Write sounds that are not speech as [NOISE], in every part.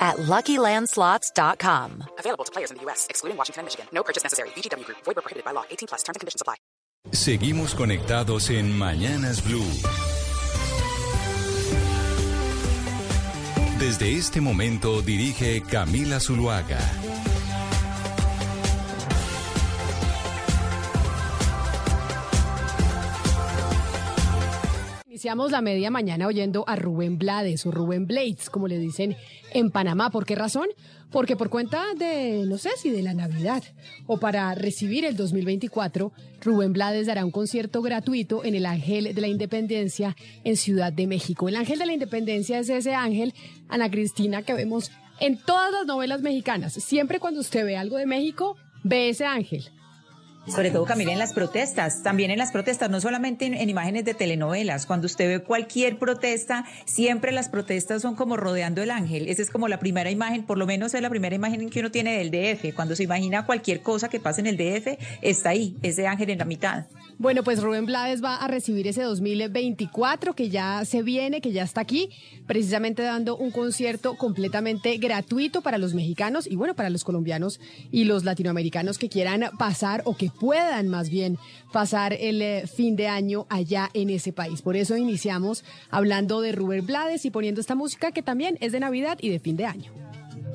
at LuckyLandSlots.com. Available to players in the U.S., excluding Washington and Michigan. No purchase necessary. VGW Group. Void prohibited by law. 18 plus. Terms and conditions apply. Seguimos conectados en Mañanas Blue. Desde este momento dirige Camila Zuluaga. Iniciamos la media mañana oyendo a Rubén Blades o Rubén Blades, como le dicen en Panamá. ¿Por qué razón? Porque por cuenta de, no sé si de la Navidad o para recibir el 2024, Rubén Blades dará un concierto gratuito en el Ángel de la Independencia en Ciudad de México. El Ángel de la Independencia es ese ángel, Ana Cristina, que vemos en todas las novelas mexicanas. Siempre cuando usted ve algo de México, ve ese ángel. Sobre todo, Camila, en las protestas, también en las protestas, no solamente en, en, imágenes de telenovelas. Cuando usted ve cualquier protesta, siempre las protestas son como rodeando el ángel. Esa es como la primera imagen, por lo menos es la primera imagen que uno tiene del DF. Cuando se imagina cualquier cosa que pase en el DF, está ahí, ese ángel en la mitad. Bueno, pues Rubén Blades va a recibir ese 2024 que ya se viene, que ya está aquí, precisamente dando un concierto completamente gratuito para los mexicanos y bueno, para los colombianos y los latinoamericanos que quieran pasar o que puedan más bien pasar el eh, fin de año allá en ese país. Por eso iniciamos hablando de Rubén Blades y poniendo esta música que también es de Navidad y de fin de año.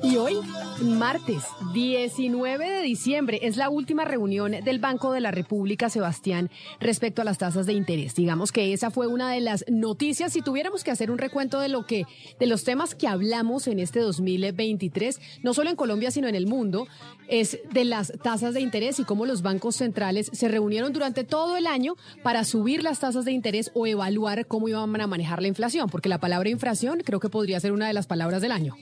Y hoy, martes 19 de diciembre, es la última reunión del Banco de la República, Sebastián, respecto a las tasas de interés. Digamos que esa fue una de las noticias. Si tuviéramos que hacer un recuento de lo que, de los temas que hablamos en este 2023, no solo en Colombia, sino en el mundo, es de las tasas de interés y cómo los bancos centrales se reunieron durante todo el año para subir las tasas de interés o evaluar cómo iban a manejar la inflación, porque la palabra inflación creo que podría ser una de las palabras del año.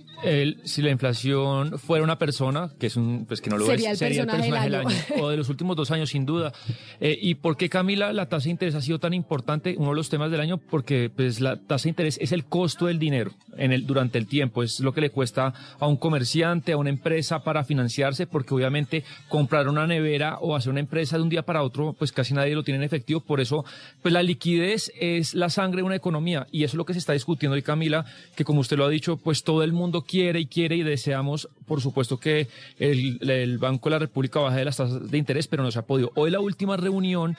Si la inflación fuera una persona, que es un, pues que no lo sería es, el sería personaje el personaje del año. año, o de los últimos dos años, sin duda. Eh, ¿Y por qué, Camila, la tasa de interés ha sido tan importante, uno de los temas del año? Porque pues, la tasa de interés es el costo del dinero en el, durante el tiempo, es lo que le cuesta a un comerciante, a una empresa para financiarse, porque obviamente comprar una nevera o hacer una empresa de un día para otro, pues casi nadie lo tiene en efectivo, por eso, pues la liquidez es la sangre de una economía, y eso es lo que se está discutiendo hoy, Camila, que como usted lo ha dicho, pues todo el mundo quiere y quiere y deseamos, por supuesto, que el, el Banco de la República baje de las tasas de interés, pero no se ha podido. Hoy la última reunión...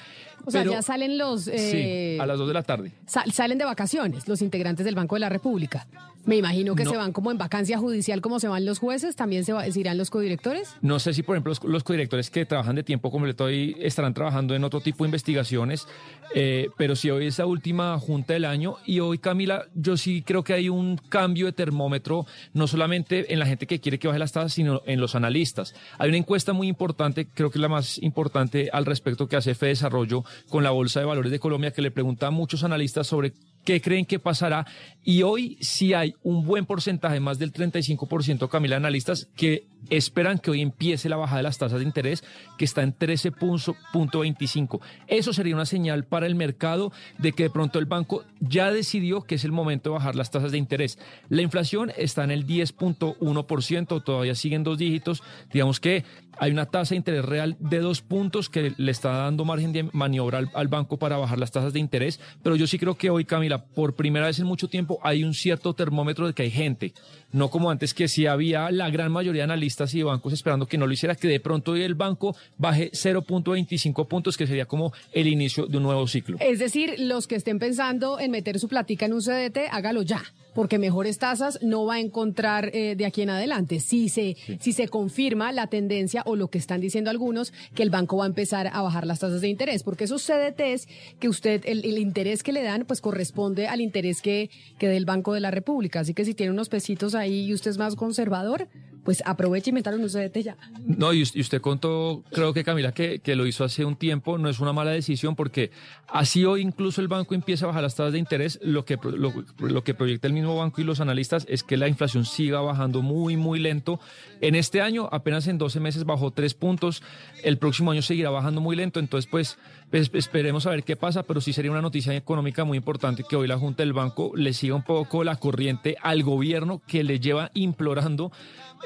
O sea, ya salen los... eh, Sí, a las dos de la tarde. sal- salen de vacaciones los integrantes del Banco de la República. Me imagino que No. se van como en vacancia judicial, como se van los jueces, también se, va- se irán los codirectores. No sé si, por ejemplo, los, los codirectores que trabajan de tiempo completo hoy estarán trabajando en otro tipo de investigaciones, eh, pero sí hoy es la última junta del año y hoy, Camila, yo sí creo que hay un cambio de termómetro, no solamente en la gente que quiere que baje las tasas, sino en los analistas. Hay una encuesta muy importante, creo que es la más importante al respecto que hace Fede Desarrollo con la Bolsa de Valores de Colombia, que le pregunta a muchos analistas sobre qué creen que pasará. Y hoy sí hay un buen porcentaje, más del 35%, Camila, analistas que esperan que hoy empiece la bajada de las tasas de interés, que está en 13.25. Eso sería una señal para el mercado de que de pronto el banco ya decidió que es el momento de bajar las tasas de interés. La inflación está en el 10.1%, todavía siguen dos dígitos. Digamos que hay una tasa de interés real de dos puntos que le está dando margen de maniobra al, banco para bajar las tasas de interés. Pero yo sí creo que hoy, Camila, por primera vez en mucho tiempo hay un cierto termómetro de que hay gente, no como antes que sí había la gran mayoría de analistas y bancos esperando que no lo hiciera, que de pronto hoy el banco baje 0.25 puntos, que sería como el inicio de un nuevo ciclo. Es decir, los que estén pensando en meter su platica en un CDT, hágalo ya, porque mejores tasas no va a encontrar eh, de aquí en adelante. Si se, si se confirma la tendencia o lo que están diciendo algunos, que el banco va a empezar a bajar las tasas de interés, porque esos CDTs que usted, el, el interés que le dan, pues corresponde al interés que, que dé el Banco de la República. Así que si tiene unos pesitos ahí y usted es más conservador, pues aproveche y metan un CDT ya. No, y us- y usted contó, creo que Camila, que, que lo hizo hace un tiempo, no es una mala decisión porque así hoy incluso el banco empieza a bajar las tasas de interés, lo que, lo, lo que proyecta el mismo mismo banco y los analistas es que la inflación siga bajando muy, muy lento. En este año, apenas en 12 meses bajó 3 puntos. El próximo año seguirá bajando muy lento. Entonces, pues, pues, esperemos a ver qué pasa, pero sí sería una noticia económica muy importante que hoy la Junta del Banco le siga un poco la corriente al gobierno que le lleva implorando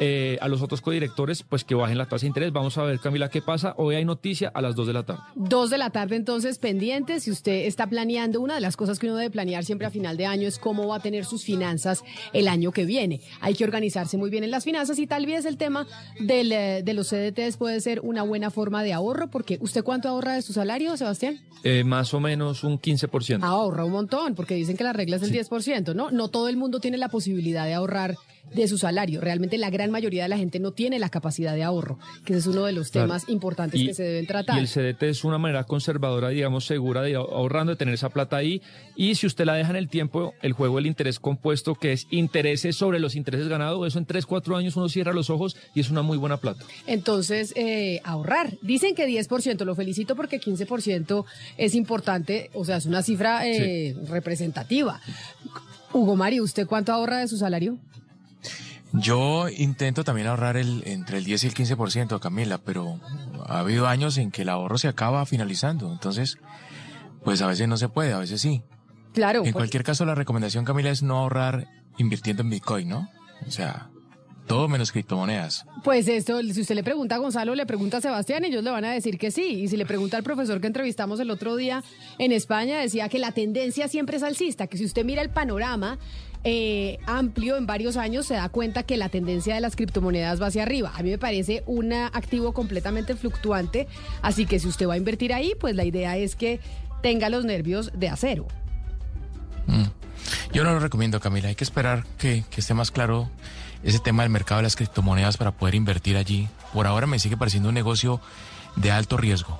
eh, a los otros codirectores pues que bajen la tasa de interés. Vamos a ver, Camila, qué pasa. Hoy hay noticia a las 2 de la tarde. 2 de la tarde, entonces, pendiente. Si usted está planeando, una de las cosas que uno debe planear siempre a final de año es cómo va a tener sus finanzas el año que viene. Hay que organizarse muy bien en las finanzas y tal vez el tema del, eh, de los CDTs puede ser una buena forma de ahorro, porque ¿usted cuánto ahorra de su salario, Sebastián? Eh, más o menos un 15%. Ahorra un montón, porque dicen que la regla es el 10%, ¿no? No todo el mundo tiene la posibilidad de ahorrar de su salario. Realmente la gran mayoría de la gente no tiene la capacidad de ahorro, que ese es uno de los temas importantes que se deben tratar. Y el CDT es una manera conservadora, digamos, segura de ir ahorrando, de tener esa plata ahí. Y si usted la deja en el tiempo, el juego del interés compuesto, que es intereses sobre los intereses ganados, eso en 3, 4 años uno cierra los ojos y es una muy buena plata. Entonces, eh, ahorrar. Dicen que 10%, lo felicito porque 15% es importante, o sea, es una cifra eh, representativa. Hugo Mario, ¿usted cuánto ahorra de su salario? Yo intento también ahorrar el, entre el 10 y el 15%, Camila, pero ha habido años en que el ahorro se acaba finalizando. Entonces, pues a veces no se puede, a veces sí. Claro. En pues- cualquier caso, la recomendación, Camila, es no ahorrar invirtiendo en Bitcoin, ¿no? O sea, todo menos criptomonedas. Pues esto, si usted le pregunta a Gonzalo, le pregunta a Sebastián, ellos le van a decir que sí. Y si le pregunta al profesor que entrevistamos el otro día en España, decía que la tendencia siempre es alcista, que si usted mira el panorama eh, amplio en varios años, se da cuenta que la tendencia de las criptomonedas va hacia arriba. A mí me parece un activo completamente fluctuante, así que si usted va a invertir ahí, pues la idea es que tenga los nervios de acero. Mm. Yo no lo recomiendo, Camila. Hay que esperar que, que esté más claro ese tema del mercado de las criptomonedas para poder invertir allí. Por ahora me sigue pareciendo un negocio de alto riesgo.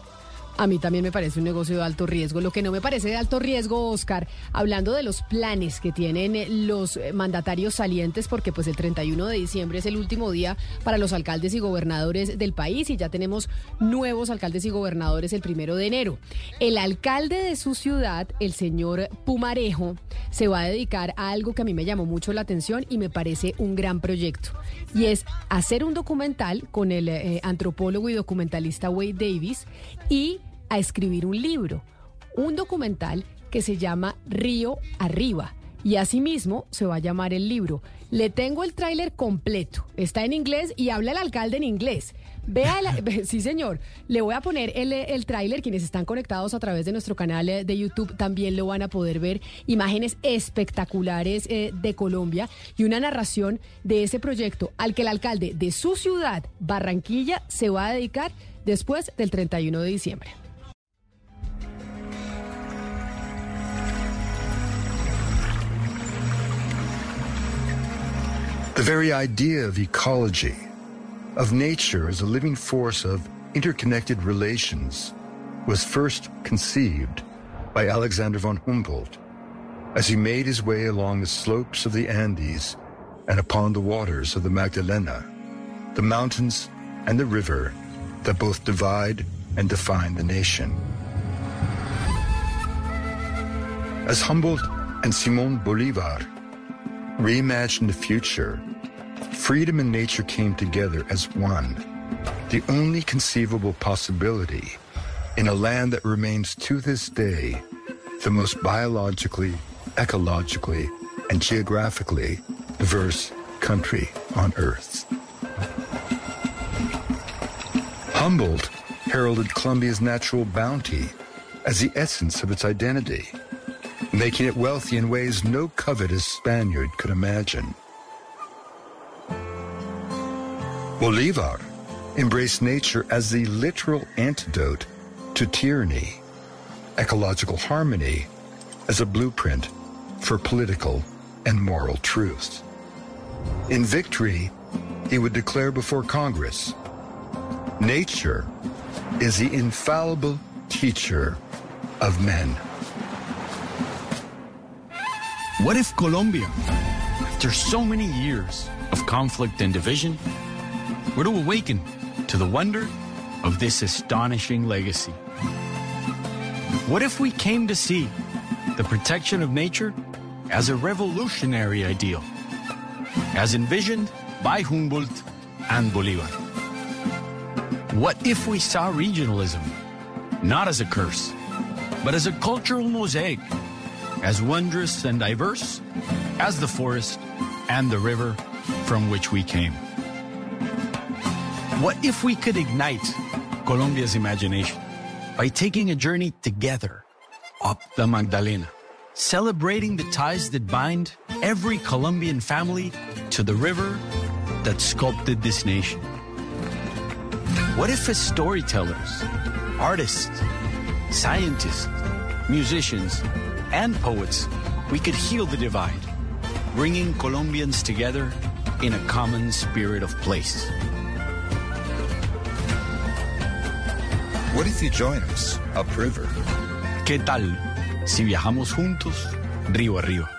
A mí también me parece un negocio de alto riesgo. Lo que no me parece de alto riesgo, Oscar, hablando de los planes que tienen eh, los eh, mandatarios salientes, porque pues el 31 de diciembre es el último día para los alcaldes y gobernadores del país y ya tenemos nuevos alcaldes y gobernadores el primero de enero. El alcalde de su ciudad, el señor Pumarejo, se va a dedicar a algo que a mí me llamó mucho la atención y me parece un gran proyecto. Y es hacer un documental con el eh, antropólogo y documentalista Wade Davis y a escribir un libro, un documental que se llama Río Arriba. Y asimismo se va a llamar el libro. Le tengo el tráiler completo. Está en inglés y habla el alcalde en inglés. Vea, el, [LAUGHS] sí señor, le voy a poner el, tráiler, quienes están conectados a través de nuestro canal de YouTube también lo van a poder ver, imágenes espectaculares eh, de Colombia y una narración de ese proyecto al que el alcalde de su ciudad, Barranquilla, se va a dedicar después del 31 de diciembre. The very idea of ecology, of nature as a living force of interconnected relations, was first conceived by Alexander von Humboldt as he made his way along the slopes of the Andes and upon the waters of the Magdalena, the mountains and the river that both divide and define the nation. As Humboldt and Simon Bolivar reimagined the future, freedom and nature came together as one, the only conceivable possibility in a land that remains to this day the most biologically, ecologically, and geographically diverse country on earth. Humboldt heralded Columbia's natural bounty as the essence of its identity, making it wealthy in ways no covetous Spaniard could imagine. Bolivar embraced nature as the literal antidote to tyranny, ecological harmony as a blueprint for political and moral truth. In victory, he would declare before Congress, nature is the infallible teacher of men. What if Colombia, after so many years of conflict and division, were to awaken to the wonder of this astonishing legacy? What if we came to see the protection of nature as a revolutionary ideal, as envisioned by Humboldt and Bolivar? What if we saw regionalism not as a curse, but as a cultural mosaic, as wondrous and diverse as the forest and the river from which we came? What if we could ignite Colombia's imagination by taking a journey together up the Magdalena, celebrating the ties that bind every Colombian family to the river that sculpted this nation? What if as storytellers, artists, scientists, musicians, and poets, we could heal the divide, bringing Colombians together in a common spirit of place? What if you join us upriver? ¿Qué tal si viajamos juntos río arriba?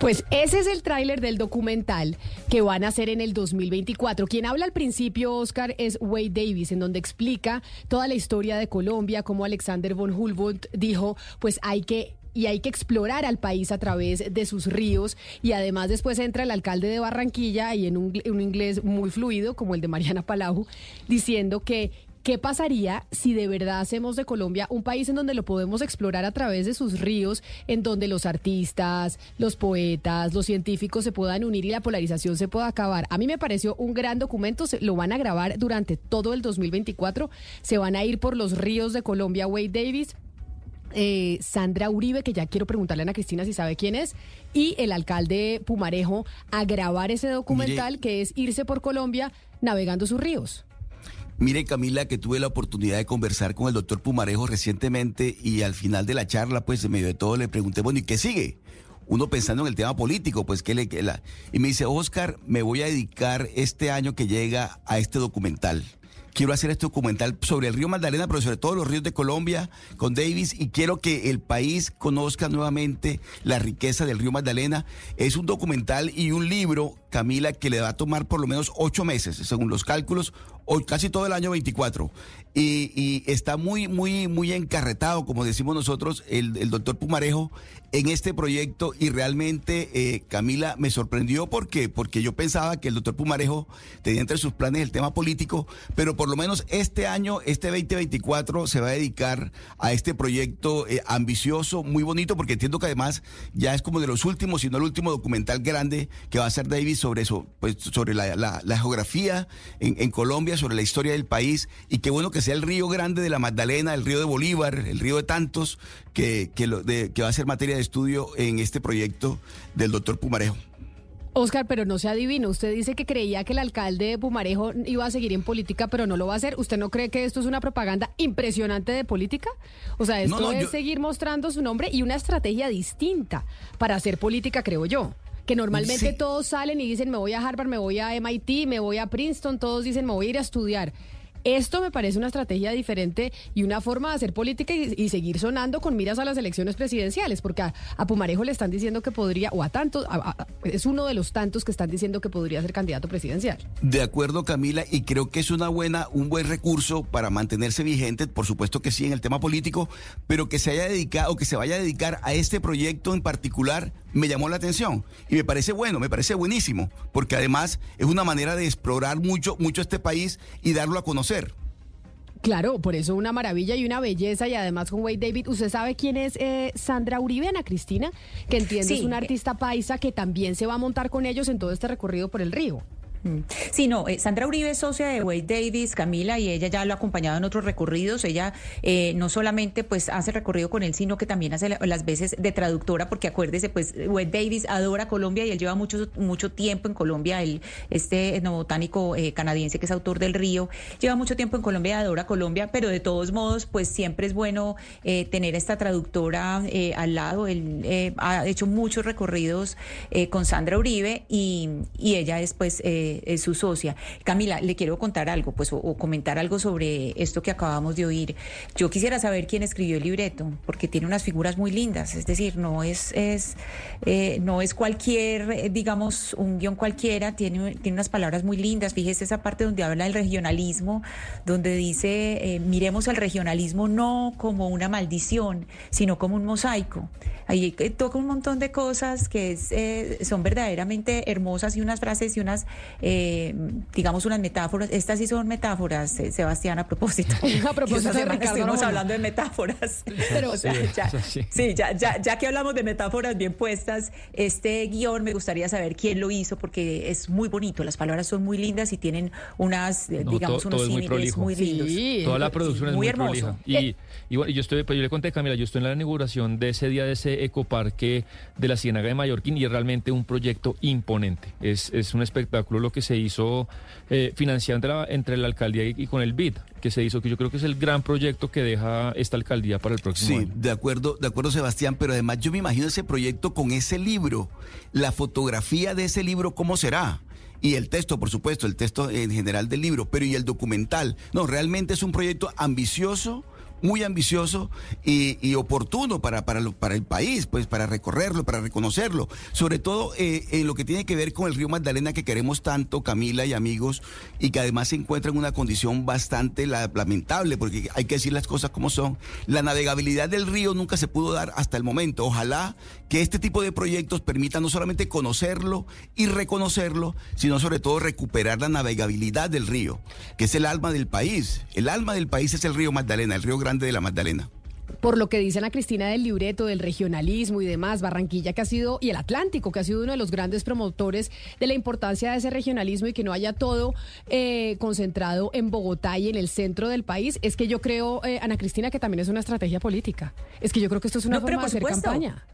Pues ese es el tráiler del documental que van a hacer en el 2024. Quien habla al principio, Oscar, es Wade Davis, en donde explica toda la historia de Colombia, cómo Alexander von Humboldt dijo, pues hay que y hay que explorar al país a través de sus ríos y además después entra el alcalde de Barranquilla y en un, un inglés muy fluido como el de Mariana Palau diciendo que ¿Qué pasaría si de verdad hacemos de Colombia un país en donde lo podemos explorar a través de sus ríos, en donde los artistas, los poetas, los científicos se puedan unir y la polarización se pueda acabar? A mí me pareció un gran documento, se, lo van a grabar durante todo el 2024, se van a ir por los ríos de Colombia, Wade Davis, eh, Sandra Uribe, que ya quiero preguntarle a Ana Cristina si sabe quién es, y el alcalde Pumarejo a grabar ese documental Mire. que es irse por Colombia navegando sus ríos. Mire, Camila, que tuve la oportunidad de conversar con el doctor Pumarejo recientemente y al final de la charla, pues en medio de todo le pregunté, bueno, ¿y qué sigue? Uno pensando en el tema político, pues, ¿qué le? Y me dice, Oscar, me voy a dedicar este año que llega a este documental. Quiero hacer este documental sobre el río Magdalena, pero sobre todo los ríos de Colombia con Davis y quiero que el país conozca nuevamente la riqueza del río Magdalena. Es un documental y un libro, Camila, que le va a tomar por lo menos ocho meses, según los cálculos, o casi todo el año 24. Y, está muy, muy, muy encarretado, como decimos nosotros, el, doctor Pumarejo en este proyecto. Y realmente, eh, Camila, me sorprendió porque, porque yo pensaba que el doctor Pumarejo tenía entre sus planes el tema político, pero por lo menos este año, este 2024, se va a dedicar a este proyecto eh, ambicioso, muy bonito, porque entiendo que además ya es como de los últimos, si no el último documental grande que va a hacer David sobre eso, pues sobre la geografía en, en Colombia, sobre la historia del país, y qué bueno que sea el río grande de la Magdalena, el río de Bolívar, el río de tantos, que, que, lo- de- que va a ser materia de estudio en este proyecto del doctor Pumarejo. Oscar, pero no se adivina. Usted dice que creía que el alcalde de Pumarejo iba a seguir en política, pero no lo va a hacer. ¿Usted no cree que esto es una propaganda impresionante de política? O sea, esto No, no, es yo- seguir mostrando su nombre y una estrategia distinta para hacer política, creo yo. Que normalmente Sí. todos salen y dicen, me voy a Harvard, me voy a MIT, me voy a Princeton, todos dicen, me voy a ir a estudiar. Esto me parece una estrategia diferente y una forma de hacer política y, seguir sonando con miras a las elecciones presidenciales, porque a, a Pumarejo le están diciendo que podría, o a tantos, es uno de los tantos que están diciendo que podría ser candidato presidencial. De acuerdo, Camila, y creo que es una buena, un buen recurso para mantenerse vigente, por supuesto que sí, en el tema político, pero que se haya dedicado, que se vaya a dedicar a este proyecto en particular, me llamó la atención. Y me parece bueno, me parece buenísimo, porque además es una manera de explorar mucho, mucho este país y darlo a conocer. Claro, por eso una maravilla y una belleza y además con Wade David, ¿usted sabe quién es eh, Sandra Uribe, Ana Cristina? Que entiende Sí. es una artista paisa que también se va a montar con ellos en todo este recorrido por el río. Mm. Sí, no, eh, Sandra Uribe es socia de Wade Davis, Camila, y ella ya lo ha acompañado en otros recorridos. Ella eh, no solamente pues hace recorrido con él, sino que también hace la- las veces de traductora, porque acuérdese, pues Wade Davis adora Colombia y él lleva mucho, mucho tiempo en Colombia, él, este etnobotánico eh, canadiense que es autor del río, lleva mucho tiempo en Colombia adora Colombia, pero de todos modos, pues siempre es bueno eh, tener esta traductora eh, al lado. Él ha hecho muchos recorridos con Sandra Uribe y, y ella es pues eh, eh, su socia. Camila, le quiero contar algo, pues, o, comentar algo sobre esto que acabamos de oír. Yo quisiera saber quién escribió el libreto, porque tiene unas figuras muy lindas, es decir, no es, es eh, no es cualquier, eh, digamos, un guion cualquiera, tiene, tiene unas palabras muy lindas. Fíjese esa parte donde habla del regionalismo, donde dice, miremos al regionalismo no como una maldición, sino como un mosaico. Ahí toca un montón de cosas que es, son verdaderamente hermosas y unas frases y unas, eh, digamos, unas metáforas. Estas sí son metáforas, eh, Sebastián, a propósito. [LAUGHS] A propósito de Ricardo estuvimos hablando de metáforas. [LAUGHS] Pero- O sea, Sí, ya, sí. sí, ya, ya, ya que hablamos de metáforas bien puestas, este guion me gustaría saber quién lo hizo porque es muy bonito, las palabras son muy lindas y tienen unas, eh, No, digamos, todo- unos todo muy símiles prolijo. muy lindos. Sí, Toda la eh, producción sí, es muy muy, prolija. Y, y bueno, yo estoy, pues yo le conté a Camila, yo estoy en la inauguración de ese día de ese ecoparque de la Ciénaga de Mallorquín y es realmente un proyecto imponente. Es, es un espectáculo lo que se hizo eh, financiado entre la, entre la alcaldía y, y con el BID, que se hizo, que yo creo que es el gran proyecto que deja esta alcaldía para el próximo Sí, año. de acuerdo, de acuerdo, Sebastián, pero además yo me imagino ese proyecto con ese libro, la fotografía de ese libro, ¿cómo será? Y el texto, por supuesto, el texto en general del libro, pero y el documental. No, realmente es un proyecto ambicioso, muy ambicioso y, oportuno para, para, para el país, pues para recorrerlo, para reconocerlo. Sobre todo eh, en lo que tiene que ver con el río Magdalena que queremos tanto, Camila y amigos, y que además se encuentra en una condición bastante la- lamentable, porque hay que decir las cosas como son. La navegabilidad del río nunca se pudo dar hasta el momento. Ojalá que este tipo de proyectos permitan no solamente conocerlo y reconocerlo, sino sobre todo recuperar la navegabilidad del río, que es el alma del país. El alma del país es el río Magdalena, el río grande de la Magdalena. por lo que dicen a Cristina del libreto, del regionalismo y demás, Barranquilla que ha sido, y el Atlántico, que ha sido uno de los grandes promotores de la importancia de ese regionalismo y que no haya todo eh, concentrado en Bogotá y en el centro del país, es que yo creo, eh, Ana Cristina, que también es una estrategia política. Es que yo creo que esto es una No, pero forma de hacer supuesto. campaña.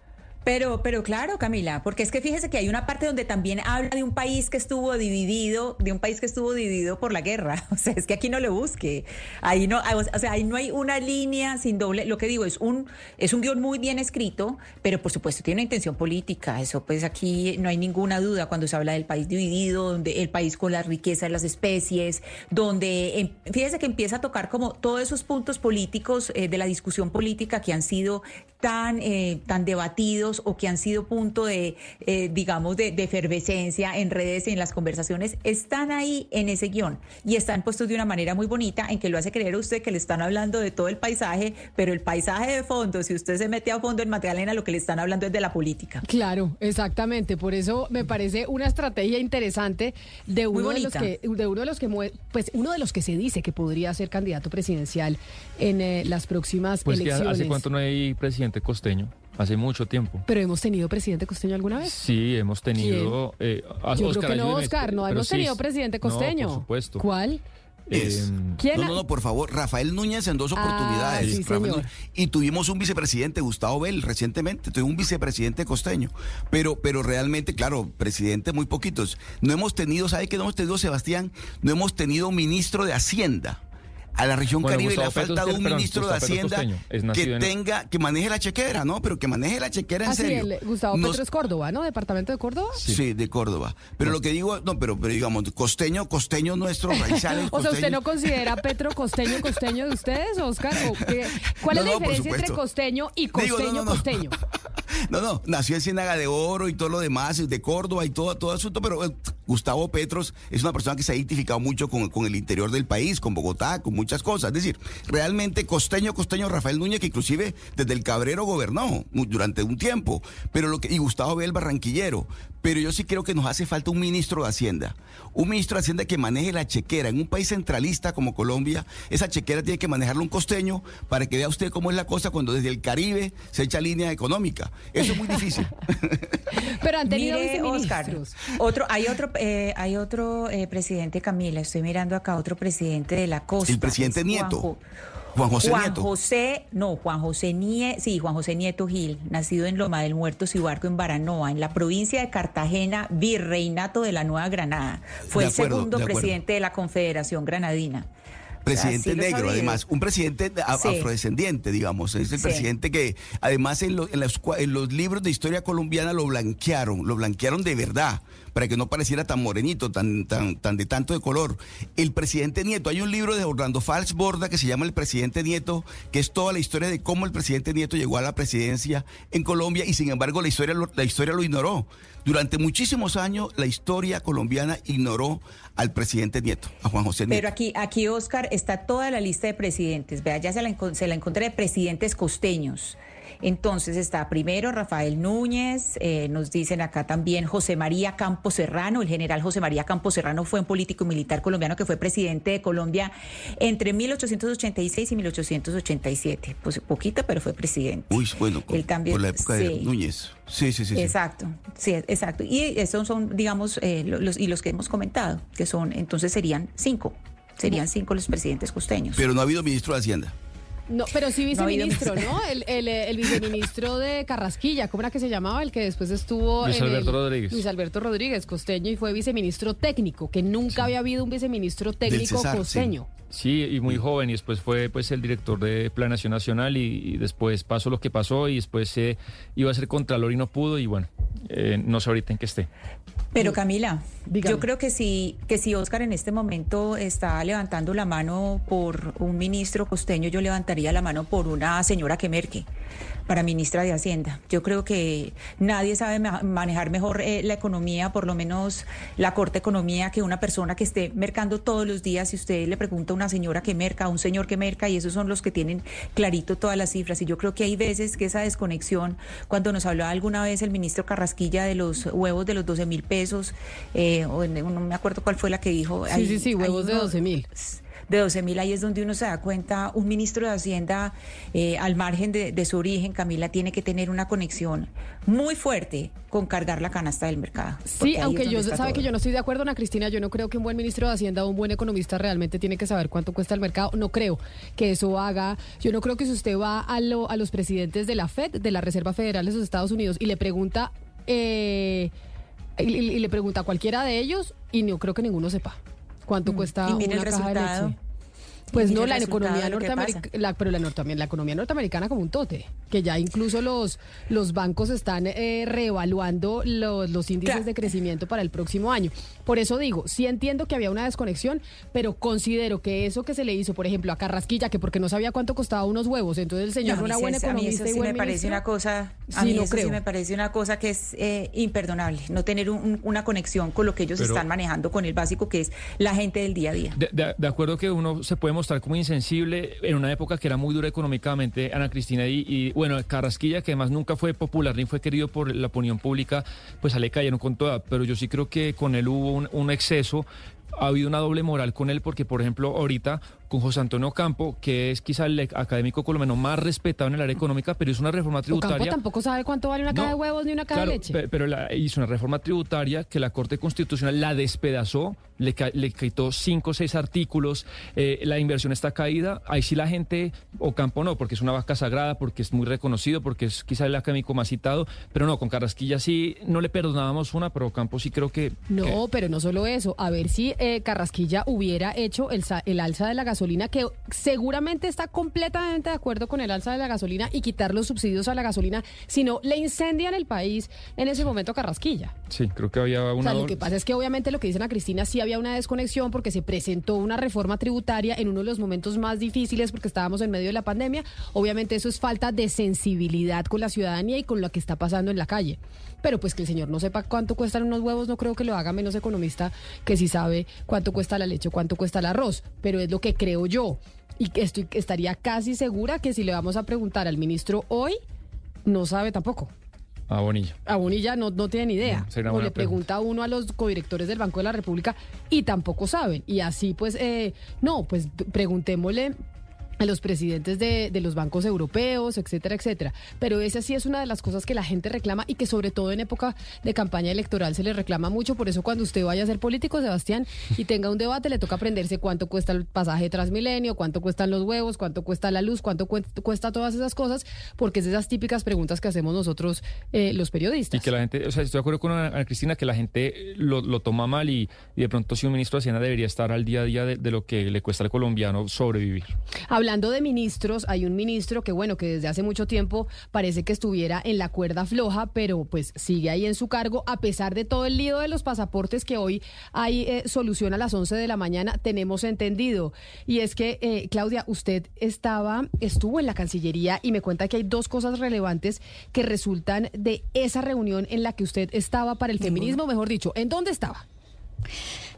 Pero, pero claro, Camila, porque es que fíjese que hay una parte donde también habla de un país que estuvo dividido, de un país que estuvo dividido por la guerra. [LAUGHS] O sea, es que aquí no le busque. Ahí no, o sea, ahí no hay una línea sin doble. Lo que digo es un, es un guion muy bien escrito, pero por supuesto tiene una intención política. Eso, pues aquí no hay ninguna duda cuando se habla del país dividido, donde el país con la riqueza de las especies, donde em, fíjese que empieza a tocar como todos esos puntos políticos eh, de la discusión política que han sido tan, eh, tan debatidos o que han sido punto de, eh, digamos, de, de efervescencia en redes, en las conversaciones, están ahí en ese guion y están puestos de una manera muy bonita en que lo hace creer a usted que le están hablando de todo el paisaje, pero el paisaje de fondo, si usted se mete a fondo en Magdalena, lo que le están hablando es de la política. Claro, exactamente. Por eso me parece una estrategia interesante de uno de los que, de uno de los que pues uno de los que se dice que podría ser candidato presidencial en eh, las próximas Pues que elecciones. hace cuánto no hay presidente costeño, hace mucho tiempo. Pero hemos tenido presidente costeño alguna vez. Sí, hemos tenido... eh, a- Yo creo Oscar, que no, Oscar, no hemos sí, tenido presidente costeño. No, por supuesto. ¿Cuál? Es- Eh, ¿Quién no, no, no, por favor, Rafael Núñez en dos Ah, oportunidades. sí. Núñez. Y tuvimos un vicepresidente, Gustavo Bell, recientemente, tuvimos un vicepresidente costeño. Pero, pero realmente, claro, presidente muy poquitos. No hemos tenido, ¿sabe qué no hemos tenido, Sebastián? No hemos tenido ministro de Hacienda. A la región Bueno, Caribe le ha Gustavo Petro, faltado un perdón, ministro de Gustavo Hacienda costeño, que en- tenga, que maneje la chequera, ¿no? Pero que maneje la chequera en Ah, sí, serio. el Gustavo Nos- Petro es Córdoba, ¿no? Departamento de Córdoba. Sí. de Córdoba. Pero lo que digo, no, pero, pero digamos, costeño, costeño nuestro, raizales. [LAUGHS] O sea, ¿usted no considera a Petro costeño costeño de ustedes, Oscar? ¿O qué? ¿Cuál es la no, diferencia entre costeño y Digo, no, costeño costeño? [LAUGHS] No, no, nació en Ciénaga de Oro y todo lo demás, de Córdoba y todo, todo asunto, pero eh, Gustavo Petros es una persona que se ha identificado mucho con, con el interior del país, con Bogotá, con muchas cosas. Es decir, realmente costeño, costeño Rafael Núñez, que inclusive desde el Cabrero gobernó durante un tiempo, pero lo que, y Gustavo Bel Barranquillero. Pero yo sí creo que nos hace falta un ministro de Hacienda. Un ministro de Hacienda que maneje la chequera. En un país centralista como Colombia, esa chequera tiene que manejarlo un costeño para que vea usted cómo es la cosa cuando desde el Caribe se echa línea económica. Eso es muy difícil. [LAUGHS] Pero han tenido Mire, Oscar, otro, hay otro, eh, hay otro eh, presidente, Camila, estoy mirando acá, otro presidente de la costa. El presidente es Nieto. Juanjo- Juan José Juan Nieto. José, no, Juan José Nieto, sí, Juan José Nieto Gil, nacido en Loma del Muerto, Cibarco, en Baranoa, en la provincia de Cartagena, virreinato de la Nueva Granada. Fue el segundo de presidente de la Confederación Granadina. Presidente negro, además, un presidente Sí. afrodescendiente, digamos. Es el Sí. presidente que, además, en, lo- en en los libros de historia colombiana lo blanquearon, lo blanquearon de verdad, para que no pareciera tan morenito, tan, tan, tan de tanto de color. El presidente Nieto, hay un libro de Orlando Fals Borda que se llama El presidente Nieto, que es toda la historia de cómo el presidente Nieto llegó a la presidencia en Colombia y sin embargo la historia lo, la historia lo ignoró. Durante muchísimos años la historia colombiana ignoró al presidente Nieto, a Juan José Nieto. Pero aquí, aquí Oscar, está toda la lista de presidentes. Vea, ya se la, se la encontré de presidentes costeños. Entonces está primero Rafael Núñez, eh, nos dicen acá también José María Campos Serrano, el general José María Campos Serrano fue un político militar colombiano que fue presidente de Colombia entre 1886 y 1887. Pues poquita, pero fue presidente. Uy, bueno, con- Él también, por la época sí. de Núñez. Sí, sí, sí. Exacto, sí, exacto. Y esos son, digamos, eh, lo- los, y los que hemos comentado, que son, entonces serían cinco, serían cinco los presidentes costeños. Pero no ha habido ministro de Hacienda. No, pero sí viceministro, ministro. ¿no? El, el, el viceministro de Carrasquilla, ¿cómo era que se llamaba? El que después estuvo... Luis en Alberto el- Rodríguez. Luis Alberto Rodríguez, costeño, y fue viceministro técnico, que nunca había habido un viceministro técnico costeño. Sí, y muy joven, y después fue pues el director de Planación Nacional, y, y después pasó lo que pasó, y después eh, iba a ser contralor y no pudo, y bueno, eh, no sé ahorita en qué esté. Pero Camila, Dígame. yo creo que si, que si Oscar en este momento está levantando la mano por un ministro costeño, yo levantaría la mano por una señora que merque para ministra de Hacienda. Yo creo que nadie sabe ma- manejar mejor eh, la economía, por lo menos la corte economía, que una persona que esté mercando todos los días. Si usted le pregunta a una señora que merca, a un señor que merca, y esos son los que tienen clarito todas las cifras. Y yo creo que hay veces que esa desconexión, cuando nos hablaba alguna vez el ministro Carrasquilla de los huevos de los 12 mil pesos, eh, o en- no me acuerdo cuál fue la que dijo. Sí, sí, sí, huevos de uno- 12 mil. De 12 mil, ahí es donde uno se da cuenta, un ministro de Hacienda, eh, al margen de, de su origen, Camila, tiene que tener una conexión muy fuerte con cargar la canasta del mercado. Sí, aunque yo sabe todo. que yo no estoy de acuerdo, Ana Cristina, yo no creo que un buen ministro de Hacienda o un buen economista realmente tiene que saber cuánto cuesta el mercado. No creo que eso haga. Yo no creo que si usted va a, lo- a los presidentes de la Fed, de la Reserva Federal de los Estados Unidos, y le pregunta, eh, y, le pregunta a cualquiera de ellos, y no creo que ninguno sepa cuánto cuesta Mm. Y mire una el caja de resultado. leche. Pues no, la economía norteamericana, pero la, norte- la economía norteamericana como un tote, que ya incluso los, los bancos están eh, reevaluando los, los índices Claro. de crecimiento para el próximo año. Por eso digo, sí entiendo que había una desconexión, pero considero que eso que se le hizo, por ejemplo, a Carrasquilla, que porque no sabía cuánto costaba unos huevos, entonces el señor No, no, a era mí buen sí- a mí economista y buen me parece ministro. una cosa, a Sí, mí no eso creo. sí me parece una cosa que es eh, imperdonable, no tener un- una conexión con lo que ellos Pero- están manejando, con el básico que es la gente del día a día. De, de- de acuerdo que uno se puede mostrar como insensible en una época que era muy dura económicamente, Ana Cristina, y, y, bueno, Carrasquilla, que además nunca fue popular ni fue querido por la opinión pública, pues a le cayeron con toda. Pero yo sí creo que con él hubo un, un exceso. Ha habido una doble moral con él porque, por ejemplo, ahorita con José Antonio Campo, que es quizá el académico colombiano más respetado en el área económica, pero hizo una reforma tributaria. tampoco sabe cuánto vale una caja No, de huevos ni una caja Claro, de leche. pe- pero la- hizo una reforma tributaria que la Corte Constitucional la despedazó, le, le quitó cinco o seis artículos, eh, la inversión está caída. Ahí sí la gente, o Campo no, porque es una vaca sagrada, porque es muy reconocido, porque es quizá el académico más citado, pero no, con Carrasquilla sí no le perdonábamos una, pero Campo sí creo que... No, que- pero no solo eso. A ver si eh, Carrasquilla hubiera hecho el, el alza de la gasolina, que seguramente está completamente de acuerdo con el alza de la gasolina y quitar los subsidios a la gasolina, si no le incendian el país en ese momento Carrasquilla. sí, creo que había O una... sea, lo que pasa es que obviamente lo que dicen a Cristina sí había una desconexión porque se presentó una reforma tributaria en uno de los momentos más difíciles porque estábamos en medio de la pandemia. Obviamente eso es falta de sensibilidad con la ciudadanía y con lo que está pasando en la calle. Pero pues que el señor no sepa cuánto cuestan unos huevos, no creo que lo haga menos economista que si sabe cuánto cuesta la leche o cuánto cuesta el arroz. Pero es lo que creo yo. Y estoy, estaría casi segura que si le vamos a preguntar al ministro hoy, no sabe tampoco. Ah, Bonilla. A Bonilla no, no tiene ni idea. Una o le pregunta a uno a los codirectores del Banco de la República y tampoco saben. Y así pues, eh, no, pues preguntémosle a los presidentes de, de los bancos europeos, etcétera, etcétera. Pero esa sí es una de las cosas que la gente reclama y que sobre todo en época de campaña electoral se le reclama mucho. Por eso cuando usted vaya a ser político, Sebastián, y tenga un debate, le toca aprenderse cuánto cuesta el pasaje Transmilenio, cuánto cuestan los huevos, cuánto cuesta la luz, cuánto cuesta todas esas cosas, porque es de esas típicas preguntas que hacemos nosotros eh, los periodistas. Y que la gente, o sea, estoy de acuerdo con Ana, Ana Cristina que la gente lo, lo toma mal y, y de pronto si un ministro de Hacienda debería estar al día a día de, de lo que le cuesta al colombiano sobrevivir. Hablando hablando de ministros, hay un ministro que, bueno, que desde hace mucho tiempo parece que estuviera en la cuerda floja, pero pues sigue ahí en su cargo, a pesar de todo el lío de los pasaportes que hoy hay eh, solución a las 11 de la mañana, tenemos entendido. Y es que, eh, Claudia, usted estaba, estuvo en la Cancillería y me cuenta que hay dos cosas relevantes que resultan de esa reunión en la que usted estaba para el feminismo, mejor dicho, ¿en dónde estaba?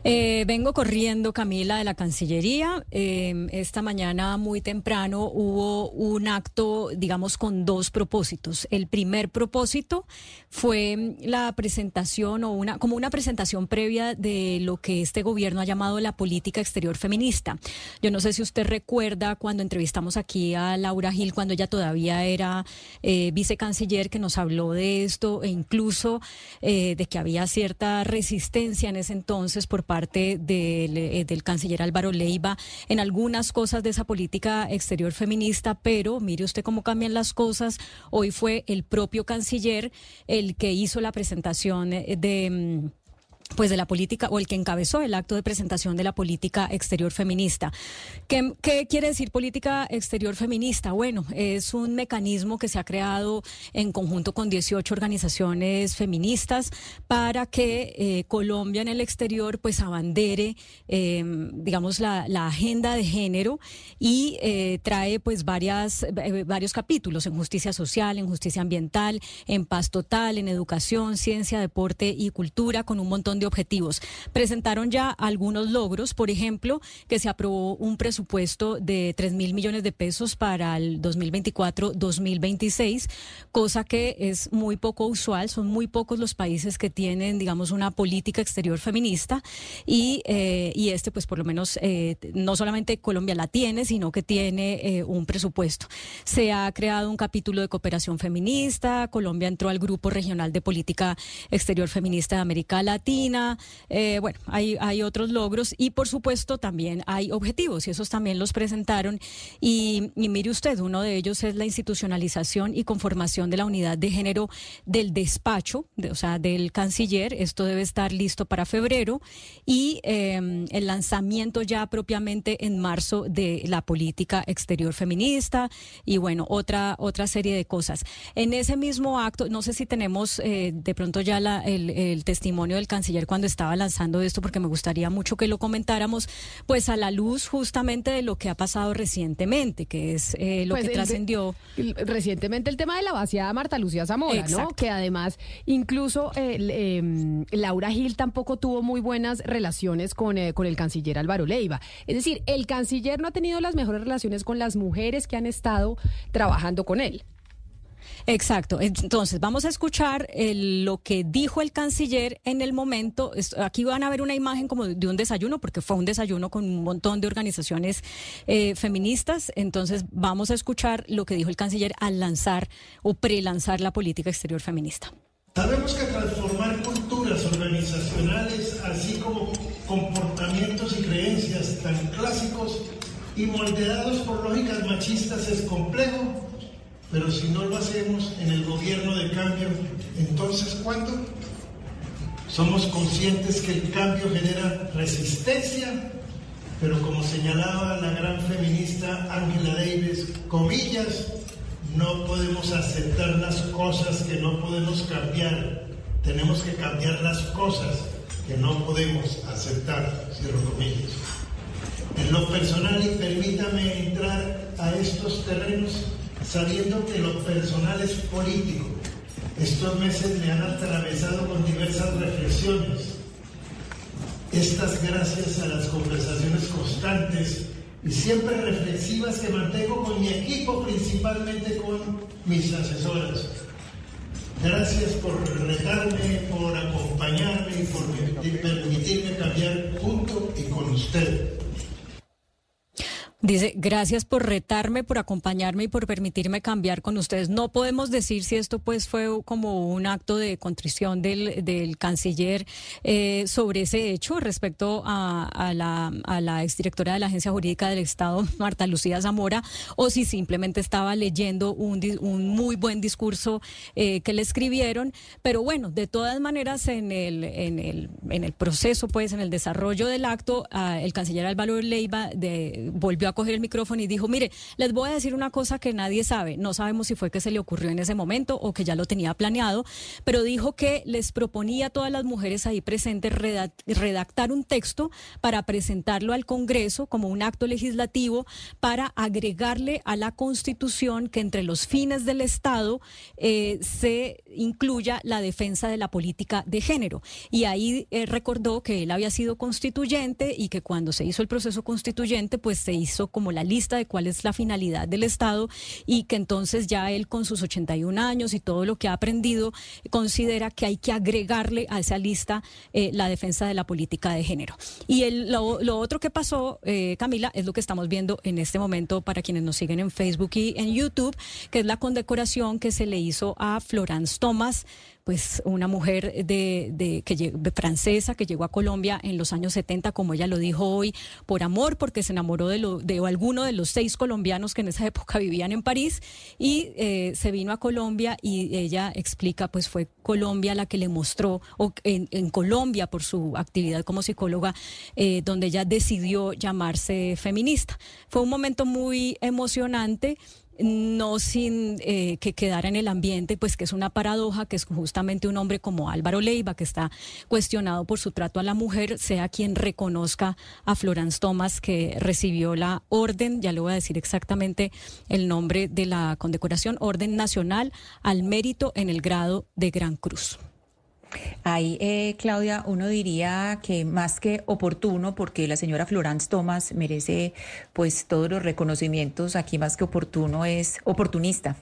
Eh, vengo corriendo, Camila, de la Cancillería. Eh, esta mañana muy temprano hubo un acto, digamos, con dos propósitos. El primer propósito fue la presentación o una, como una presentación previa de lo que este gobierno ha llamado la política exterior feminista. Yo no sé si usted recuerda cuando entrevistamos aquí a Laura Gil, cuando ella todavía era eh, vicecanciller, que nos habló de esto e incluso de que había cierta resistencia en ese entonces por parte parte del, eh, del canciller Álvaro Leiva en algunas cosas de esa política exterior feminista, pero mire usted cómo cambian las cosas. Hoy fue el propio canciller el que hizo la presentación de mm, pues de la política o el que encabezó el acto de presentación de la política exterior feminista. ¿Qué, quiere decir política exterior feminista? Bueno, es un mecanismo que se ha creado en conjunto con 18 organizaciones feministas para que eh, Colombia en el exterior pues abandere, em, digamos, la, agenda de género y eh, trae pues varias, eh, varios capítulos en justicia social, en justicia ambiental, en paz total, en educación, ciencia, deporte y cultura, con un montón de objetivos. Presentaron ya algunos logros, por ejemplo, que se aprobó un presupuesto de 3 mil millones de pesos para el 2024-2026, cosa que es muy poco usual. Son muy pocos los países que tienen, digamos, una política exterior feminista y, eh, y este, pues por lo menos, eh, no solamente Colombia la tiene, sino que tiene eh, un presupuesto. Se ha creado un capítulo de cooperación feminista, Colombia entró al Grupo Regional de Política Exterior Feminista de América Latina, eh, bueno, hay, hay otros logros y por supuesto también hay objetivos y esos también los presentaron. Y, mire usted, uno de ellos es la institucionalización y conformación de la unidad de género del despacho, o sea, del canciller. Esto debe estar listo para febrero y em, el lanzamiento ya propiamente en marzo de la política exterior feminista y bueno, otra, otra serie de cosas. En ese mismo acto, no sé si tenemos eh, de pronto ya el, el testimonio del canciller cuando estaba lanzando esto, porque me gustaría mucho que lo comentáramos, pues a la luz justamente de lo que ha pasado recientemente, que es eh, lo pues que trascendió. Recientemente el tema de la vaciada Marta Lucía Zamora, ¿no? Que además incluso eh, Laura Gil tampoco tuvo muy buenas relaciones con, eh, con el canciller Álvaro Leiva. Es decir, el canciller no ha tenido las mejores relaciones con las mujeres que han estado trabajando con él. Exacto. Entonces, vamos a escuchar lo que dijo el canciller en el momento. Aquí van a ver una imagen como de un desayuno, porque fue un desayuno con un montón de organizaciones eh, feministas. Entonces, vamos a escuchar lo que dijo el canciller al lanzar o prelanzar la política exterior feminista. Sabemos que transformar culturas organizacionales, así como comportamientos y creencias tan clásicos y moldeados por lógicas machistas es complejo pero si no lo hacemos en el gobierno de cambio, entonces ¿cuándo? Somos conscientes que el cambio genera resistencia, pero como señalaba la gran feminista Angela Davis, comillas, no podemos aceptar las cosas que no podemos cambiar. Tenemos que cambiar las cosas que no podemos aceptar, cierro comillas. En lo personal, y permítame entrar a estos terrenos, sabiendo que lo personal es político. Estos meses me han atravesado con diversas reflexiones. Estas gracias a las conversaciones constantes y siempre reflexivas que mantengo con mi equipo, principalmente con mis asesoras. Gracias por retarme, por acompañarme y por permitirme cambiar junto y con usted. Dice, gracias por retarme, por acompañarme y por permitirme cambiar con ustedes. No podemos decir si esto pues fue como un acto de contrición del, del canciller eh, sobre ese hecho respecto a, la, a la exdirectora de la Agencia Jurídica del Estado, [LAUGHS] Marta Lucía Zamora, o si simplemente estaba leyendo un, un muy buen discurso eh, que le escribieron. Pero bueno, de todas maneras, en el, en el, en el proceso, pues en el desarrollo del acto, el canciller Álvaro Leiva de, volvió a coger el micrófono y dijo, mire, les voy a decir una cosa que nadie sabe. No sabemos si fue que se le ocurrió en ese momento o que ya lo tenía planeado, pero dijo que les proponía a todas las mujeres ahí presentes redactar un texto para presentarlo al Congreso como un acto legislativo para agregarle a la Constitución que entre los fines del Estado eh, se incluya la defensa de la política de género. Y ahí eh, recordó que él había sido constituyente y que cuando se hizo el proceso constituyente, pues se hizo como la lista de cuál es la finalidad del Estado y que entonces ya él con sus 81 años y todo lo que ha aprendido considera que hay que agregarle a esa lista eh, la defensa de la política de género. Y el, lo, otro que pasó, eh, Camila, es lo que estamos viendo en este momento para quienes nos siguen en Facebook y en YouTube, que es la condecoración que se le hizo a Florence Thomas pues una mujer de, de, que, francesa que llegó a Colombia en los años 70, como ella lo dijo hoy, por amor, porque se enamoró de, lo, de alguno de los seis colombianos que en esa época vivían en París y eh, se vino a Colombia y ella explica, pues fue Colombia la que le mostró, o en, en Colombia por su actividad como psicóloga, eh, donde ella decidió llamarse feminista. Fue un momento muy emocionante no sin eh, que quedara en el ambiente, pues que es una paradoja, que es justamente un hombre como Álvaro Leiva, que está cuestionado por su trato a la mujer, sea quien reconozca a Florence Thomas, que recibió la orden, ya le voy a decir exactamente el nombre de la condecoración, Orden Nacional al Mérito en el grado de Gran Cruz. Ahí, eh, Claudia, uno diría que más que oportuno, porque la señora Florence Thomas merece pues todos los reconocimientos, aquí más que oportuno es oportunista.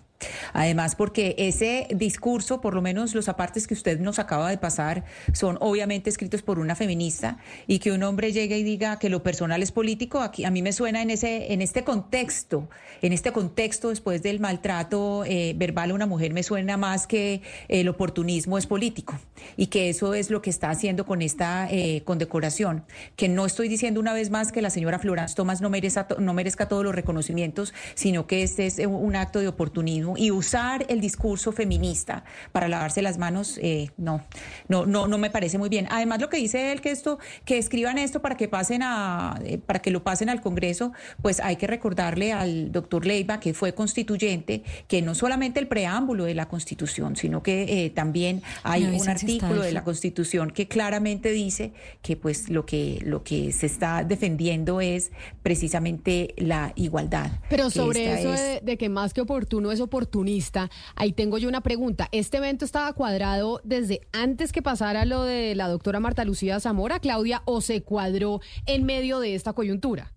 Además, porque ese discurso, por lo menos los apartes que usted nos acaba de pasar, son obviamente escritos por una feminista y que un hombre llegue y diga que lo personal es político, aquí a mí me suena en ese, en este contexto, en este contexto después del maltrato eh, verbal a una mujer me suena más que el oportunismo es político y que eso es lo que está haciendo con esta eh, condecoración. Que no estoy diciendo una vez más que la señora Florence Thomas no merezca, no merezca todos los reconocimientos, sino que este es un acto de oportunismo y usar el discurso feminista para lavarse las manos, eh, no, no, no, no me parece muy bien. Además, lo que dice él que esto, que escriban esto para que pasen a, eh, para que lo pasen al Congreso, pues hay que recordarle al doctor Leiva que fue constituyente, que no solamente el preámbulo de la Constitución, sino que eh, también hay un artículo de la Constitución que claramente dice que pues lo que lo que se está defendiendo es precisamente la igualdad. Pero sobre eso de que más que oportuno es oportuno oportunista. Ahí tengo yo una pregunta. ¿Este evento estaba cuadrado desde antes que pasara lo de la doctora Marta Lucía Zamora, Claudia, o se cuadró en medio de esta coyuntura?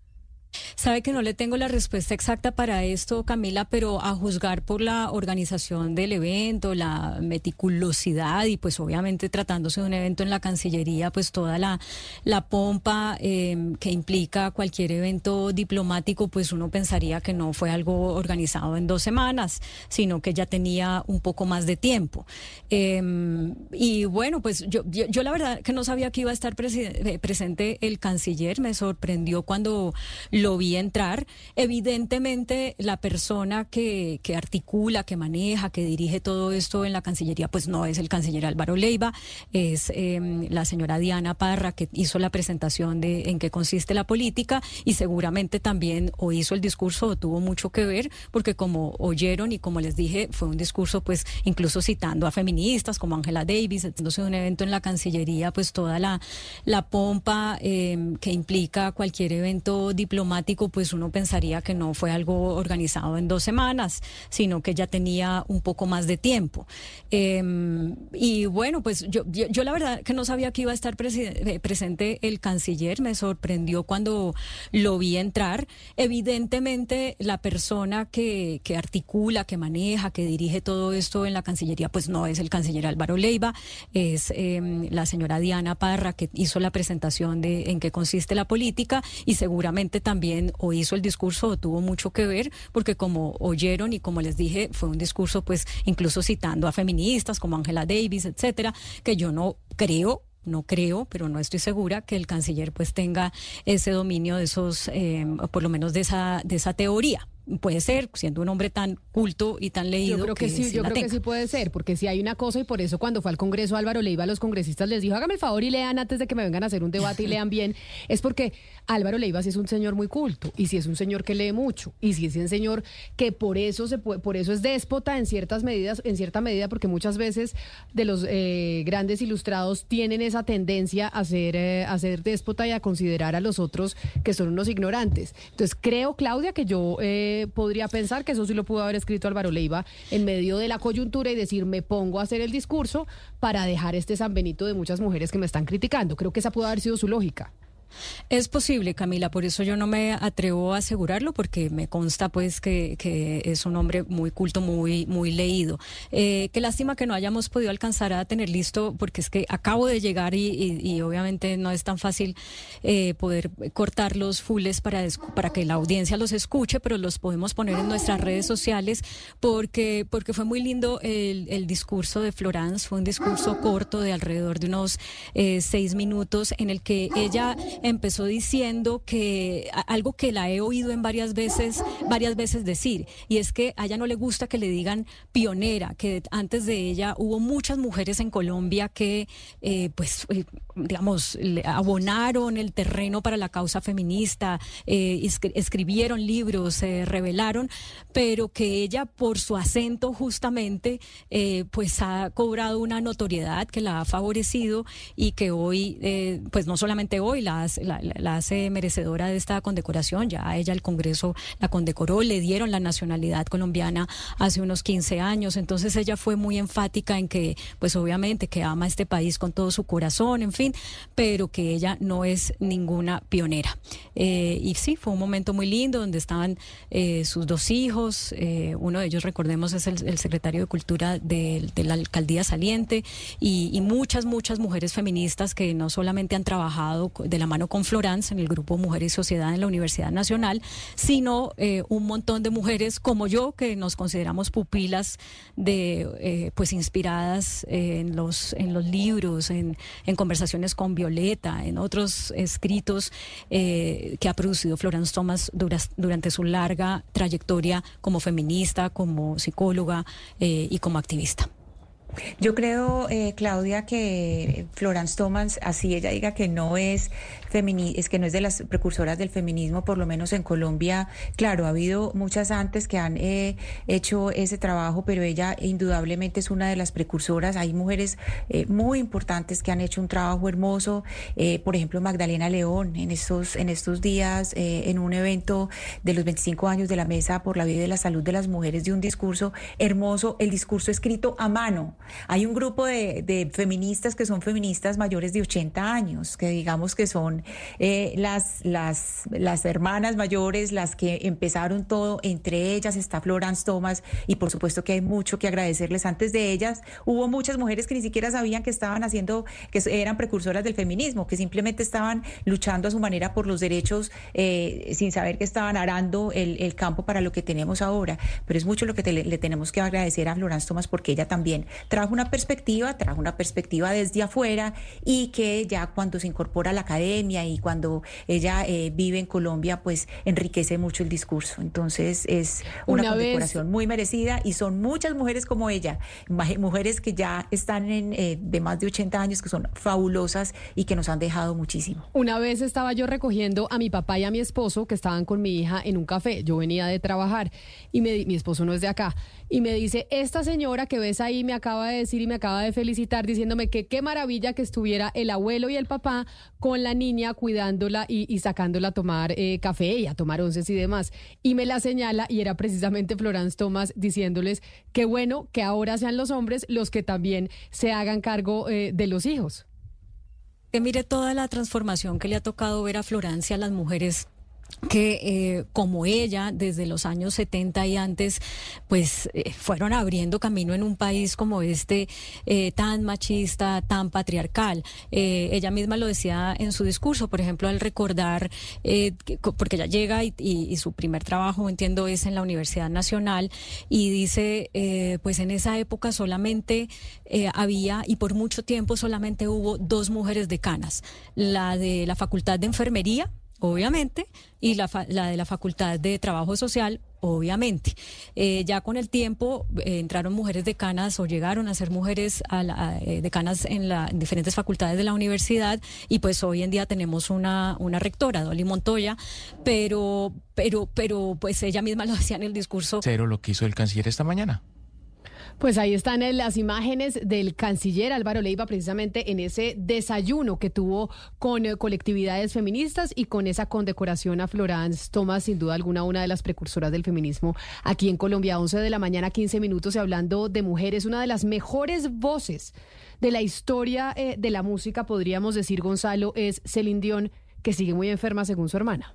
Sabe que no le tengo la respuesta exacta para esto, Camila, pero a juzgar por la organización del evento, la meticulosidad y pues obviamente tratándose de un evento en la Cancillería, pues toda la, la pompa em, que implica cualquier evento diplomático, pues uno pensaría que no fue algo organizado en dos semanas, sino que ya tenía un poco más de tiempo. Em, y bueno, pues yo, yo, la verdad que no sabía que iba a estar eh, presente el canciller, me sorprendió cuando lo vi entrar. Evidentemente, la persona que, que articula, que maneja, que dirige todo esto en la Cancillería, pues no es el canciller Álvaro Leiva, es em, la señora Diana Parra, que hizo la presentación de en qué consiste la política y seguramente también o hizo el discurso o tuvo mucho que ver, porque como oyeron y como les dije, fue un discurso pues incluso citando a feministas como Angela Davis, entonces un evento en la Cancillería, pues toda la, la pompa em, que implica cualquier evento diplomático pues uno pensaría que no fue algo organizado en dos semanas, sino que ya tenía un poco más de tiempo. Em, y bueno, pues yo, yo, la verdad que no sabía que iba a estar eh, presente el canciller, me sorprendió cuando lo vi entrar. Evidentemente, la persona que, que articula, que maneja, que dirige todo esto en la Cancillería, pues no es el canciller Álvaro Leiva, es em, la señora Diana Parra, que hizo la presentación de en qué consiste la política y seguramente también o hizo el discurso o tuvo mucho que ver, porque como oyeron y como les dije, fue un discurso pues incluso citando a feministas como Angela Davis, etcétera, que yo no creo no creo, pero no estoy segura que el canciller pues tenga ese dominio de esos, eh, por lo menos de esa, de esa teoría. puede ser, siendo un hombre tan culto y tan leído. Yo creo que, sí, yo creo que sí puede ser, porque si hay una cosa y por eso cuando fue al Congreso Álvaro Leiva a los congresistas les dijo, hágame el favor y lean antes de que me vengan a hacer un debate y lean bien, es porque Álvaro Leiva sí es un señor muy culto y si es un señor que lee mucho y si es un señor que por eso se puede, por eso es déspota en ciertas medidas, en cierta medida, porque muchas veces de los eh, grandes ilustrados tienen esa tendencia a ser, eh, a ser déspota y a considerar a los otros que son unos ignorantes. Entonces creo, Claudia, que yo eh, podría pensar que eso sí lo pudo haber escrito Álvaro Leiva en medio de la coyuntura y decir me pongo a hacer el discurso para dejar este San Benito de muchas mujeres que me están criticando. Creo que esa pudo haber sido su lógica. Es posible, Camila, por eso yo no me atrevo a asegurarlo, porque me consta pues que, es un hombre muy culto, muy, muy leído. Eh, qué lástima que no hayamos podido alcanzar a tener listo, porque es que acabo de llegar y, obviamente no es tan fácil eh, poder cortar los fules para, para que la audiencia los escuche, pero los podemos poner en nuestras redes sociales, porque, porque fue muy lindo el, discurso de Florence, fue un discurso corto de alrededor de unos eh, seis minutos en el que ella empezó diciendo que algo que la he oído en varias veces, varias veces decir, y es que a ella no le gusta que le digan pionera, que antes de ella hubo muchas mujeres en Colombia que, eh, pues, eh, digamos, abonaron el terreno para la causa feminista, eh, escribieron libros, se revelaron, pero que ella, por su acento justamente, pues ha cobrado una notoriedad que la ha favorecido y que hoy, pues no solamente hoy, la la, hace merecedora de esta condecoración. Ya a ella el Congreso la condecoró, le dieron la nacionalidad colombiana hace unos 15 años. Entonces ella fue muy enfática en que, pues obviamente, que ama este país con todo su corazón, en fin, pero que ella no es ninguna pionera. Eh, y sí, fue un momento muy lindo donde estaban eh, sus dos hijos. Eh, uno de ellos, recordemos, es el, secretario de Cultura de, la alcaldía saliente y, muchas, muchas mujeres feministas que no solamente han trabajado de la mano con Florence en el grupo Mujeres y Sociedad en la Universidad Nacional, sino un montón de mujeres como yo que nos consideramos pupilas de pues inspiradas en los en los libros, en, en conversaciones con Violeta, en otros escritos eh, que ha producido Florence Thomas durante su larga trayectoria como feminista, como psicóloga y como activista. Yo creo, eh, Claudia, que Florence Thomas, así ella diga que no es es que no es de las precursoras del feminismo, por lo menos en Colombia, claro, ha habido muchas antes que han eh, hecho ese trabajo, pero ella indudablemente es una de las precursoras. Hay mujeres eh, muy importantes que han hecho un trabajo hermoso, por ejemplo, Magdalena León, en estos, en estos días, en un evento de los 25 años de la Mesa por la Vida y la Salud de las Mujeres, de un discurso hermoso, el discurso escrito a mano hay un grupo de, feministas que son feministas mayores de 80 años, que digamos que son eh, las, las, las hermanas mayores, las que empezaron todo, entre ellas está Florence Thomas, y por supuesto que hay mucho que agradecerles. Antes de ellas hubo muchas mujeres que ni siquiera sabían que estaban haciendo, que eran precursoras del feminismo, que simplemente estaban luchando a su manera por los derechos eh, sin saber que estaban arando el, campo para lo que tenemos ahora. Pero es mucho lo que le tenemos que agradecer a Florence Thomas porque ella también trajo una perspectiva, trajo una perspectiva desde afuera y que ya cuando se incorpora a la academia y cuando ella eh, vive en Colombia, pues enriquece mucho el discurso. Entonces es una, condecoración muy merecida y son muchas mujeres como ella, mujeres que ya están en, eh, de más de 80 años, que son fabulosas y que nos han dejado muchísimo. Una vez estaba yo recogiendo a mi papá y a mi esposo que estaban con mi hija en un café. Yo venía de trabajar y mi esposo no es de acá y me dice, esta señora que ves ahí me acaba de decir y me acaba de felicitar diciéndome que qué maravilla que estuviera el abuelo y el papá con la niña cuidándola y, sacándola a tomar eh, café y a tomar onces y demás. Y me la señala y era precisamente Florence Thomas diciéndoles qué bueno que ahora sean los hombres los que también se hagan cargo eh, de los hijos. Que mire toda la transformación que le ha tocado ver a Florencia a las mujeres que eh, como ella desde los años 70 y antes pues eh, fueron abriendo camino en un país como este eh, tan machista tan patriarcal. Ella misma lo decía en su discurso por ejemplo al recordar porque ella llega y, su primer trabajo entiendo es en la Universidad Nacional y dice pues en esa época solamente había y por mucho tiempo solamente hubo dos mujeres decanas la de la Facultad de Enfermería obviamente, y la, la, de la Facultad de Trabajo Social, obviamente. Eh, ya con el tiempo eh, entraron mujeres decanas o llegaron a ser mujeres a la, eh, decanas en, la, en diferentes facultades de la universidad y pues hoy en día tenemos una, rectora, Dolly Montoya, pero, pero, pero pues ella misma lo [LAUGHS] decía en el discurso. Cero lo que hizo el canciller esta mañana. Pues ahí están eh, las imágenes del canciller Álvaro Leiva precisamente en ese desayuno que tuvo con eh, colectividades feministas y con esa condecoración a Florence Thomas, sin duda alguna una de las precursoras del feminismo aquí en Colombia. 11 de la mañana, 15 minutos y hablando de mujeres, una de las mejores voces de la historia eh, de la música, podríamos decir, Gonzalo, es Celine Dion, que sigue muy enferma según su hermana.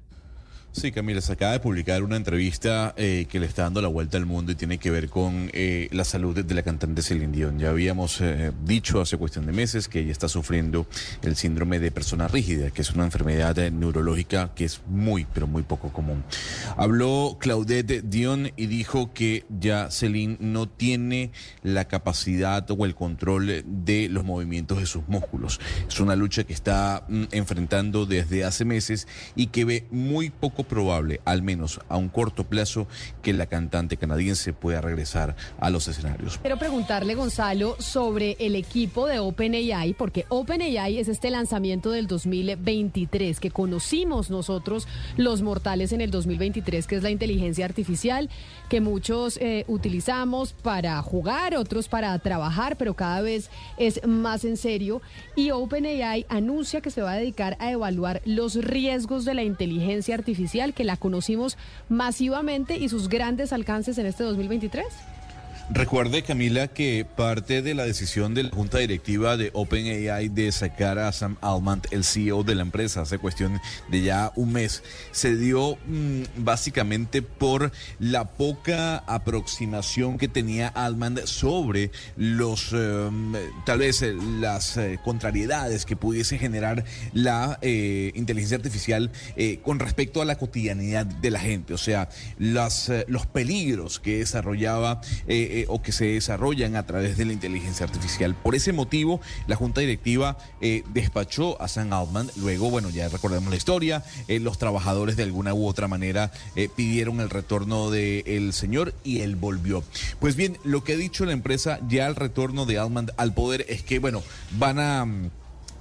Sí, Camila, se acaba de publicar una entrevista eh, que le está dando la vuelta al mundo y tiene que ver con eh, la salud de la cantante Celine Dion. Ya habíamos eh, dicho hace cuestión de meses que ella está sufriendo el síndrome de persona rígida, que es una enfermedad neurológica que es muy, pero muy poco común. Habló Claudette Dion y dijo que ya Celine no tiene la capacidad o el control de los movimientos de sus músculos. Es una lucha que está mm, enfrentando desde hace meses y que ve muy poco probable, al menos a un corto plazo, que la cantante canadiense pueda regresar a los escenarios. Quiero preguntarle, Gonzalo, sobre el equipo de OpenAI, porque OpenAI es este lanzamiento del 2023 que conocimos nosotros los mortales en el 2023, que es la inteligencia artificial, que muchos eh, utilizamos para jugar, otros para trabajar, pero cada vez es más en serio. Y OpenAI anuncia que se va a dedicar a evaluar los riesgos de la inteligencia artificial que la conocimos masivamente y sus grandes alcances en este 2023? Recuerde, Camila, que parte de la decisión de la Junta Directiva de OpenAI de sacar a Sam Altman, el CEO de la empresa, hace cuestión de ya un mes, se dio mmm, básicamente por la poca aproximación que tenía Altman sobre los, eh, tal vez, eh, las eh, contrariedades que pudiese generar la inteligencia artificial con respecto a la cotidianidad de la gente, o sea, las, los peligros que desarrollaba eh, o que se desarrollan a través de la inteligencia artificial. Por ese motivo, la Junta Directiva eh, despachó a Sam Altman. Luego, bueno, ya recordemos la historia. Eh, los trabajadores de alguna u otra manera pidieron el retorno del señor y él volvió. Pues bien, lo que ha dicho la empresa ya al retorno de Altman al poder es que, bueno, van a...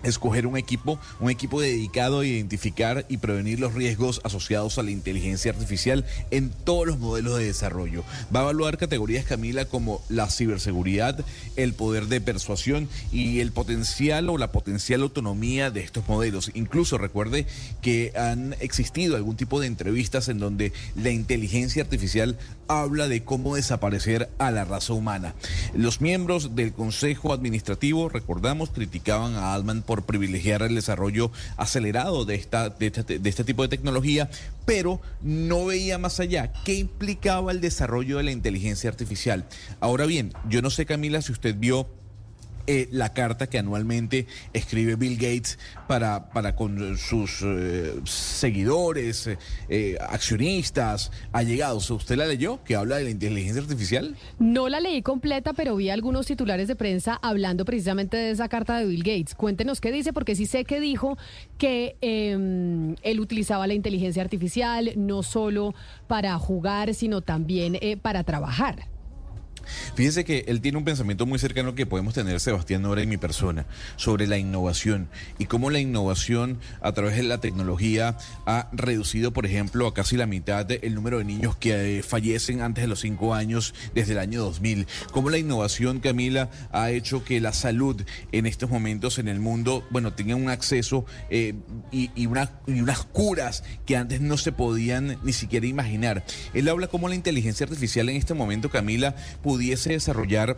Escoger un equipo, un equipo dedicado a identificar y prevenir los riesgos asociados a la inteligencia artificial en todos los modelos de desarrollo. Va a evaluar categorías, Camila, como la ciberseguridad, el poder de persuasión y el potencial o la potencial autonomía de estos modelos. Incluso recuerde que han existido algún tipo de entrevistas en donde la inteligencia artificial habla de cómo desaparecer a la raza humana. Los miembros del Consejo Administrativo, recordamos, criticaban a Altman por privilegiar el desarrollo acelerado de, esta, de, de este tipo de tecnología, pero no veía más allá. ¿Qué implicaba el desarrollo de la inteligencia artificial? Ahora bien, yo no sé, Camila, si usted vio eh, la carta que anualmente escribe Bill Gates para, para con sus eh, seguidores, eh, accionistas, allegados. ¿Usted la leyó que habla de la inteligencia artificial? No la leí completa, pero vi algunos titulares de prensa hablando precisamente de esa carta de Bill Gates. Cuéntenos qué dice, porque sí sé que dijo que eh, él utilizaba la inteligencia artificial no solo para jugar, sino también para trabajar. Fíjense que él tiene un pensamiento muy cercano que podemos tener Sebastián Nora y mi persona sobre la innovación y cómo la innovación a través de la tecnología ha reducido, por ejemplo, a casi la mitad el número de niños que eh, fallecen antes de los cinco años desde el año 2000. Cómo la innovación, Camila, ha hecho que la salud en estos momentos en el mundo, bueno, tenga un acceso eh, y, y, una, y unas curas que antes no se podían ni siquiera imaginar. Él habla cómo la inteligencia artificial en este momento, Camila, pudiese desarrollar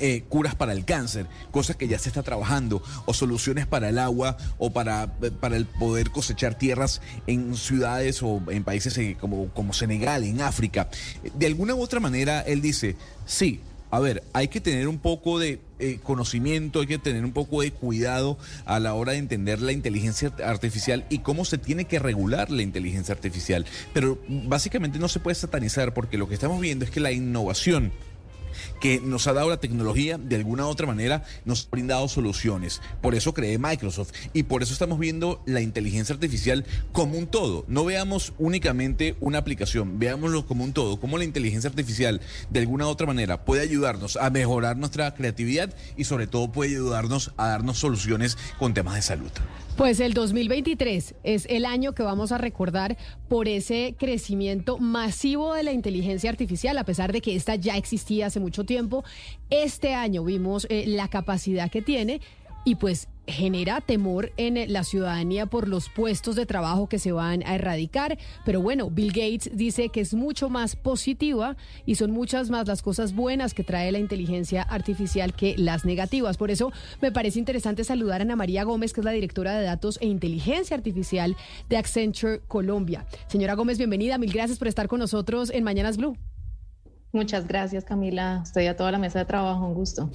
eh, curas para el cáncer, cosas que ya se está trabajando, o soluciones para el agua o para, para el poder cosechar tierras en ciudades o en países eh, como, como Senegal, en África. De alguna u otra manera, él dice, sí, a ver, hay que tener un poco de eh, conocimiento, hay que tener un poco de cuidado a la hora de entender la inteligencia artificial y cómo se tiene que regular la inteligencia artificial. Pero básicamente no se puede satanizar porque lo que estamos viendo es que la innovación que nos ha dado la tecnología, de alguna u otra manera nos ha brindado soluciones. Por eso creé Microsoft y por eso estamos viendo la inteligencia artificial como un todo. No veamos únicamente una aplicación, veámoslo como un todo, como la inteligencia artificial de alguna u otra manera puede ayudarnos a mejorar nuestra creatividad y sobre todo puede ayudarnos a darnos soluciones con temas de salud. Pues el 2023 es el año que vamos a recordar por ese crecimiento masivo de la inteligencia artificial, a pesar de que esta ya existía hace mucho tiempo. Este año vimos eh, la capacidad que tiene y pues genera temor en la ciudadanía por los puestos de trabajo que se van a erradicar. Pero bueno, Bill Gates dice que es mucho más positiva y son muchas más las cosas buenas que trae la inteligencia artificial que las negativas. Por eso me parece interesante saludar a Ana María Gómez, que es la directora de datos e inteligencia artificial de Accenture Colombia. Señora Gómez, bienvenida. Mil gracias por estar con nosotros en Mañanas Blue. Muchas gracias, Camila. Estoy a toda la mesa de trabajo, un gusto.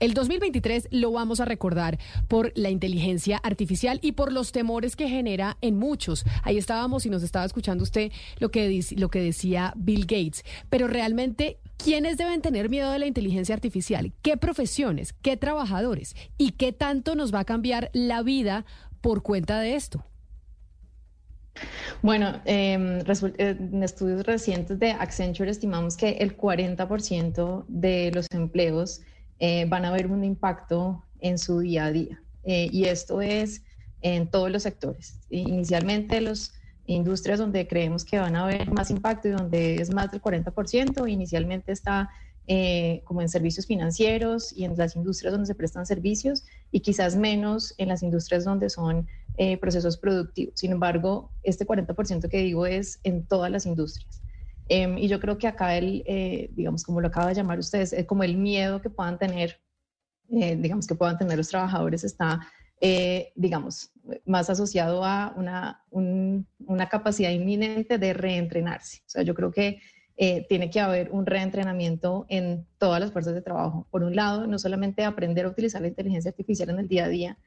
el 2023 lo vamos a recordar por la inteligencia artificial y por los temores que genera en muchos. Ahí estábamos y nos estaba escuchando usted lo que, lo que decía Bill Gates. Pero realmente, ¿quiénes deben tener miedo de la inteligencia artificial? ¿Qué profesiones? ¿Qué trabajadores? ¿Y qué tanto nos va a cambiar la vida por cuenta de esto? Bueno, em, en estudios recientes de Accenture estimamos que el 40% de los empleos eh, van a ver un impacto en su día a día. Eh, y esto es en todos los sectores. Inicialmente los industrias donde creemos que van a haber más impacto y donde es más del 40%, inicialmente está eh, como en servicios financieros y en las industrias donde se prestan servicios y quizás menos en las industrias donde son eh, procesos productivos. Sin embargo, este 40% que digo es en todas las industrias. Em, y yo creo que acá el, eh, digamos, como lo acaba de llamar ustedes, es como el miedo que puedan tener, digamos, que puedan tener los trabajadores está, digamos, más asociado a una, una capacidad inminente de reentrenarse. O sea, yo creo que eh, tiene que haber un reentrenamiento en todas las fuerzas de trabajo. Por un lado, no solamente aprender a utilizar la inteligencia artificial en el día a día,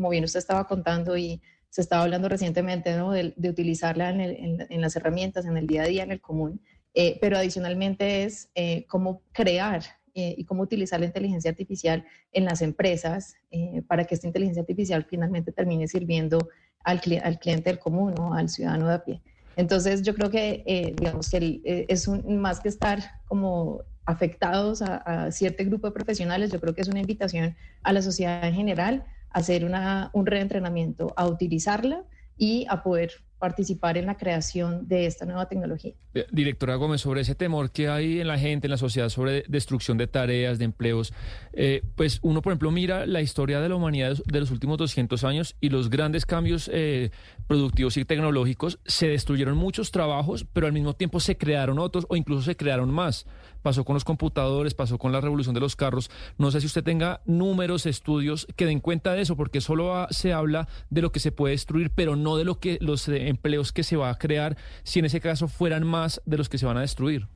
como bien usted estaba contando y se estaba hablando recientemente ¿no? de, utilizarla en, las herramientas, en el día a día, en el común, eh, pero adicionalmente es eh, cómo crear y cómo utilizar la inteligencia artificial en las empresas para que esta inteligencia artificial finalmente termine sirviendo al, al cliente del común o al ciudadano de a pie. Entonces yo creo que, eh, digamos que eh, es más que estar como afectados a, cierto grupo de profesionales, yo creo que es una invitación a la sociedad en general a hacer una, un reentrenamiento, a utilizarla y a poder participar en la creación de esta nueva tecnología. Eh, directora Gómez, sobre ese temor que hay en la gente, en la sociedad, sobre destrucción de tareas, de empleos, eh, pues uno, por ejemplo, mira la historia de la humanidad de los últimos 200 años y los grandes cambios eh, productivos y tecnológicos, se destruyeron muchos trabajos, pero al mismo tiempo se crearon otros o incluso se crearon más. Pasó con los computadores, pasó con la revolución de los carros. No sé si usted tenga números, estudios que den cuenta de eso, porque solo se habla de lo que se puede destruir, pero no de lo que los empleos que se va a crear, si en ese caso fueran más de los que se van a destruir.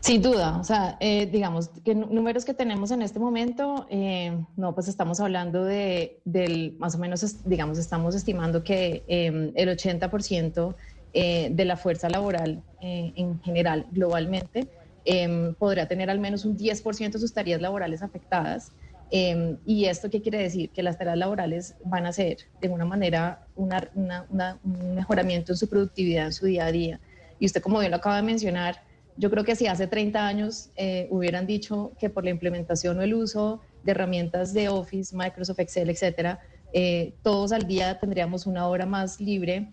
Sin duda, o sea, eh, digamos, que números que tenemos en este momento, eh, no, pues estamos hablando de, del, más o menos, digamos, estamos estimando que em, el 80% eh, de la fuerza laboral en general, globalmente, em, podrá tener al menos un 10% de sus tareas laborales afectadas. Em, ¿Y esto qué quiere decir? Que las tareas laborales van a ser de alguna manera una, un mejoramiento en su productividad en su día a día. Y usted, como bien lo acaba de mencionar, yo creo que si hace 30 años eh, hubieran dicho que por la implementación o el uso de herramientas de Office, Microsoft Excel, etcétera, eh, todos al día tendríamos una hora más libre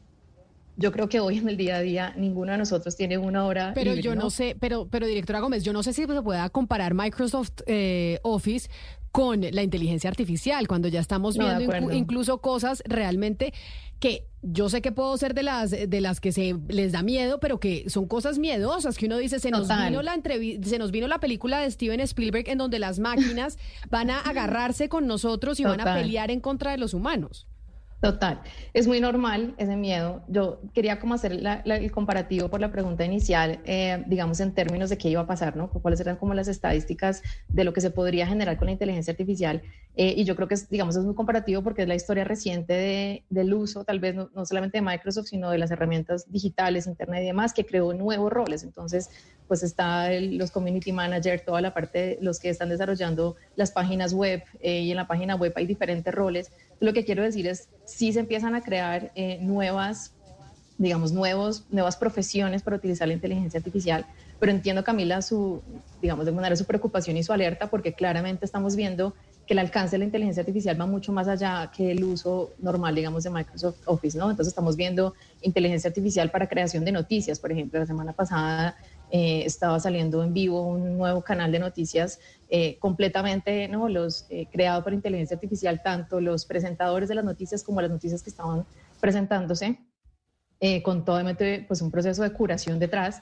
yo creo que hoy en el día a día ninguno de nosotros tiene una hora. Pero yo no, sé, pero, pero directora Gómez, yo no sé si se pueda comparar Microsoft eh, Office con la inteligencia artificial, cuando ya estamos viendo incluso cosas realmente que yo sé que puedo ser de las de las que se les da miedo, pero que son cosas miedosas que uno dice, se nos vino la se nos vino la película de Steven Spielberg en donde las máquinas [LAUGHS] van a agarrarse con nosotros y van a pelear en contra de los humanos. Total, es muy normal ese miedo. Yo quería como hacer el comparativo por la pregunta inicial, eh, digamos en términos de qué iba a pasar, ¿no? Cuáles eran como las estadísticas de lo que se podría generar con la inteligencia artificial. Eh, y yo creo que, es, digamos, es muy comparativo porque es la historia reciente de, del uso, tal vez no, solamente de Microsoft, sino de las herramientas digitales, Internet y demás, que creó nuevos roles. Entonces, pues está los community manager, toda la parte de los que están desarrollando las páginas web eh, y en la página web hay diferentes roles. Lo que quiero decir es, sí se empiezan a crear eh, nuevas, digamos, nuevos, nuevas profesiones para utilizar la inteligencia artificial, pero entiendo, Camila, su, digamos, de manera su preocupación y su alerta, porque claramente estamos viendo que el alcance de la inteligencia artificial va mucho más allá que el uso normal, digamos, de Microsoft Office, ¿no? Entonces estamos viendo inteligencia artificial para creación de noticias, por ejemplo, la semana pasada eh, estaba saliendo en vivo un nuevo canal de noticias eh, completamente ¿no? los, eh, creado por inteligencia artificial, tanto los presentadores de las noticias como las noticias que estaban presentándose, con todo pues, un proceso de curación detrás.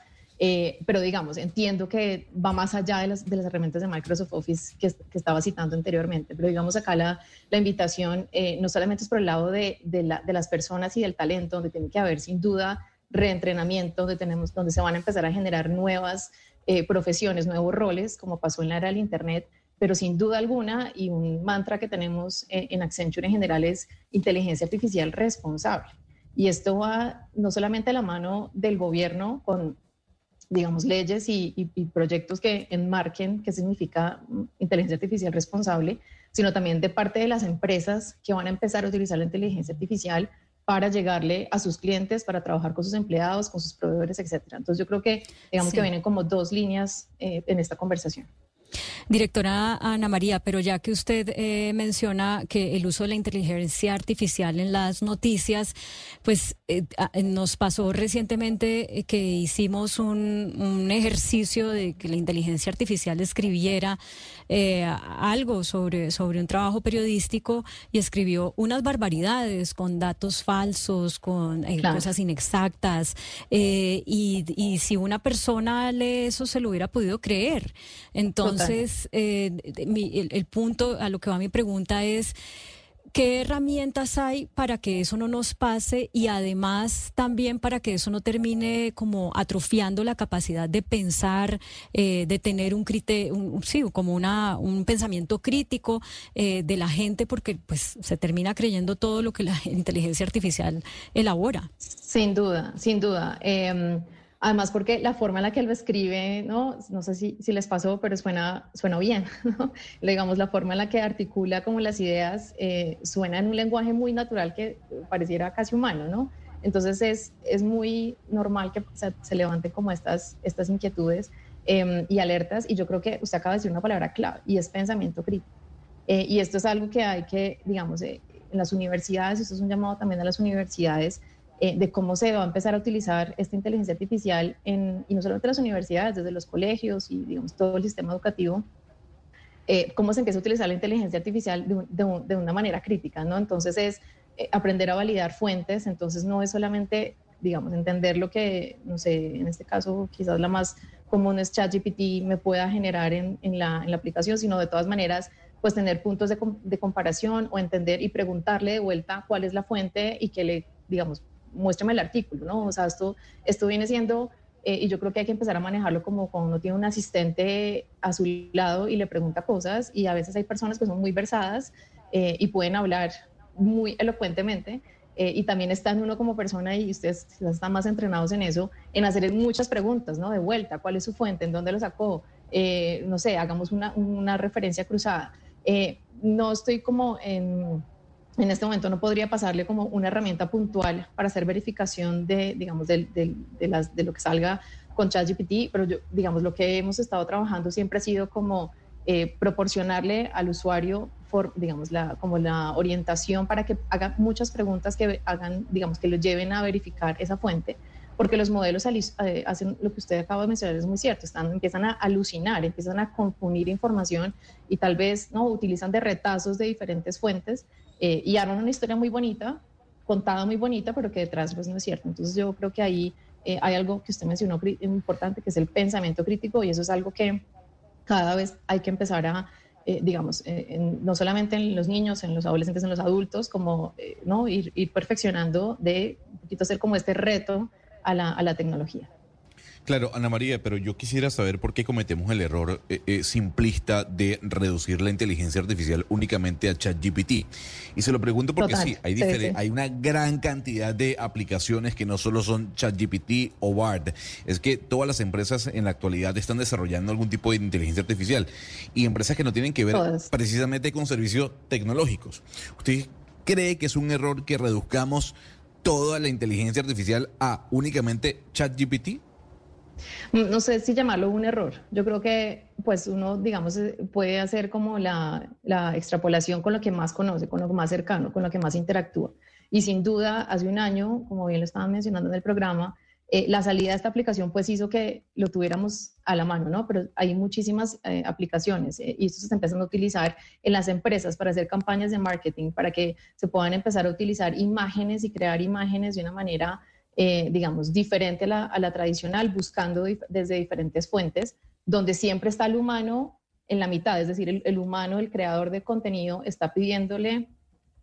pero digamos, entiendo que va más allá de las, de las herramientas de Microsoft Office que, estaba citando anteriormente, pero digamos acá la, la invitación no solamente es por el lado de, de las personas y del talento, donde tiene que haber sin duda reentrenamiento, donde, tenemos, donde se van a empezar a generar nuevas eh, profesiones, nuevos roles, como pasó en la era del Internet, pero sin duda alguna, y un mantra que tenemos en, en Accenture en general es inteligencia artificial responsable. Y esto va no solamente a la mano del gobierno con, digamos, leyes y, y, proyectos que enmarquen qué significa mm, inteligencia artificial responsable, sino también de parte de las empresas que van a empezar a utilizar la inteligencia artificial para llegarle a sus clientes, para trabajar con sus empleados, con sus proveedores, etcétera. Entonces yo creo que digamos que vienen como dos líneas eh, en esta conversación. Directora Ana María, pero ya que usted eh, menciona que el uso de la inteligencia artificial en las noticias, pues eh, nos pasó recientemente que hicimos un, un, ejercicio de que la inteligencia artificial escribiera eh, algo sobre, sobre un trabajo periodístico y escribió unas barbaridades con datos falsos, con eh, cosas inexactas. Eh, y, y, si una persona lee eso, se lo hubiera podido creer. Entonces, el, el punto a lo que va mi pregunta es... ¿Qué herramientas hay para que eso no nos pase y además también para que eso no termine como atrofiando la capacidad de pensar, eh, de tener un criterio, sí, como una, un pensamiento crítico eh, de la gente porque pues se termina creyendo todo lo que la [LAUGHS] inteligencia artificial elabora? Sin duda, sin duda. Em, Además, porque la forma en la que él lo escribe, no, no sé si, si les pasó, pero suena, suena bien. [LAUGHS] ¿no? Digamos, la forma en la que articula como las ideas eh, suena en un lenguaje muy natural que pareciera casi humano, ¿no? Entonces es, es muy normal que se, se levanten como estas, estas inquietudes em, y alertas. Y yo creo que usted acaba de decir una palabra clave y es pensamiento crítico. Eh, y esto es algo que hay que, digamos, eh, en las universidades, esto es un llamado también a las universidades, eh, de cómo se va a empezar a utilizar esta inteligencia artificial en, y no solamente las universidades, desde los colegios y digamos todo el sistema educativo, eh, cómo se empieza a utilizar la inteligencia artificial de, de, una manera crítica, ¿no? Entonces es eh, aprender a validar fuentes, entonces no es solamente, digamos, entender lo que, no sé, en este caso quizás la más común es ChatGPT me pueda generar en, en, la, en la aplicación, sino de todas maneras pues tener puntos de, de, comparación o entender y preguntarle de vuelta cuál es la fuente y que le, digamos, muéstrame el artículo, ¿no? O sea, esto, esto viene siendo, eh, y yo creo que hay que empezar a manejarlo como cuando uno tiene un asistente a su lado y le pregunta cosas, y a veces hay personas que son muy versadas eh, y pueden hablar muy elocuentemente, eh, y también están uno como persona y ustedes están más entrenados en eso, en hacer muchas preguntas, ¿no? De vuelta, ¿cuál es su fuente? ¿En dónde lo sacó? no sé, hagamos una, una referencia cruzada. no estoy como en en este momento no podría pasarle como una herramienta puntual para hacer verificación de, digamos, de, de, las, de lo que salga con ChatGPT, pero yo, digamos, lo que hemos estado trabajando siempre ha sido como eh, proporcionarle al usuario, digamos, la, como la orientación para que haga muchas preguntas que hagan, digamos, que lo lleven a verificar esa fuente, porque los modelos eh, hacen lo que usted acaba de mencionar, es muy cierto, están, empiezan a alucinar, empiezan a confundir información y tal vez no utilizan de retazos de diferentes fuentes eh, y arman una historia muy bonita, contada muy bonita, pero que detrás pues no es cierto. Entonces yo creo que ahí eh, hay algo que usted mencionó importante, que es el pensamiento crítico, y eso es algo que cada vez hay que empezar a eh, digamos, eh, no solamente en los niños, en los adolescentes, en los adultos, como eh, ¿no? Ir, ir, perfeccionando de un poquito hacer como este reto a la, a la tecnología. Claro, Ana María, pero yo quisiera saber por qué cometemos el error eh, eh, simplista de reducir la inteligencia artificial únicamente a ChatGPT. Y se lo pregunto porque Total, sí, hay, sí, hay una gran cantidad de aplicaciones que no solo son ChatGPT o BARD, es que todas las empresas en la actualidad están desarrollando algún tipo de inteligencia artificial y empresas que no tienen que ver Todas. precisamente con servicios tecnológicos. ¿Usted cree que es un error que reduzcamos toda la inteligencia artificial a únicamente ChatGPT? No sé si llamarlo un error. Yo creo que pues uno, digamos, eh, puede hacer como la, la extrapolación con lo que más conoce, con lo más cercano, con lo que más interactúa. Y sin duda, hace un año, como bien lo estaban mencionando en el programa, eh, la salida de esta aplicación pues hizo que lo tuviéramos a la mano, ¿no? Pero hay muchísimas eh, aplicaciones y esto se está empezando a utilizar en las empresas para hacer campañas de marketing, para que se puedan empezar a utilizar imágenes y crear imágenes de una manera eh, digamos, diferente a la, tradicional, buscando desde diferentes fuentes, donde siempre está el humano en la mitad, es decir, el, humano, el creador de contenido, está pidiéndole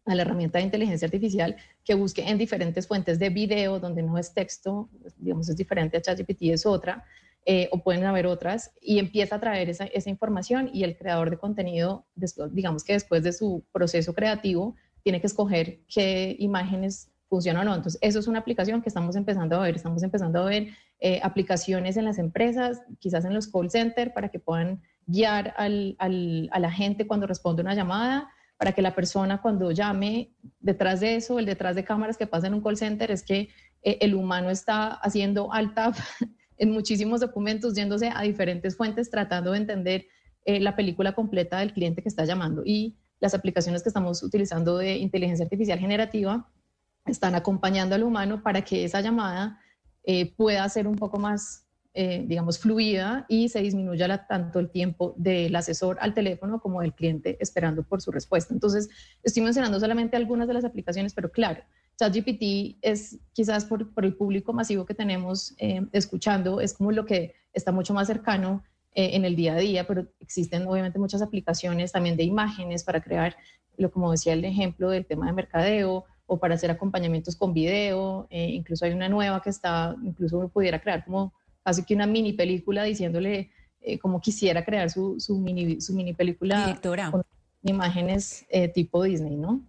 a la herramienta de inteligencia artificial que busque en diferentes fuentes de video, donde no es texto, digamos, es diferente a ChatGPT, es otra, eh, o pueden haber otras, y empieza a traer esa, esa información y el creador de contenido, digamos que después de su proceso creativo, tiene que escoger qué imágenes funcionan o no. Entonces, eso es una aplicación que estamos empezando a ver. Estamos empezando a ver eh, aplicaciones en las empresas, quizás en los call centers, para que puedan guiar al- al- a la gente cuando responde una llamada, para que la persona cuando llame, detrás de eso, el detrás de cámaras que pasa en un call center, es que eh, el humano está haciendo alt tab [LAUGHS] en muchísimos documentos, yéndose a diferentes fuentes, tratando de entender eh, la película completa del cliente que está llamando. Y las aplicaciones que estamos utilizando de inteligencia artificial generativa están acompañando al humano para que esa llamada eh, pueda ser un poco más, eh, digamos, fluida y se disminuya la- tanto el tiempo del asesor al teléfono como del cliente esperando por su respuesta. Entonces, estoy mencionando solamente algunas de las aplicaciones, pero claro, ChatGPT es quizás por, por el público masivo que tenemos eh, escuchando, es como lo que está mucho más cercano en el día a día, pero existen obviamente muchas aplicaciones también de imágenes para crear, lo como decía el ejemplo del tema de mercadeo o para hacer acompañamientos con video, eh, incluso hay una nueva que está, incluso uno pudiera crear como casi que una mini película diciéndole eh, cómo quisiera crear su, su, mini, su mini película Directora. con imágenes eh, tipo Disney, ¿no?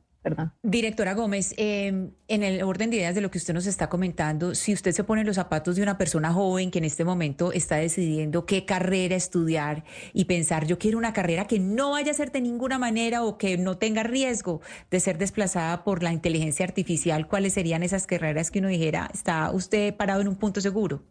Directora Gómez, eh, en el orden de ideas de lo que usted nos está comentando, si usted se pone en los zapatos de una persona joven que en este momento está decidiendo qué carrera estudiar y pensar, yo quiero una carrera que no vaya a ser de ninguna manera o que no tenga riesgo de ser desplazada por la inteligencia artificial, ¿cuáles serían esas carreras que uno dijera, está usted parado en un punto seguro?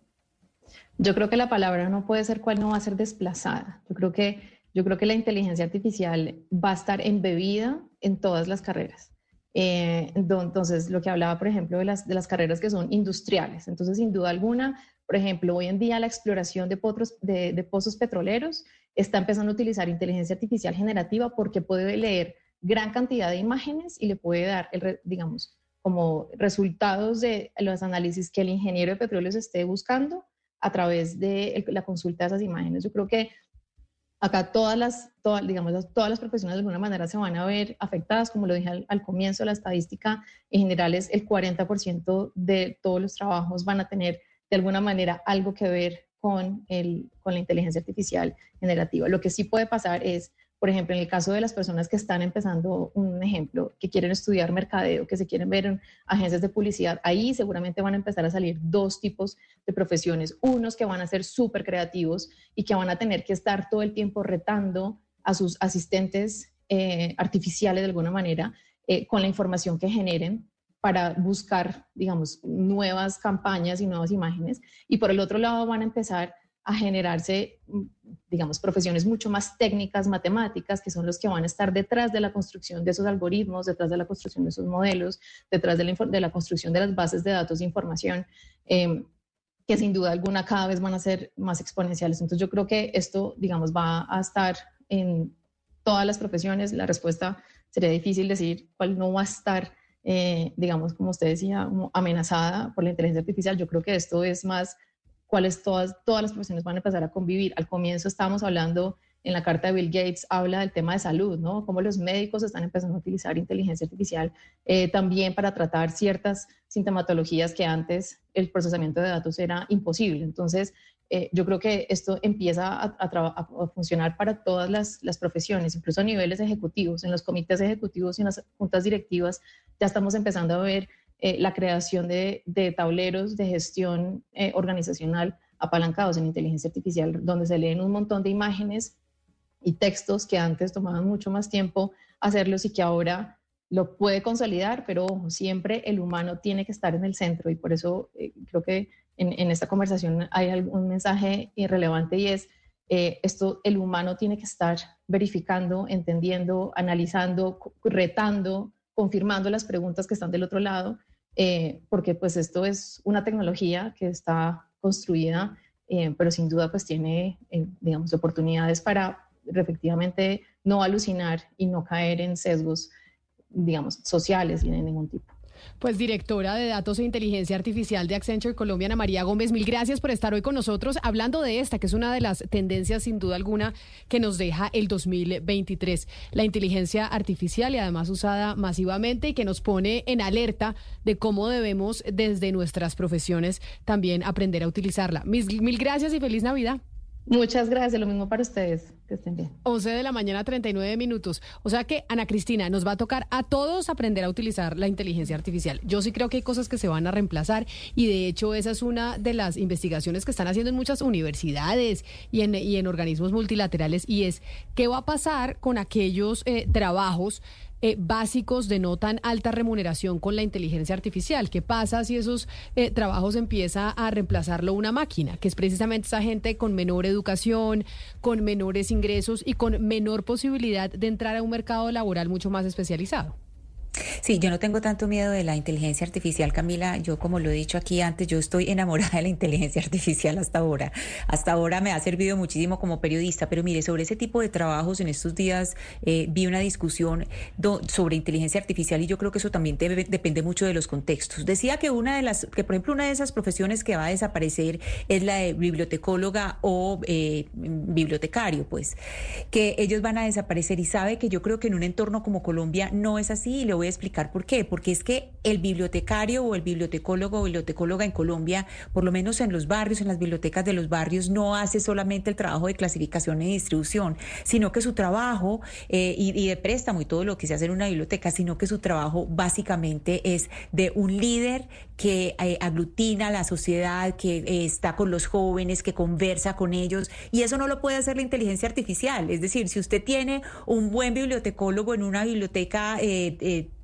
Yo creo que la palabra no puede ser cuál no va a ser desplazada. Yo creo que, yo creo que la inteligencia artificial va a estar embebida en todas las carreras. Eh, ento- entonces, lo que hablaba, por ejemplo, de las, de las carreras que son industriales. Entonces, sin duda alguna, por ejemplo, hoy en día la exploración de, pozos petroleros está empezando a utilizar inteligencia artificial generativa porque puede leer gran cantidad de imágenes y le puede dar, digamos, como resultados de los análisis que el ingeniero de petróleos esté buscando a través de la consulta de esas imágenes. Yo creo que acá todas las, todas, digamos, todas las profesiones de alguna manera se van a ver afectadas, como lo dije al, al comienzo, la estadística en general es el 40% de todos los trabajos van a tener de alguna manera algo que ver con, el, con la inteligencia artificial generativa. Lo que sí puede pasar es, por ejemplo, en el caso de las personas que están empezando, un ejemplo, que quieren estudiar mercadeo, que se quieren ver en agencias de publicidad, ahí seguramente van a empezar a salir dos tipos de profesiones. Unos que van a ser súper creativos y que van a tener que estar todo el tiempo retando a sus asistentes eh, artificiales de alguna manera eh, con la información que generen para buscar, digamos, nuevas campañas y nuevas imágenes. Y por el otro lado van a empezar a generarse, mm, digamos, profesiones mucho más técnicas, matemáticas, que son los que van a estar detrás de la construcción de esos algoritmos, detrás de la construcción de esos modelos, detrás de la, de la construcción de las bases de datos de información, eh, que sin duda alguna cada vez van a ser más exponenciales. Entonces yo creo que esto, digamos, va a estar en todas las profesiones. La respuesta sería difícil decir cuál no va a estar eh, digamos, como usted decía, amenazada por la inteligencia artificial. Yo creo que esto es más cuáles todas, todas las profesiones van a empezar a convivir. Al comienzo estábamos hablando en la carta de Bill Gates habla del tema de salud, ¿no? Cómo los médicos están empezando a utilizar inteligencia artificial eh, también para tratar ciertas sintomatologías que antes el procesamiento de datos era imposible. Entonces, eh, yo creo que esto empieza a, funcionar para todas las, profesiones, incluso a niveles ejecutivos. En los comités ejecutivos y en las juntas directivas ya estamos empezando a ver eh, la creación de, tableros de gestión organizacional apalancados en inteligencia artificial, donde se leen un montón de imágenes y textos que antes tomaban mucho más tiempo hacerlos y que ahora lo puede consolidar, pero siempre el humano tiene que estar en el centro y por eso eh, creo que en, esta conversación hay algún mensaje irrelevante y es eh, esto, el humano tiene que estar verificando, entendiendo, analizando, retando, confirmando las preguntas que están del otro lado, eh, porque pues esto es una tecnología que está construida, pero sin duda pues tiene, digamos, oportunidades para efectivamente no alucinar y no caer en sesgos, digamos, sociales y de ningún tipo. Pues directora de Datos e Inteligencia Artificial de Accenture Colombia, Ana María Gómez, mil gracias por estar hoy con nosotros hablando de esta, que es una de las tendencias sin duda alguna que nos deja el 2023. La inteligencia artificial y además usada masivamente y que nos pone en alerta de cómo debemos desde nuestras profesiones también aprender a utilizarla. mil gracias y feliz Navidad. Muchas gracias, lo mismo para ustedes. Que estén bien. 11 de la mañana, 39 minutos. O sea que, Ana Cristina, nos va a tocar a todos aprender a utilizar la inteligencia artificial. Yo sí creo que hay cosas que se van a reemplazar y de hecho esa es una de las investigaciones que están haciendo en muchas universidades y en, y en organismos multilaterales y es qué va a pasar con aquellos eh, trabajos eh, básicos de no tan alta remuneración con la inteligencia artificial. ¿Qué pasa si esos eh, trabajos empieza a reemplazarlo una máquina? Que es precisamente esa gente con menor educación, con menores ingresos y con menor posibilidad de entrar a un mercado laboral mucho más especializado. Sí, yo no tengo tanto miedo de la inteligencia artificial, Camila. Yo, como lo he dicho aquí antes, yo estoy enamorada de la inteligencia artificial hasta ahora. Hasta ahora me ha servido muchísimo como periodista, pero mire, sobre ese tipo de trabajos, en estos días eh, vi una discusión sobre inteligencia artificial y yo creo que eso también depende mucho de los contextos. Decía que una de las, que por ejemplo, una de esas profesiones que va a desaparecer es la de bibliotecóloga o eh, bibliotecario, pues, que ellos van a desaparecer y sabe que yo creo que en un entorno como Colombia no es así y voy a explicar por qué. Porque es que el bibliotecario o el bibliotecólogo o bibliotecóloga en Colombia, por lo menos en los barrios, en las bibliotecas de los barrios, no hace solamente el trabajo de clasificación y distribución, sino que su trabajo eh, y, de préstamo y todo lo que se hace en una biblioteca, sino que su trabajo básicamente es de un líder que eh, aglutina a la sociedad, que eh, está con los jóvenes, que conversa con ellos. Y eso no lo puede hacer la inteligencia artificial. Es decir, si usted tiene un buen bibliotecólogo en una biblioteca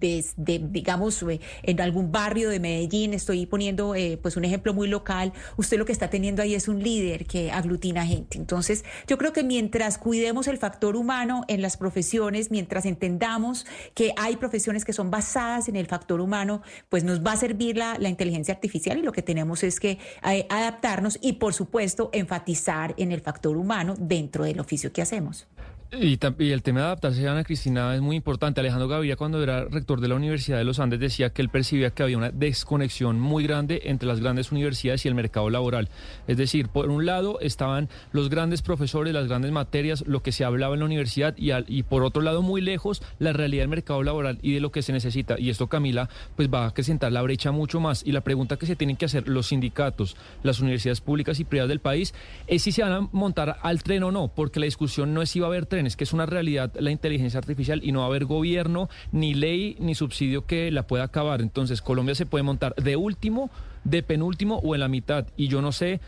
de, digamos, eh, en algún barrio de Medellín, estoy poniendo eh, pues un ejemplo muy local, usted lo que está teniendo ahí es un líder que aglutina gente. Entonces, yo creo que mientras cuidemos el factor humano en las profesiones, mientras entendamos que hay profesiones que son basadas en el factor humano, pues nos va a servir la, la inteligencia artificial y lo que tenemos es que eh, adaptarnos y, por supuesto, enfatizar en el factor humano dentro del oficio que hacemos. Y, el tema de adaptarse, Ana Cristina, es muy importante. Alejandro Gaviria, cuando era rector de la Universidad de los Andes, decía que él percibía que había una desconexión muy grande entre las grandes universidades y el mercado laboral. Es decir, por un lado estaban los grandes profesores, las grandes materias, lo que se hablaba en la universidad, y, y por otro lado, muy lejos, la realidad del mercado laboral y de lo que se necesita. Y esto, Camila, pues va a acrecentar la brecha mucho más. Y la pregunta que se tienen que hacer los sindicatos, las universidades públicas y privadas del país, es si se van a montar al tren o no, porque la discusión no es si va a haber tren es que es una realidad la inteligencia artificial y no va a haber gobierno, ni ley, ni subsidio que la pueda acabar. Entonces Colombia se puede montar de último, de penúltimo o en la mitad. Y yo no sé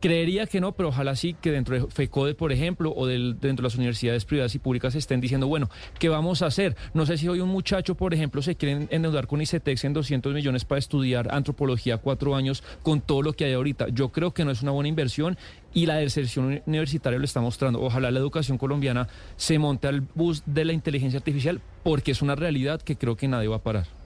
Creería que no, pero ojalá sí que dentro de FECODE, por ejemplo, o dentro de las universidades privadas y públicas estén diciendo, bueno, ¿qué vamos a hacer? No sé si hoy un muchacho, por ejemplo, se quiere endeudar con ICETEX en 200 millones para estudiar antropología cuatro años con todo lo que hay ahorita. Yo creo que no es una buena inversión y la deserción universitaria lo está mostrando. Ojalá la educación colombiana se monte al bus de la inteligencia artificial porque es una realidad que creo que nadie va a parar.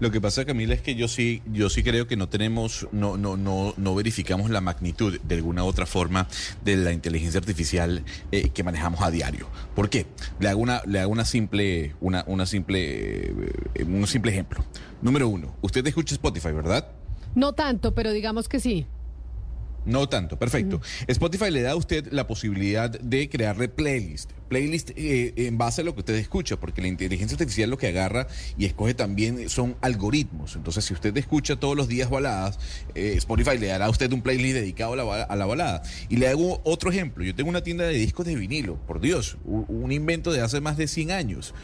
Lo que pasa, Camila, es que yo sí, yo sí creo que no tenemos, no, no, no, no verificamos la magnitud de alguna otra forma de la inteligencia artificial eh, que manejamos a diario. ¿Por qué? Le hago una, le hago una simple, una, una simple, eh, un simple ejemplo. Número uno, usted escucha Spotify, ¿verdad? No tanto, pero digamos que sí. No tanto, perfecto. Spotify le da a usted la posibilidad de crearle playlist. Playlist eh, en base a lo que usted escucha, porque la inteligencia artificial lo que agarra y escoge también son algoritmos. Entonces, si usted escucha todos los días baladas, eh, Spotify le dará a usted un playlist dedicado a la, a la, balada. Y le hago otro ejemplo. Yo tengo una tienda de discos de vinilo, por Dios, un, un invento de hace más de 100 años.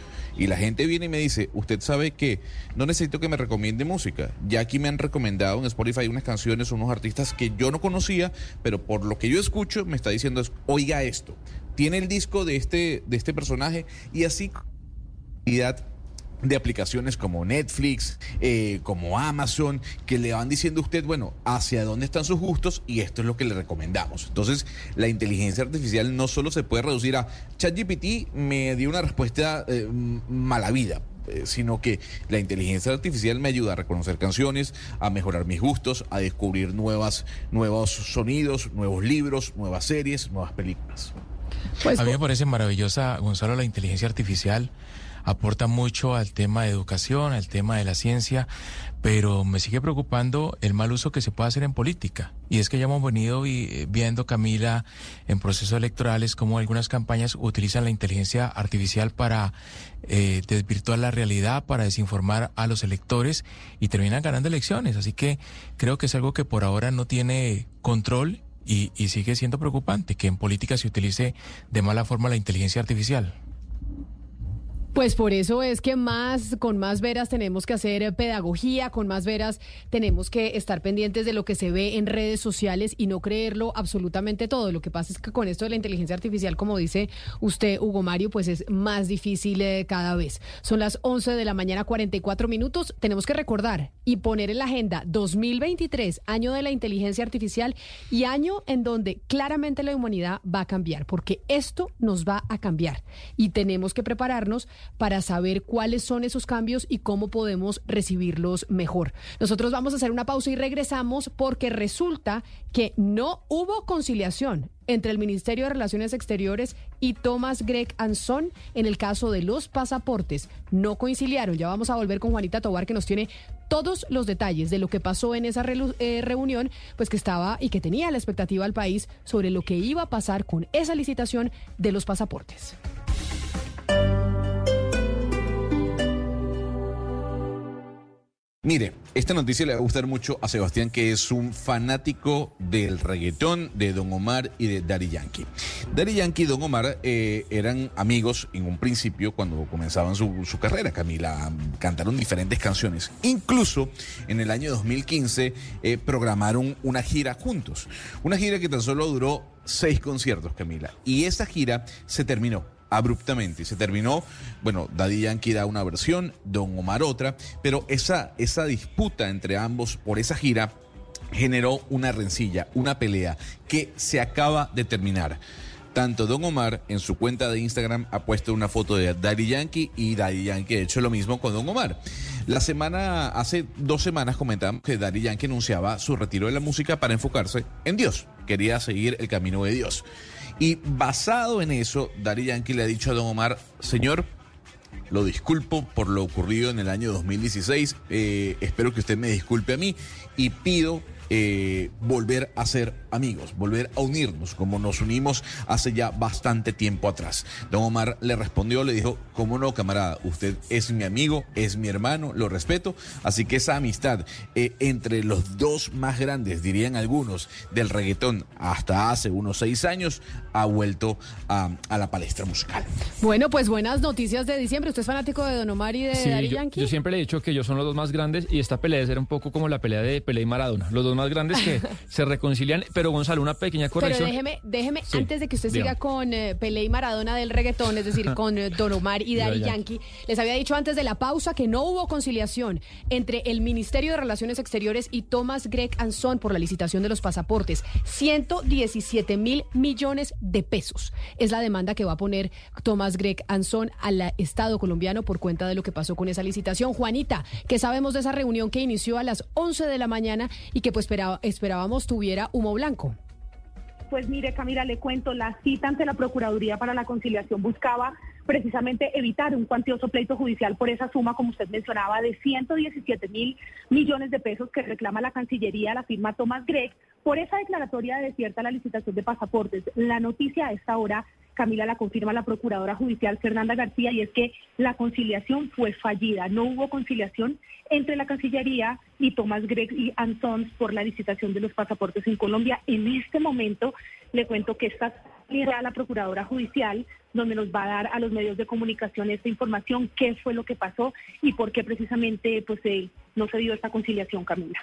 Y la gente viene y me dice, usted sabe que no necesito que me recomiende música. Ya aquí me han recomendado en Spotify unas canciones, unos artistas que yo no conocía, pero por lo que yo escucho me está diciendo, oiga esto, tiene el disco de este, de este personaje y así de aplicaciones como Netflix, eh, como Amazon, que le van diciendo a usted, bueno, hacia dónde están sus gustos y esto es lo que le recomendamos. Entonces, la inteligencia artificial no solo se puede reducir a ChatGPT me dio una respuesta eh, mala vida eh, sino que la inteligencia artificial me ayuda a reconocer canciones, a mejorar mis gustos, a descubrir nuevas, nuevos sonidos, nuevos libros, nuevas series, nuevas películas. Pues, a mí me parece maravillosa, Gonzalo, la inteligencia artificial aporta mucho al tema de educación, al tema de la ciencia, pero me sigue preocupando el mal uso que se puede hacer en política. Y es que ya hemos venido viendo, Camila, en procesos electorales, como algunas campañas utilizan la inteligencia artificial para eh, desvirtuar la realidad, para desinformar a los electores y terminan ganando elecciones. Así que creo que es algo que por ahora no tiene control y, y sigue siendo preocupante que en política se utilice de mala forma la inteligencia artificial. Pues por eso es que más, con más veras tenemos que hacer eh, pedagogía, con más veras tenemos que estar pendientes de lo que se ve en redes sociales y no creerlo absolutamente todo. Lo que pasa es que con esto de la inteligencia artificial, como dice usted, Hugo Mario, pues es más difícil eh, cada vez. Son las 11 de la mañana, 44 minutos. Tenemos que recordar y poner en la agenda 2023, año de la inteligencia artificial y año en donde claramente la humanidad va a cambiar, porque esto nos va a cambiar y tenemos que prepararnos para saber cuáles son esos cambios y cómo podemos recibirlos mejor. Nosotros vamos a hacer una pausa y regresamos porque resulta que no hubo conciliación entre el Ministerio de Relaciones Exteriores y Thomas Greg Anson en el caso de los pasaportes. No coincidiaron. Ya vamos a volver con Juanita Tobar que nos tiene todos los detalles de lo que pasó en esa eh, reunión, pues que estaba y que tenía la expectativa al país sobre lo que iba a pasar con esa licitación de los pasaportes. Mire, esta noticia le va a gustar mucho a Sebastián, que es un fanático del reggaetón de Don Omar y de Daddy Yankee. Daddy Yankee y Don Omar eh, eran amigos en un principio cuando comenzaban su, carrera. Camila cantaron diferentes canciones. Incluso en el año 2015 eh, programaron una gira juntos. Una gira que tan solo duró seis conciertos, Camila. Y esa gira se terminó abruptamente. Se terminó, bueno, Daddy Yankee da una versión, Don Omar otra, pero esa, esa disputa entre ambos por esa gira generó una rencilla, una pelea que se acaba de terminar. Tanto Don Omar en su cuenta de Instagram ha puesto una foto de Daddy Yankee y Daddy Yankee ha hecho lo mismo con Don Omar. La semana, hace dos semanas comentamos que Daddy Yankee anunciaba su retiro de la música para enfocarse en Dios. Quería seguir el camino de Dios. Y basado en eso, Dari Yankee le ha dicho a Don Omar, señor, lo disculpo por lo ocurrido en el año 2016, eh, espero que usted me disculpe a mí y pido eh, volver a ser amigos, volver a unirnos como nos unimos hace ya bastante tiempo atrás. Don Omar le respondió, le dijo, ¿cómo no, camarada? Usted es mi amigo, es mi hermano, lo respeto. Así que esa amistad eh, entre los dos más grandes, dirían algunos, del reggaetón hasta hace unos seis años, ha vuelto a, la palestra musical. Bueno, pues buenas noticias de diciembre. ¿Usted es fanático de Don Omar y de Daddy Yankee? Yo siempre le he dicho que ellos son los dos más grandes y esta pelea era un poco como la pelea de Pelé y Maradona. Los dos más grandes que [LAUGHS] se reconcilian. Pero Gonzalo, una pequeña corrección. Pero déjeme, déjeme antes de que usted siga con eh, Pelé y Maradona del reggaetón, es decir, [LAUGHS] con eh, Don Omar y Daddy Yankee, les había dicho antes de la pausa que no hubo conciliación entre el Ministerio de Relaciones Exteriores y Thomas Greg Anson por la licitación de los pasaportes. 117 mil millones de pesos. Es la demanda que va a poner Thomas Greg Anson al Estado colombiano por cuenta de lo que pasó con esa licitación. Juanita, ¿qué sabemos de esa reunión que inició a las 11 de la mañana y que pues esperaba, esperábamos tuviera humo blanco. Pues mire, Camila, le cuento, la cita ante la Procuraduría para la Conciliación buscaba precisamente evitar un cuantioso pleito judicial por esa suma, como usted mencionaba, de 117 mil millones de pesos que reclama la Cancillería, la firma Thomas Gregg, por esa declaratoria de desierta la licitación de pasaportes. La noticia a esta hora Camila la confirma la procuradora judicial Fernanda García y es que la conciliación fue fallida. No hubo conciliación entre la Cancillería y Tomás Gregg y Antons por la licitación de los pasaportes en Colombia. En este momento le cuento que está a la procuradora judicial donde nos va a dar a los medios de comunicación esta información, qué fue lo que pasó y por qué precisamente pues eh, no se dio esta conciliación, Camila.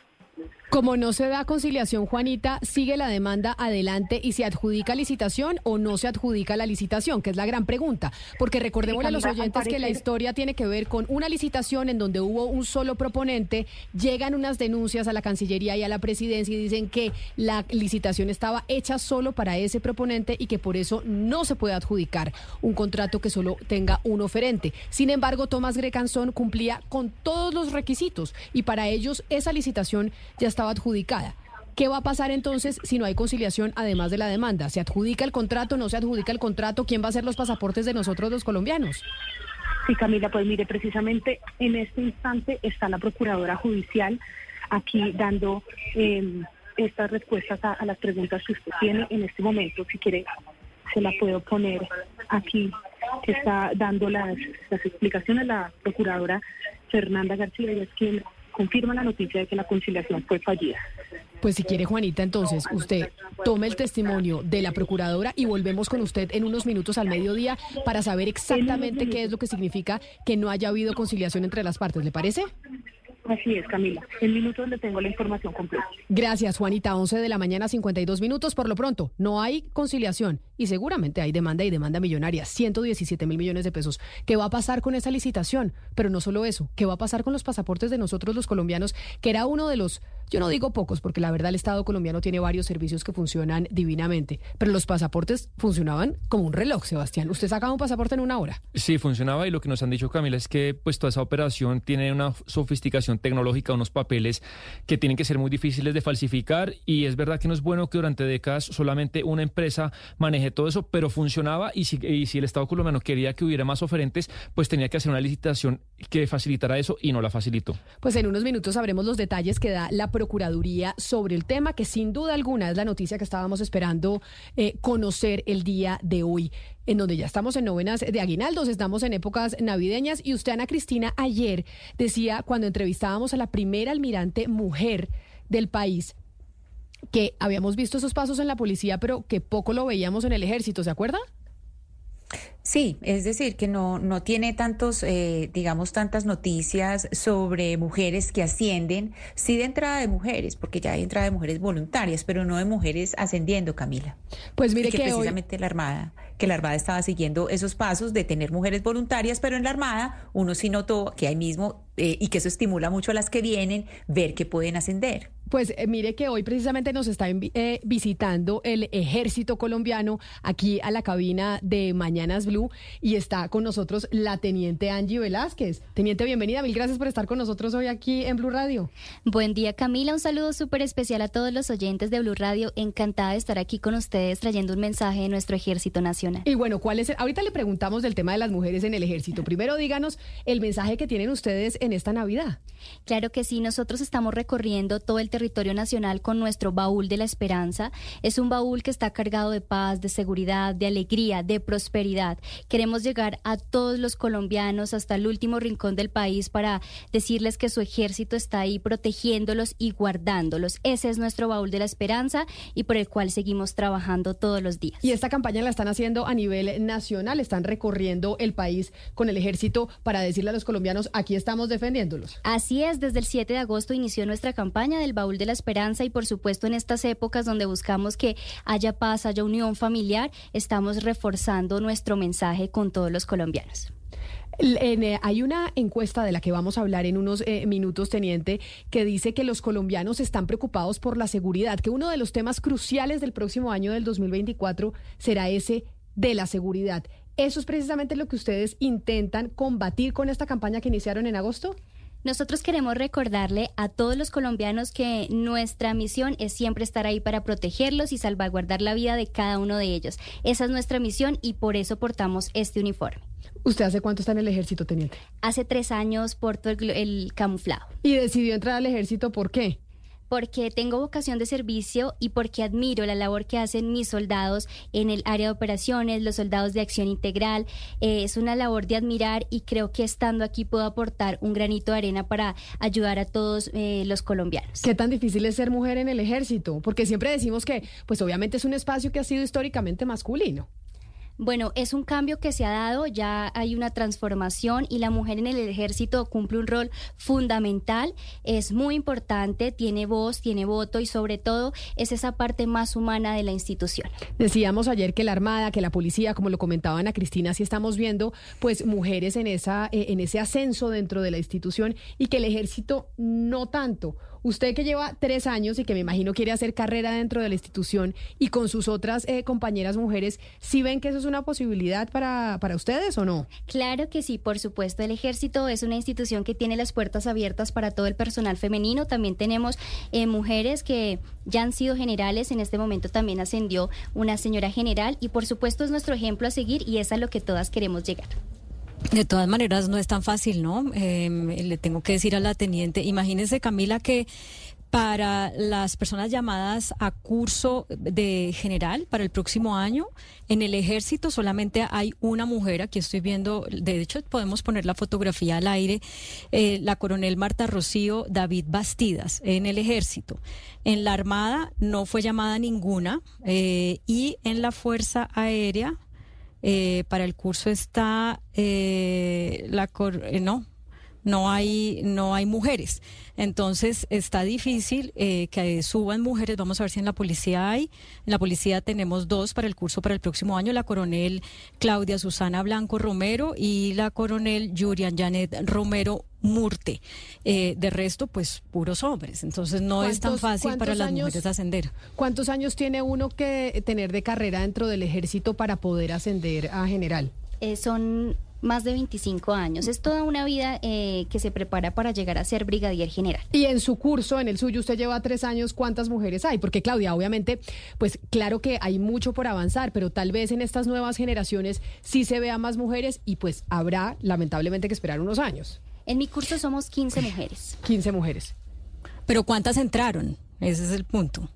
Como no se da conciliación, Juanita, ¿sigue la demanda adelante y se adjudica licitación o no se adjudica la licitación? Que es la gran pregunta. Porque recordemos a los oyentes que la historia tiene que ver con una licitación en donde hubo un solo proponente, llegan unas denuncias a la Cancillería y a la Presidencia y dicen que la licitación estaba hecha solo para ese proponente y que por eso no se puede adjudicar un contrato que solo tenga un oferente. Sin embargo, Tomás Grecanzón cumplía con todos los requisitos y para ellos esa licitación ya estaba adjudicada. ¿Qué va a pasar entonces si no hay conciliación además de la demanda? ¿Se adjudica el contrato? ¿No se adjudica el contrato? ¿Quién va a hacer los pasaportes de nosotros los colombianos? Sí, Camila, pues mire, precisamente en este instante está la Procuradora Judicial aquí dando em, estas respuestas a, las preguntas que usted tiene en este momento. Si quiere, se la puedo poner aquí, que está dando las, las explicaciones la Procuradora Fernanda García, y es quien confirma la noticia de que la conciliación fue fallida. Pues si quiere, Juanita, entonces usted tome el testimonio de la procuradora y volvemos con usted en unos minutos al mediodía para saber exactamente qué es lo que significa que no haya habido conciliación entre las partes. ¿Le parece? Así es, Camila. En minutos le tengo la información completa. Gracias, Juanita. 11 de la mañana, 52 minutos. Por lo pronto, no hay conciliación y seguramente hay demanda y demanda millonaria, 117 mil millones de pesos. ¿Qué va a pasar con esa licitación? Pero no solo eso, ¿qué va a pasar con los pasaportes de nosotros los colombianos? Que era uno de los, yo no digo pocos, porque la verdad el Estado colombiano tiene varios servicios que funcionan divinamente, pero los pasaportes funcionaban como un reloj, Sebastián. ¿Usted sacaba un pasaporte en una hora? Sí, funcionaba y lo que nos han dicho, Camila, es que pues toda esa operación tiene una sofisticación tecnológica, unos papeles que tienen que ser muy difíciles de falsificar y es verdad que no es bueno que durante décadas solamente una empresa maneje todo eso, pero funcionaba y si, y si el Estado colombiano quería que hubiera más oferentes, pues tenía que hacer una licitación que facilitara eso y no la facilitó. Pues en unos minutos sabremos los detalles que da la Procuraduría sobre el tema, que sin duda alguna es la noticia que estábamos esperando eh, conocer el día de hoy en donde ya estamos en novenas de aguinaldos, estamos en épocas navideñas y usted, Ana Cristina, ayer decía cuando entrevistábamos a la primera almirante mujer del país que habíamos visto esos pasos en la policía, pero que poco lo veíamos en el ejército, ¿se acuerda? Sí, es decir, que no, no tiene tantos, eh, digamos, tantas noticias sobre mujeres que ascienden, sí de entrada de mujeres, porque ya hay entrada de mujeres voluntarias, pero no de mujeres ascendiendo, Camila. Pues mire que, precisamente la Armada, que la Armada estaba siguiendo esos pasos de tener mujeres voluntarias, pero en la Armada uno sí notó que hay mismo, eh, y que eso estimula mucho a las que vienen, ver que pueden ascender. Pues eh, mire que hoy precisamente nos está eh, visitando el ejército colombiano aquí a la cabina de Mañanas Blue y está con nosotros la teniente Angie Velázquez. Teniente, bienvenida, mil gracias por estar con nosotros hoy aquí en Blue Radio. Buen día Camila, un saludo súper especial a todos los oyentes de Blue Radio. Encantada de estar aquí con ustedes trayendo un mensaje de nuestro ejército nacional. Y bueno, ¿cuál es? ahorita le preguntamos del tema de las mujeres en el ejército. Primero díganos el mensaje que tienen ustedes en esta Navidad. Claro que sí, nosotros estamos recorriendo todo el territorio nacional con nuestro baúl de la esperanza. Es un baúl que está cargado de paz, de seguridad, de alegría, de prosperidad. Queremos llegar a todos los colombianos hasta el último rincón del país para decirles que su ejército está ahí protegiéndolos y guardándolos. Ese es nuestro baúl de la esperanza y por el cual seguimos trabajando todos los días. Y esta campaña la están haciendo a nivel nacional, están recorriendo el país con el ejército para decirle a los colombianos, aquí estamos defendiéndolos. Así es, desde el 7 de agosto inició nuestra campaña del baúl de la esperanza y por supuesto en estas épocas donde buscamos que haya paz, haya unión familiar, estamos reforzando nuestro mensaje con todos los colombianos. Eh, hay una encuesta de la que vamos a hablar en unos eh, minutos, teniente, que dice que los colombianos están preocupados por la seguridad, que uno de los temas cruciales del próximo año del 2024 será ese de la seguridad. ¿Eso es precisamente lo que ustedes intentan combatir con esta campaña que iniciaron en agosto? Nosotros queremos recordarle a todos los colombianos que nuestra misión es siempre estar ahí para protegerlos y salvaguardar la vida de cada uno de ellos. Esa es nuestra misión y por eso portamos este uniforme. ¿Usted hace cuánto está en el ejército, teniente? Hace tres años porto el, el camuflado. ¿Y decidió entrar al ejército por qué? Porque tengo vocación de servicio y porque admiro la labor que hacen mis soldados en el área de operaciones, los soldados de acción integral. Eh, es una labor de admirar y creo que estando aquí puedo aportar un granito de arena para ayudar a todos eh, los colombianos. ¿Qué tan difícil es ser mujer en el ejército? Porque siempre decimos que, pues obviamente es un espacio que ha sido históricamente masculino. Bueno, es un cambio que se ha dado, ya hay una transformación y la mujer en el ejército cumple un rol fundamental, es muy importante, tiene voz, tiene voto y sobre todo es esa parte más humana de la institución. Decíamos ayer que la Armada, que la policía, como lo comentaba Ana Cristina, sí estamos viendo pues mujeres en, esa, eh, en ese ascenso dentro de la institución y que el ejército no tanto. Usted que lleva tres años y que me imagino quiere hacer carrera dentro de la institución y con sus otras eh, compañeras mujeres, ¿sí ven que eso es una posibilidad para, para ustedes o no? Claro que sí, por supuesto. El ejército es una institución que tiene las puertas abiertas para todo el personal femenino. También tenemos eh, mujeres que ya han sido generales. En este momento también ascendió una señora general y por supuesto es nuestro ejemplo a seguir y es a lo que todas queremos llegar. De todas maneras, no es tan fácil, ¿no? Em, le tengo que decir a la teniente, imagínese Camila que para las personas llamadas a curso de general para el próximo año. En el ejército solamente hay una mujer, aquí estoy viendo, de hecho podemos poner la fotografía al aire, eh, la coronel Marta Rocío David Bastidas en el ejército. En la Armada no fue llamada ninguna eh, y en la Fuerza Aérea eh, para el curso está eh, la eh, no no hay no hay mujeres entonces está difícil eh, que suban mujeres. Vamos a ver si en la policía hay. En la policía tenemos dos para el curso para el próximo año, la coronel Claudia Susana Blanco Romero y la coronel Yurian Janet Romero Murte. Eh, de resto, pues puros hombres. Entonces no es tan fácil para las mujeres ascender. ¿Cuántos años tiene uno que tener de carrera dentro del ejército para poder ascender a general? Eh, son más de 25 años. Es toda una vida eh, que se prepara para llegar a ser brigadier general. Y en su curso, en el suyo, usted lleva tres años, ¿cuántas mujeres hay? Porque Claudia, obviamente, pues claro que hay mucho por avanzar, pero tal vez en estas nuevas generaciones sí se vea más mujeres y pues habrá lamentablemente que esperar unos años. En mi curso somos 15 mujeres. 15 mujeres. Pero ¿cuántas entraron? Ese es el punto.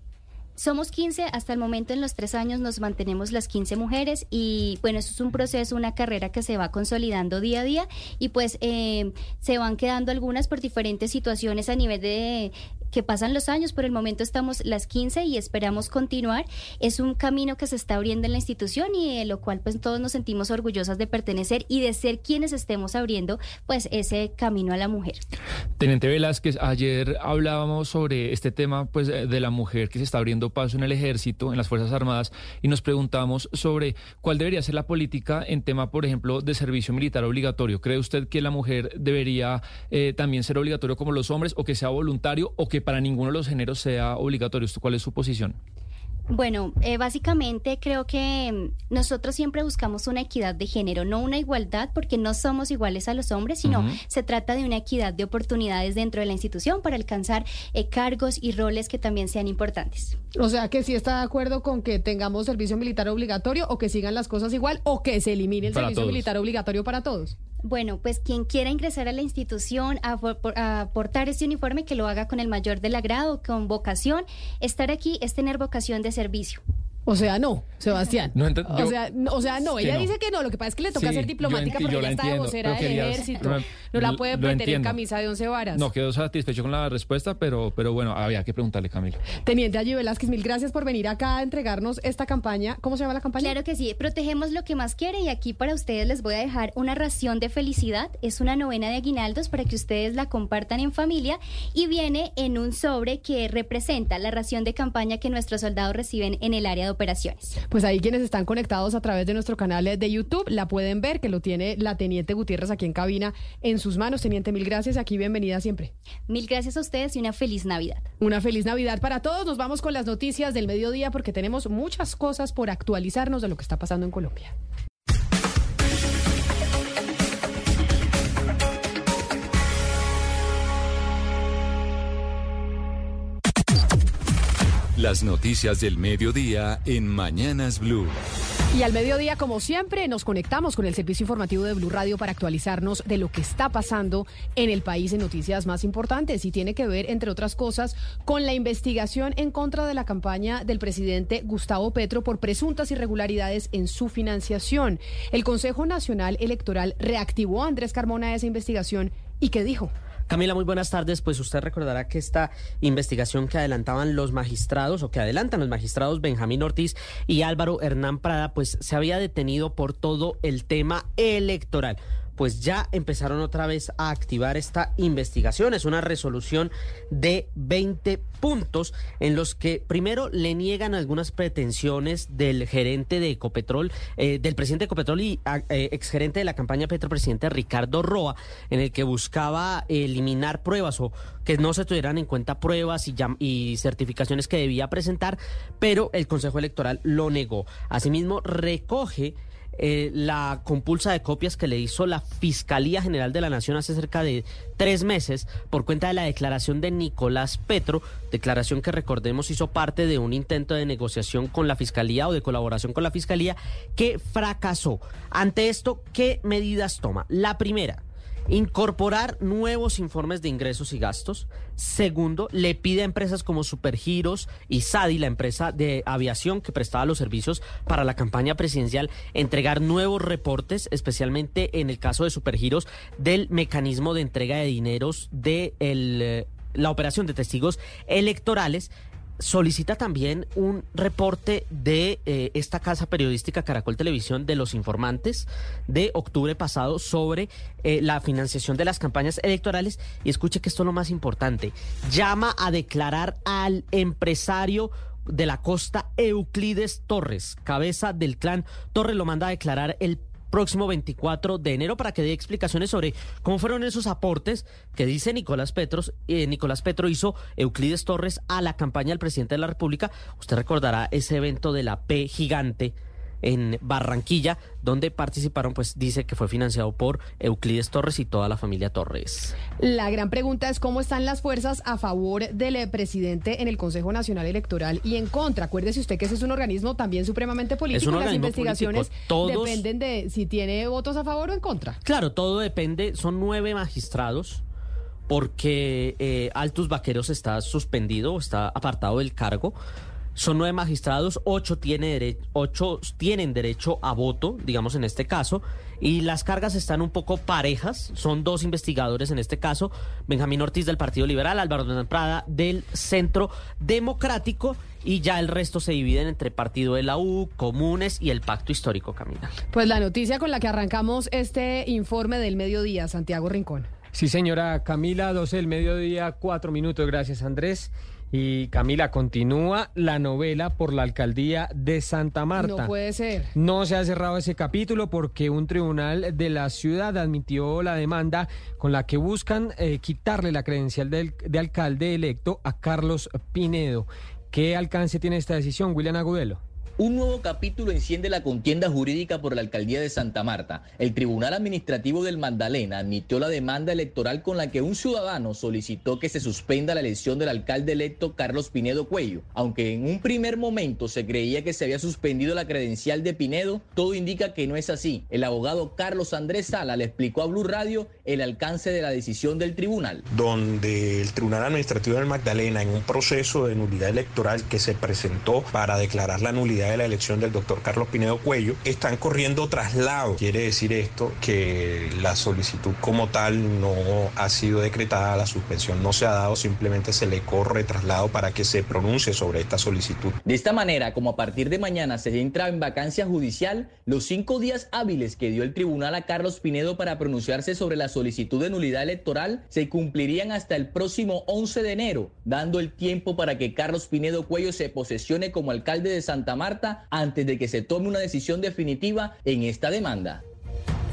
Somos 15, hasta el momento en los tres años nos mantenemos las 15 mujeres y bueno, eso es un proceso, una carrera que se va consolidando día a día y pues eh, se van quedando algunas por diferentes situaciones a nivel de que pasan los años, por el momento estamos las 15 y esperamos continuar. Es un camino que se está abriendo en la institución y de lo cual pues todos nos sentimos orgullosas de pertenecer y de ser quienes estemos abriendo pues ese camino a la mujer. Teniente Velázquez, ayer hablábamos sobre este tema pues de la mujer que se está abriendo paso en el ejército, en las Fuerzas Armadas y nos preguntamos sobre cuál debería ser la política en tema, por ejemplo, de servicio militar obligatorio. ¿Cree usted que la mujer debería eh, también ser obligatorio como los hombres o que sea voluntario o que para ninguno de los géneros sea obligatorio. ¿Cuál es su posición? Bueno, eh, básicamente creo que mm, nosotros siempre buscamos una equidad de género, no una igualdad, porque no somos iguales a los hombres, sino se trata de una equidad de oportunidades dentro de la institución para alcanzar eh, cargos y roles que también sean importantes. O sea, que sí está de acuerdo con que tengamos servicio militar obligatorio o que sigan las cosas igual o que se elimine el servicio militar obligatorio para todos. Bueno, pues quien quiera ingresar a la institución a, aportar este uniforme, que lo haga con el mayor del agrado, con vocación. Estar aquí es tener vocación de servicio. O sea, no, Sebastián. No o, sea, no, o sea, no, ella dice que no, lo que pasa es que le toca ser diplomática porque ella está de vocera del ejército. No, la puede meter en camisa de once varas. No, quedó satisfecho con la respuesta, pero, pero bueno, había que preguntarle, Camilo. Teniente Allí Velázquez, mil gracias por venir acá a entregarnos esta campaña. ¿Cómo se llama la campaña? Claro que sí, protegemos lo que más quiere y aquí para ustedes les voy a dejar una ración de felicidad. Es una novena de aguinaldos para que ustedes la compartan en familia y viene en un sobre que representa la ración de campaña que nuestros soldados reciben en el área de operaciones. Pues ahí quienes están conectados a través de nuestro canal de YouTube la pueden ver, que lo tiene la Teniente Gutiérrez aquí en cabina en sus manos. Teniente, mil gracias. Aquí bienvenida siempre. Mil gracias a ustedes y una feliz Navidad. Una feliz Navidad para todos. Nos vamos con las noticias del mediodía porque tenemos muchas cosas por actualizarnos de lo que está pasando en Colombia. Las noticias del mediodía en Mañanas Blue. Y al mediodía, como siempre, nos conectamos con el servicio informativo de Blue Radio para actualizarnos de lo que está pasando en el país en noticias más importantes y tiene que ver, entre otras cosas, con la investigación en contra de la campaña del presidente Gustavo Petro por presuntas irregularidades en su financiación. El Consejo Nacional Electoral reactivó a Andrés Carmona esa investigación y ¿qué dijo? Camila, muy buenas tardes. Pues usted recordará que esta investigación que adelantaban los magistrados o que adelantan los magistrados Benjamín Ortiz y Álvaro Hernán Prada, pues se había detenido por todo el tema electoral pues ya empezaron otra vez a activar esta investigación. Es una resolución de 20 puntos en los que primero le niegan algunas pretensiones del gerente de Ecopetrol, eh, del presidente de Ecopetrol y eh, exgerente de la campaña Petropresidente Ricardo Roa, en el que buscaba eliminar pruebas o que no se tuvieran en cuenta pruebas y certificaciones que debía presentar, pero el Consejo Electoral lo negó. Asimismo, recoge eh, la compulsa de copias que le hizo la Fiscalía General de la Nación hace cerca de tres meses por cuenta de la declaración de Nicolás Petro, declaración que recordemos hizo parte de un intento de negociación con la Fiscalía o de colaboración con la Fiscalía que fracasó. Ante esto, ¿qué medidas toma? La primera, Incorporar nuevos informes de ingresos y gastos. Segundo, le pide a empresas como Supergiros y SADI, la empresa de aviación que prestaba los servicios para la campaña presidencial, entregar nuevos reportes, especialmente en el caso de Supergiros, del mecanismo de entrega de dineros de eh, la operación de testigos electorales solicita también un reporte de eh, esta casa periodística Caracol Televisión de los informantes de octubre pasado sobre eh, la financiación de las campañas electorales y escuche que esto es lo más importante. Llama a declarar al empresario de la costa Euclides Torres, cabeza del clan Torres, lo manda a declarar el próximo 24 de enero para que dé explicaciones sobre cómo fueron esos aportes que dice Nicolás Petros, eh, Nicolás Petro hizo Euclides Torres a la campaña del presidente de la República. Usted recordará ese evento de la P gigante en Barranquilla, donde participaron, pues dice que fue financiado por Euclides Torres y toda la familia Torres. La gran pregunta es cómo están las fuerzas a favor del presidente en el Consejo Nacional Electoral y en contra. Acuérdese usted que ese es un organismo también supremamente político. Las investigaciones dependen de si tiene votos a favor o en contra. Claro, todo depende. Son nueve magistrados porque eh, Altus Vaqueros está suspendido, está apartado del cargo son nueve magistrados, ocho, tiene ocho tienen derecho a voto, digamos en este caso, y las cargas están un poco parejas. Son dos investigadores en este caso, Benjamín Ortiz del Partido Liberal, Álvaro Hernández Prada del Centro Democrático, y ya el resto se dividen entre Partido de la U, Comunes y el Pacto Histórico, Camila. Pues la noticia con la que arrancamos este informe del mediodía, Santiago Rincón. Sí, señora Camila, 12 del mediodía, cuatro minutos. Gracias, Andrés. Y Camila, continúa la novela por la alcaldía de Santa Marta. No puede ser. No se ha cerrado ese capítulo porque un tribunal de la ciudad admitió la demanda con la que buscan eh, quitarle la credencial de alcalde electo a Carlos Pinedo. ¿Qué alcance tiene esta decisión, William Agudelo? Un nuevo capítulo enciende la contienda jurídica por la alcaldía de Santa Marta. El Tribunal Administrativo del Magdalena admitió la demanda electoral con la que un ciudadano solicitó que se suspenda la elección del alcalde electo Carlos Pinedo Cuello. Aunque en un primer momento se creía que se había suspendido la credencial de Pinedo, todo indica que no es así. El abogado Carlos Andrés Sala le explicó a Blue Radio el alcance de la decisión del tribunal. Donde el Tribunal Administrativo del Magdalena, en un proceso de nulidad electoral que se presentó para declarar la nulidad de la elección del doctor Carlos Pinedo Cuello, están corriendo traslado. Quiere decir esto que la solicitud como tal no ha sido decretada, la suspensión no se ha dado, simplemente se le corre traslado para que se pronuncie sobre esta solicitud. De esta manera, como a partir de mañana se entra en vacancia judicial, los cinco días hábiles que dio el tribunal a Carlos Pinedo para pronunciarse sobre la solicitud de nulidad electoral se cumplirían hasta el próximo 11 de enero, dando el tiempo para que Carlos Pinedo Cuello se posesione como alcalde de Santa Marta antes de que se tome una decisión definitiva en esta demanda.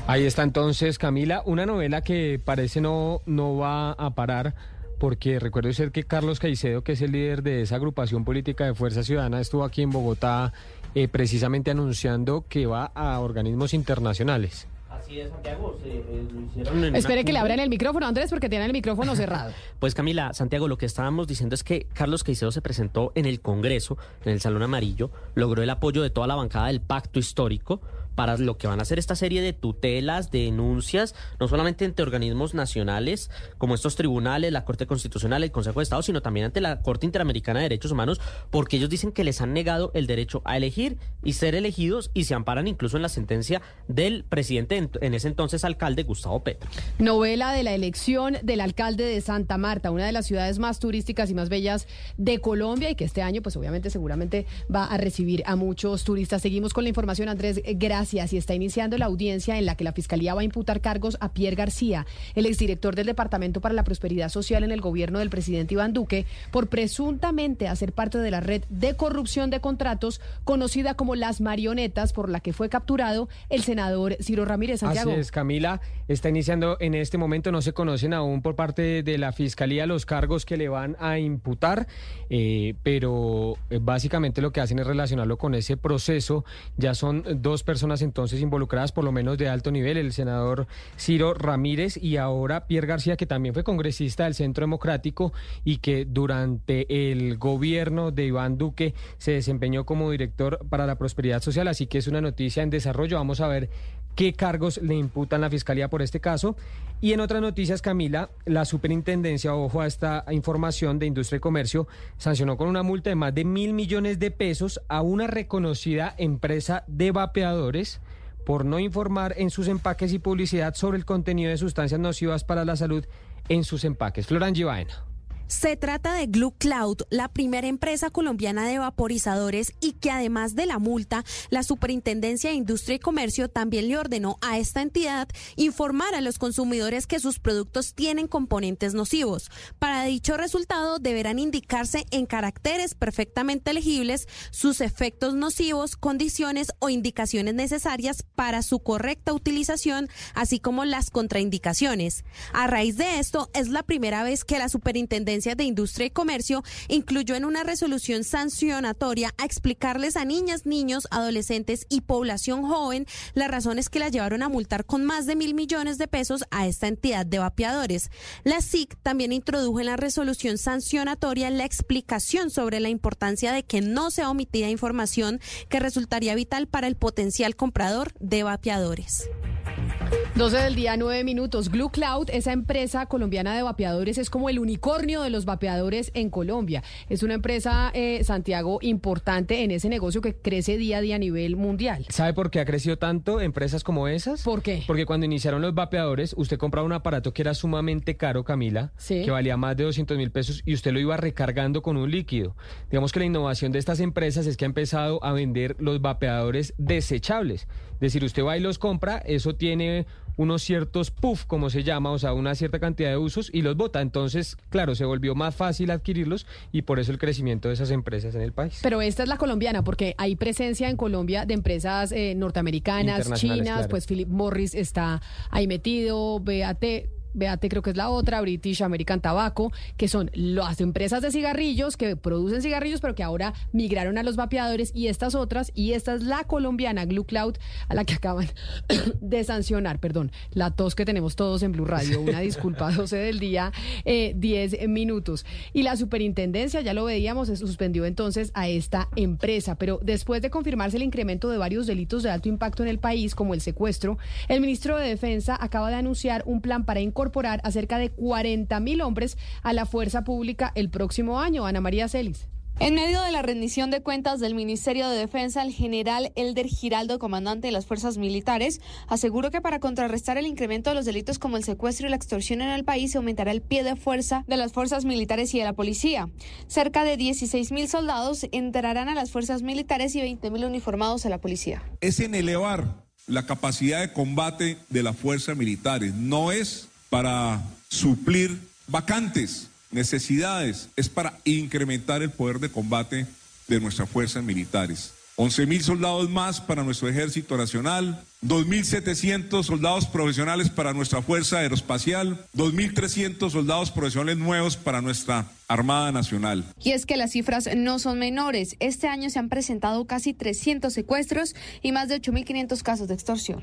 Ahí está entonces, Camila, una novela que parece no, no va a parar porque recuerdo ser que Carlos Caicedo, que es el líder de esa agrupación política de Fuerza Ciudadana, estuvo aquí en Bogotá eh, precisamente anunciando que va a organismos internacionales. Santiago, se, eh, Espere que le abran el micrófono, Andrés, porque tiene el micrófono cerrado. [LAUGHS] Pues Camila, Santiago, lo que estábamos diciendo es que Carlos Caicedo se presentó en el Congreso, en el Salón Amarillo, logró el apoyo de toda la bancada del Pacto Histórico para lo que van a hacer esta serie de tutelas, de denuncias, no solamente ante organismos nacionales como estos tribunales, la Corte Constitucional, el Consejo de Estado, sino también ante la Corte Interamericana de Derechos Humanos, porque ellos dicen que les han negado el derecho a elegir y ser elegidos y se amparan incluso en la sentencia del presidente en, ese entonces alcalde Gustavo Petro. Novela de la elección del alcalde de Santa Marta, una de las ciudades más turísticas y más bellas de Colombia y que este año pues obviamente seguramente va a recibir a muchos turistas. Seguimos con la información, Andrés. Gracias y está iniciando la audiencia en la que la Fiscalía va a imputar cargos a Pierre García, el exdirector del Departamento para la Prosperidad Social en el gobierno del presidente Iván Duque, por presuntamente hacer parte de la red de corrupción de contratos conocida como las marionetas, por la que fue capturado el senador Ciro Ramírez Santiago. Así es, Camila, está iniciando en este momento, no se conocen aún por parte de la Fiscalía los cargos que le van a imputar, eh, pero eh, básicamente lo que hacen es relacionarlo con ese proceso. Ya son dos personas entonces involucradas, por lo menos de alto nivel, el senador Ciro Ramírez y ahora Pierre García, que también fue congresista del Centro Democrático y que durante el gobierno de Iván Duque se desempeñó como director para la prosperidad social. Así que es una noticia en desarrollo. Vamos a ver qué cargos le imputan la Fiscalía por este caso. Y en otras noticias, Camila, la superintendencia, ojo a esta información de Industria y Comercio, sancionó con una multa de más de mil millones de pesos a una reconocida empresa de vapeadores por no informar en sus empaques y publicidad sobre el contenido de sustancias nocivas para la salud en sus empaques. Florán Givaena. Se trata de Glue Cloud, la primera empresa colombiana de vaporizadores y que además de la multa, la Superintendencia de Industria y Comercio también le ordenó a esta entidad informar a los consumidores que sus productos tienen componentes nocivos. Para dicho resultado deberán indicarse en caracteres perfectamente legibles sus efectos nocivos, condiciones o indicaciones necesarias para su correcta utilización, así como las contraindicaciones. A raíz de esto, es la primera vez que la Superintendencia de Industria y Comercio incluyó en una resolución sancionatoria a explicarles a niñas, niños, adolescentes y población joven las razones que la llevaron a multar con más de mil millones de pesos a esta entidad de vapeadores. La SIC también introdujo en la resolución sancionatoria la explicación sobre la importancia de que no sea omitida información que resultaría vital para el potencial comprador de vapeadores. 12 del día, 9 minutos. Glue Cloud, esa empresa colombiana de vapeadores, es como el unicornio de los vapeadores en Colombia. Es una empresa, eh, Santiago, importante en ese negocio que crece día a día a nivel mundial. ¿Sabe por qué ha crecido tanto empresas como esas? ¿Por qué? Porque cuando iniciaron los vapeadores, usted compraba un aparato que era sumamente caro, Camila, que valía más de 200 mil pesos y usted lo iba recargando con un líquido. Digamos que la innovación de estas empresas es que ha empezado a vender los vapeadores desechables. Es decir, usted va y los compra, eso tiene unos ciertos puff, como se llama, o sea, una cierta cantidad de usos y los bota. Entonces, claro, se volvió más fácil adquirirlos y por eso el crecimiento de esas empresas en el país. Pero esta es la colombiana, porque hay presencia en Colombia de empresas eh, norteamericanas, chinas, pues Philip Morris está ahí metido, BAT Beate creo que es la otra, British American Tobacco, que son las empresas de cigarrillos que producen cigarrillos, pero que ahora migraron a los vapeadores y estas otras, y esta es la colombiana Glue Cloud, a la que acaban [COUGHS] de sancionar, perdón, la tos que tenemos todos en Blue Radio, [LAUGHS] una disculpa, 12 del día, 10 eh, minutos. Y la superintendencia, ya lo veíamos, suspendió entonces a esta empresa, pero después de confirmarse el incremento de varios delitos de alto impacto en el país, como el secuestro, el ministro de Defensa acaba de anunciar un plan para incorporar a cerca de 40 mil hombres a la fuerza pública el próximo año. Ana María Celis. En medio de la rendición de cuentas del Ministerio de Defensa, el general Elder Giraldo, comandante de las fuerzas militares, aseguró que para contrarrestar el incremento de los delitos como el secuestro y la extorsión en el país, se aumentará el pie de fuerza de las fuerzas militares y de la policía. Cerca de 16 mil soldados entrarán a las fuerzas militares y 20 mil uniformados a la policía. Es en elevar la capacidad de combate de las fuerzas militares, no es para suplir vacantes, necesidades, es para incrementar el poder de combate de nuestras fuerzas militares. 11 mil soldados más para nuestro ejército nacional, 2.700 soldados profesionales para nuestra Fuerza Aeroespacial, 2.300 soldados profesionales nuevos para nuestra Armada Nacional. Y es que las cifras no son menores. Este año se han presentado casi 300 secuestros y más de 8.500 casos de extorsión.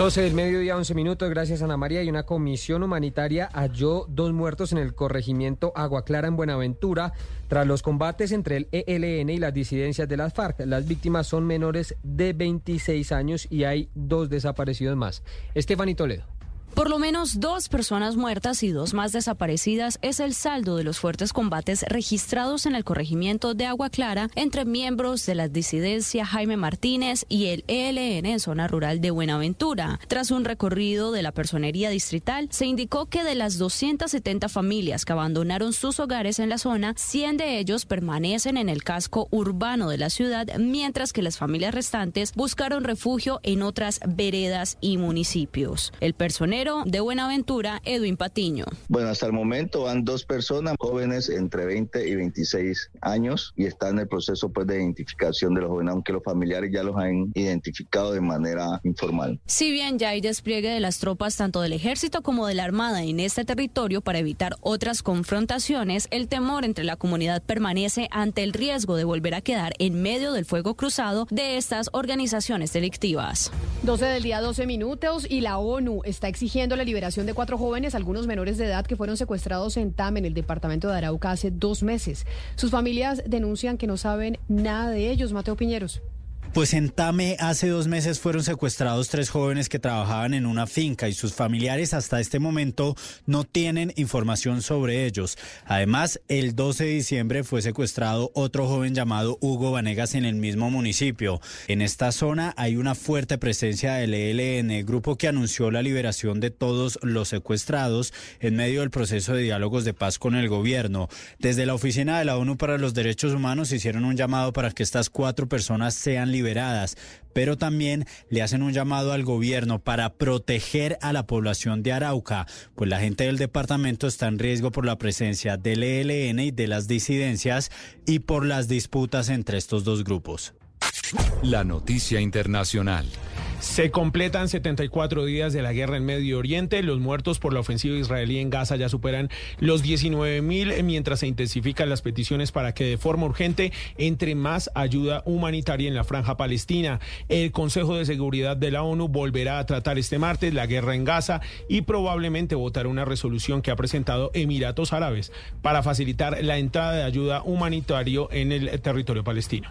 12 del mediodía, 11 minutos, gracias Ana María. Y una comisión humanitaria halló dos muertos en el corregimiento Agua Clara en Buenaventura tras los combates entre el ELN y las disidencias de las FARC. Las víctimas son menores de 26 años y hay dos desaparecidos más. Estefanito Toledo. Por lo menos dos personas muertas y dos más desaparecidas es el saldo de los fuertes combates registrados en el corregimiento de Agua Clara entre miembros de la disidencia Jaime Martínez y el ELN en zona rural de Buenaventura. Tras un recorrido de la personería distrital, se indicó que de las 270 familias que abandonaron sus hogares en la zona, 100 de ellos permanecen en el casco urbano de la ciudad, mientras que las familias restantes buscaron refugio en otras veredas y municipios. El de Buenaventura, Edwin Patiño. Bueno, hasta el momento van dos personas jóvenes entre 20 y 26 años y están en el proceso pues, de identificación de los jóvenes, aunque los familiares ya los han identificado de manera informal. Si bien ya hay despliegue de las tropas tanto del ejército como de la armada en este territorio para evitar otras confrontaciones, el temor entre la comunidad permanece ante el riesgo de volver a quedar en medio del fuego cruzado de estas organizaciones delictivas. 12 del día, 12 minutos y la ONU está exigiendo exigiendo la liberación de cuatro jóvenes, algunos menores de edad, que fueron secuestrados en TAM, en el departamento de Arauca, hace dos meses. Sus familias denuncian que no saben nada de ellos. Mateo Piñeros. Pues en Tame hace dos meses fueron secuestrados tres jóvenes que trabajaban en una finca y sus familiares hasta este momento no tienen información sobre ellos. Además, el 12 de diciembre fue secuestrado otro joven llamado Hugo Vanegas en el mismo municipio. En esta zona hay una fuerte presencia del ELN, grupo que anunció la liberación de todos los secuestrados en medio del proceso de diálogos de paz con el gobierno. Desde la Oficina de la ONU para los Derechos Humanos hicieron un llamado para que estas cuatro personas sean liberadas liberadas, pero también le hacen un llamado al gobierno para proteger a la población de Arauca, pues la gente del departamento está en riesgo por la presencia del ELN y de las disidencias y por las disputas entre estos dos grupos. La noticia internacional. Se completan 74 días de la guerra en Medio Oriente. Los muertos por la ofensiva israelí en Gaza ya superan los 19 mil, mientras se intensifican las peticiones para que de forma urgente entre más ayuda humanitaria en la franja palestina. El Consejo de Seguridad de la ONU volverá a tratar este martes la guerra en Gaza y probablemente votará una resolución que ha presentado Emiratos Árabes para facilitar la entrada de ayuda humanitaria en el territorio palestino.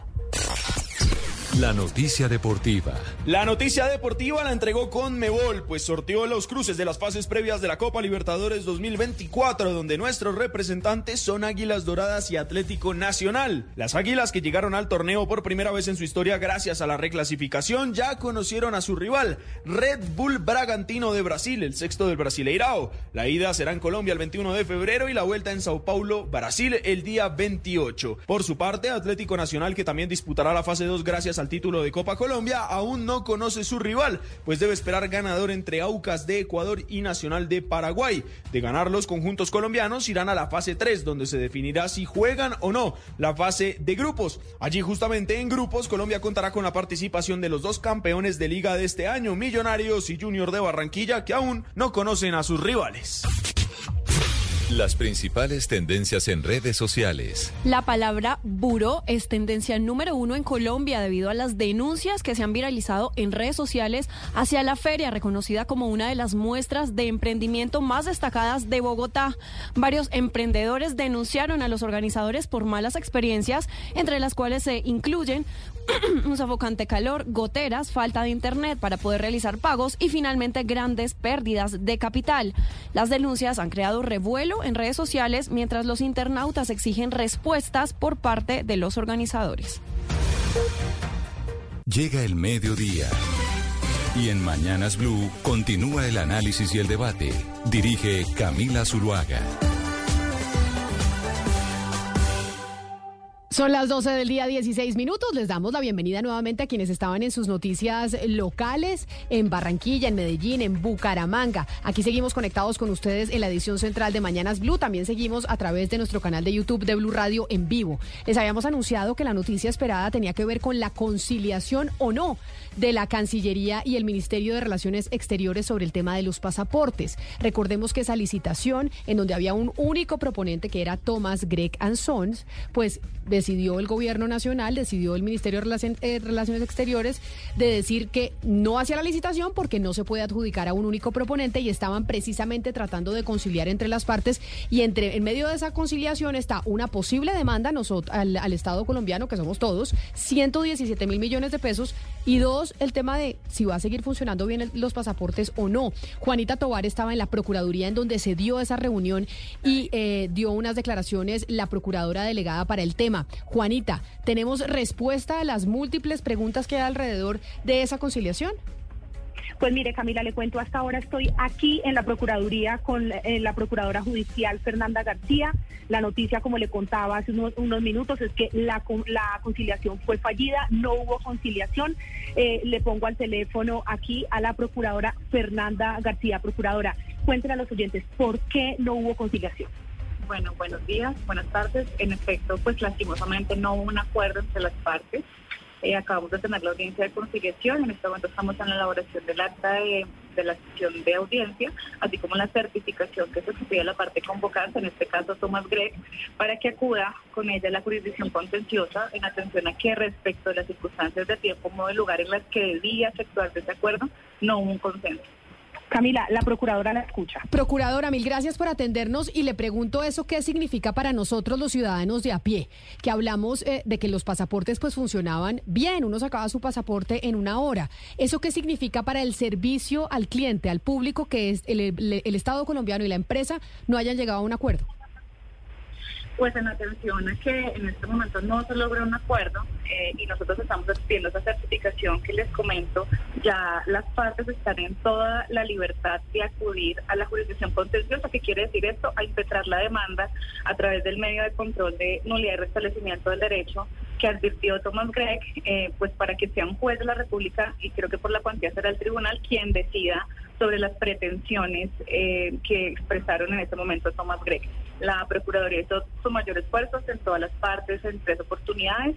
La noticia deportiva. La noticia deportiva la entregó con Mebol, pues sorteó los cruces de las fases previas de la Copa Libertadores 2024, donde nuestros representantes son Águilas Doradas y Atlético Nacional. Las Águilas que llegaron al torneo por primera vez en su historia gracias a la reclasificación ya conocieron a su rival, Red Bull Bragantino de Brasil, el sexto del Brasileirao. La ida será en Colombia el 21 de febrero y la vuelta en Sao Paulo, Brasil, el día 28. Por su parte, Atlético Nacional que también disputará la fase 2 gracias al título de Copa Colombia, aún no conoce su rival, pues debe esperar ganador entre Aucas de Ecuador y Nacional de Paraguay. De ganar los conjuntos colombianos, irán a la fase 3, donde se definirá si juegan o no la fase de grupos. Allí justamente en grupos, Colombia contará con la participación de los dos campeones de liga de este año, Millonarios y Junior de Barranquilla, que aún no conocen a sus rivales. Las principales tendencias en redes sociales. La palabra buró es tendencia número uno en Colombia debido a las denuncias que se han viralizado en redes sociales hacia la feria, reconocida como una de las muestras de emprendimiento más destacadas de Bogotá. Varios emprendedores denunciaron a los organizadores por malas experiencias, entre las cuales se incluyen [CLEARS THROAT] un sofocante calor, goteras, falta de internet para poder realizar pagos y finalmente grandes pérdidas de capital. Las denuncias han creado revuelo en redes sociales mientras los internautas exigen respuestas por parte de los organizadores. Llega el mediodía. Y en Mañanas Blue continúa el análisis y el debate. Dirige Camila Zuluaga. Son las 12 del día, 16 minutos. Les damos la bienvenida nuevamente a quienes estaban en sus noticias locales en Barranquilla, en Medellín, en Bucaramanga. Aquí seguimos conectados con ustedes en la edición central de Mañanas Blue. También seguimos a través de nuestro canal de YouTube de Blue Radio en vivo. Les habíamos anunciado que la noticia esperada tenía que ver con la conciliación o no de la Cancillería y el Ministerio de Relaciones Exteriores sobre el tema de los pasaportes. Recordemos que esa licitación, en donde había un único proponente que era Thomas Greg Sons, pues decía decidió el gobierno nacional, decidió el Ministerio de eh, Relaciones Exteriores de decir que no hacía la licitación porque no se puede adjudicar a un único proponente y estaban precisamente tratando de conciliar entre las partes y entre en medio de esa conciliación está una posible demanda al, Estado colombiano, que somos todos, 117 mil millones de pesos y dos, el tema de si va a seguir funcionando bien los pasaportes o no. Juanita Tobar estaba en la Procuraduría en donde se dio esa reunión y eh, dio unas declaraciones la Procuradora delegada para el tema. Juanita, ¿tenemos respuesta a las múltiples preguntas que hay alrededor de esa conciliación? Pues mire, Camila, le cuento, hasta ahora estoy aquí en la Procuraduría con eh, la Procuradora Judicial Fernanda García. La noticia, como le contaba hace unos, minutos, es que la, la conciliación fue fallida, no hubo conciliación. Eh, le pongo al teléfono aquí a la Procuradora Fernanda García. Procuradora, cuéntenle a los oyentes por qué no hubo conciliación. Bueno, buenos días, buenas tardes. En efecto, pues lastimosamente no hubo un acuerdo entre las partes. Eh, acabamos de tener la audiencia de conciliación. En este momento estamos en la elaboración del acta de, la sesión de audiencia, así como la certificación que se pide a la parte convocante, en este caso Thomas Gregg, para que acuda con ella a la jurisdicción contenciosa en atención a que respecto de las circunstancias de tiempo, modo y lugar en las que debía efectuarse ese acuerdo, no hubo un consenso. Camila, la Procuradora la escucha. Procuradora, mil gracias por atendernos y le pregunto eso qué significa para nosotros los ciudadanos de a pie, que hablamos eh, de que los pasaportes pues funcionaban bien, uno sacaba su pasaporte en una hora. ¿Eso qué significa para el servicio al cliente, al público, que es el, Estado colombiano y la empresa no hayan llegado a un acuerdo? Pues en atención a que en este momento no se logra un acuerdo eh, y nosotros estamos pidiendo esa certificación que les comento, ya las partes están en toda la libertad de acudir a la jurisdicción contenciosa. ¿Qué quiere decir esto? A impetrar la demanda a través del medio de control de nulidad y restablecimiento del derecho que advirtió Thomas Gregg, eh, pues para que sea un juez de la República y creo que por la cuantía será el tribunal quien decida sobre las pretensiones eh, que expresaron en este momento Thomas Gregg. La Procuraduría hizo su mayor esfuerzo en todas las partes, en tres oportunidades.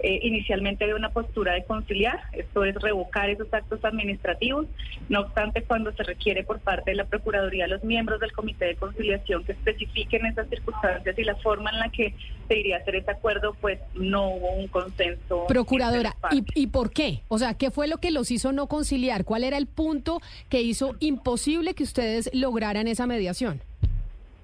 Eh, inicialmente había una postura de conciliar, esto es revocar esos actos administrativos. No obstante, cuando se requiere por parte de la Procuraduría a los miembros del Comité de Conciliación que especifiquen esas circunstancias y la forma en la que se iría a hacer ese acuerdo, pues no hubo un consenso. Procuradora, ¿y, ¿y por qué? O sea, ¿qué fue lo que los hizo no conciliar? ¿Cuál era el punto que hizo imposible que ustedes lograran esa mediación?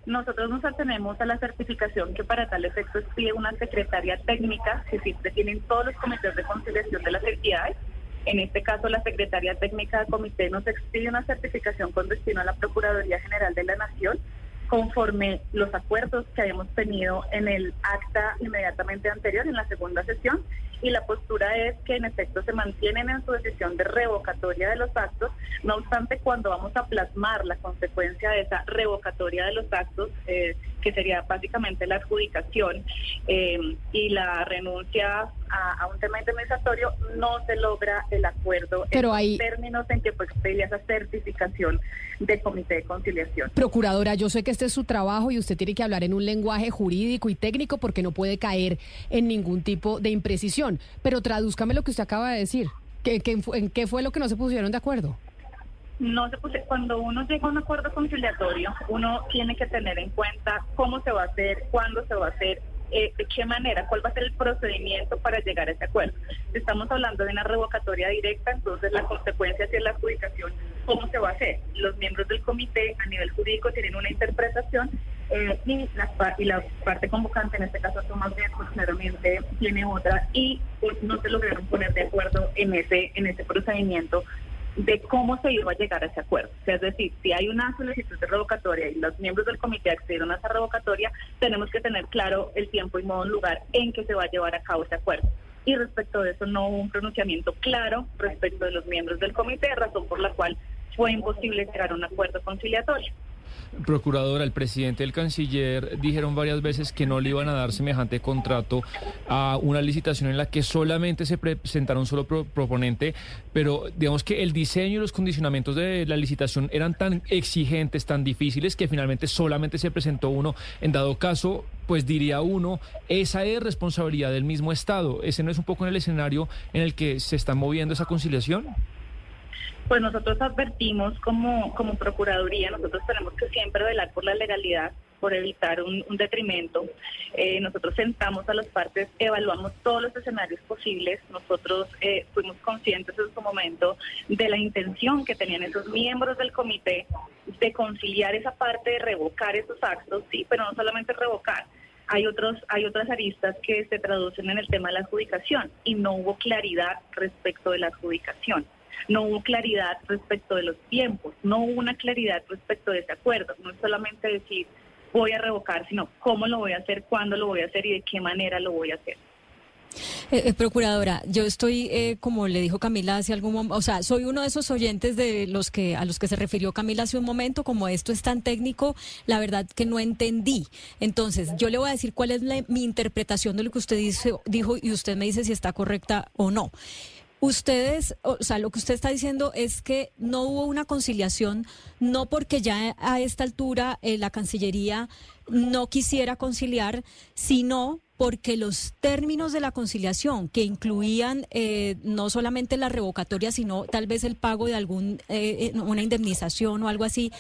Nosotros nos atenemos a la certificación que para tal efecto expide una secretaria técnica que siempre tienen todos los comités de conciliación de las entidades. En este caso, la secretaria técnica del comité nos expide una certificación con destino a la Procuraduría General de la Nación conforme los acuerdos que habíamos tenido en el acta inmediatamente anterior, en la segunda sesión, y la postura es que en efecto se mantienen en su decisión de revocatoria de los actos, no obstante cuando vamos a plasmar la consecuencia de esa revocatoria de los actos, eh, que sería básicamente la adjudicación eh, y la renuncia a, a un tema indemnizatorio, no se logra el acuerdo Pero en los términos en que fue expedida esa certificación del comité de conciliación. Procuradora, yo sé que este es su trabajo y usted tiene que hablar en un lenguaje jurídico y técnico porque no puede caer en ningún tipo de imprecisión. Pero tradúzcame lo que usted acaba de decir. ¿Qué, qué ¿En qué fue lo que no se pusieron de acuerdo? No se puse, cuando uno llega a un acuerdo conciliatorio, uno tiene que tener en cuenta cómo se va a hacer, cuándo se va a hacer, eh, de qué manera, cuál va a ser el procedimiento para llegar a ese acuerdo. Estamos hablando de una revocatoria directa, entonces la consecuencia es la adjudicación, ¿cómo se va a hacer? Los miembros del comité a nivel jurídico tienen una interpretación eh, y, la, y la parte convocante, en este caso Tomás Díaz, pues tiene otra y pues, no se lograron poner de acuerdo en ese, en ese procedimiento de cómo se iba a llegar a ese acuerdo. Es decir, si hay una solicitud de revocatoria y los miembros del comité accedieron a esa revocatoria, tenemos que tener claro el tiempo y modo lugar en que se va a llevar a cabo ese acuerdo. Y respecto de eso no hubo un pronunciamiento claro respecto de los miembros del comité, razón por la cual fue imposible llegar a un acuerdo conciliatorio. Procuradora, el presidente el canciller dijeron varias veces que no le iban a dar semejante contrato a una licitación en la que solamente se presentara un solo pro- proponente, pero digamos que el diseño y los condicionamientos de la licitación eran tan exigentes, tan difíciles, que finalmente solamente se presentó uno. En dado caso, pues diría uno, esa es responsabilidad del mismo Estado. ¿Ese no es un poco en el escenario en el que se está moviendo esa conciliación? Pues nosotros advertimos como, como Procuraduría, nosotros tenemos que siempre velar por la legalidad, por evitar un, detrimento. Eh, nosotros sentamos a las partes, evaluamos todos los escenarios posibles. Nosotros eh, fuimos conscientes en su momento de la intención que tenían esos miembros del comité de conciliar esa parte, de revocar esos actos, sí, pero no solamente revocar. Hay, otros, hay otras aristas que se traducen en el tema de la adjudicación y no hubo claridad respecto de la adjudicación no hubo claridad respecto de los tiempos, no hubo una claridad respecto de ese acuerdo. No es solamente decir voy a revocar, sino cómo lo voy a hacer, cuándo lo voy a hacer y de qué manera lo voy a hacer. Eh, eh, procuradora, yo estoy, eh, como le dijo Camila hace algún momento, o sea, soy uno de esos oyentes de los que a los que se refirió Camila hace un momento, como esto es tan técnico, la verdad que no entendí. Entonces, yo le voy a decir cuál es mi interpretación de lo que usted dice, dijo y usted me dice si está correcta o no. Ustedes, o sea, lo que usted está diciendo es que no hubo una conciliación, no porque ya a esta altura eh, la Cancillería no quisiera conciliar, sino porque los términos de la conciliación, que incluían eh, no solamente la revocatoria, sino tal vez el pago de algún eh, una indemnización o algo así,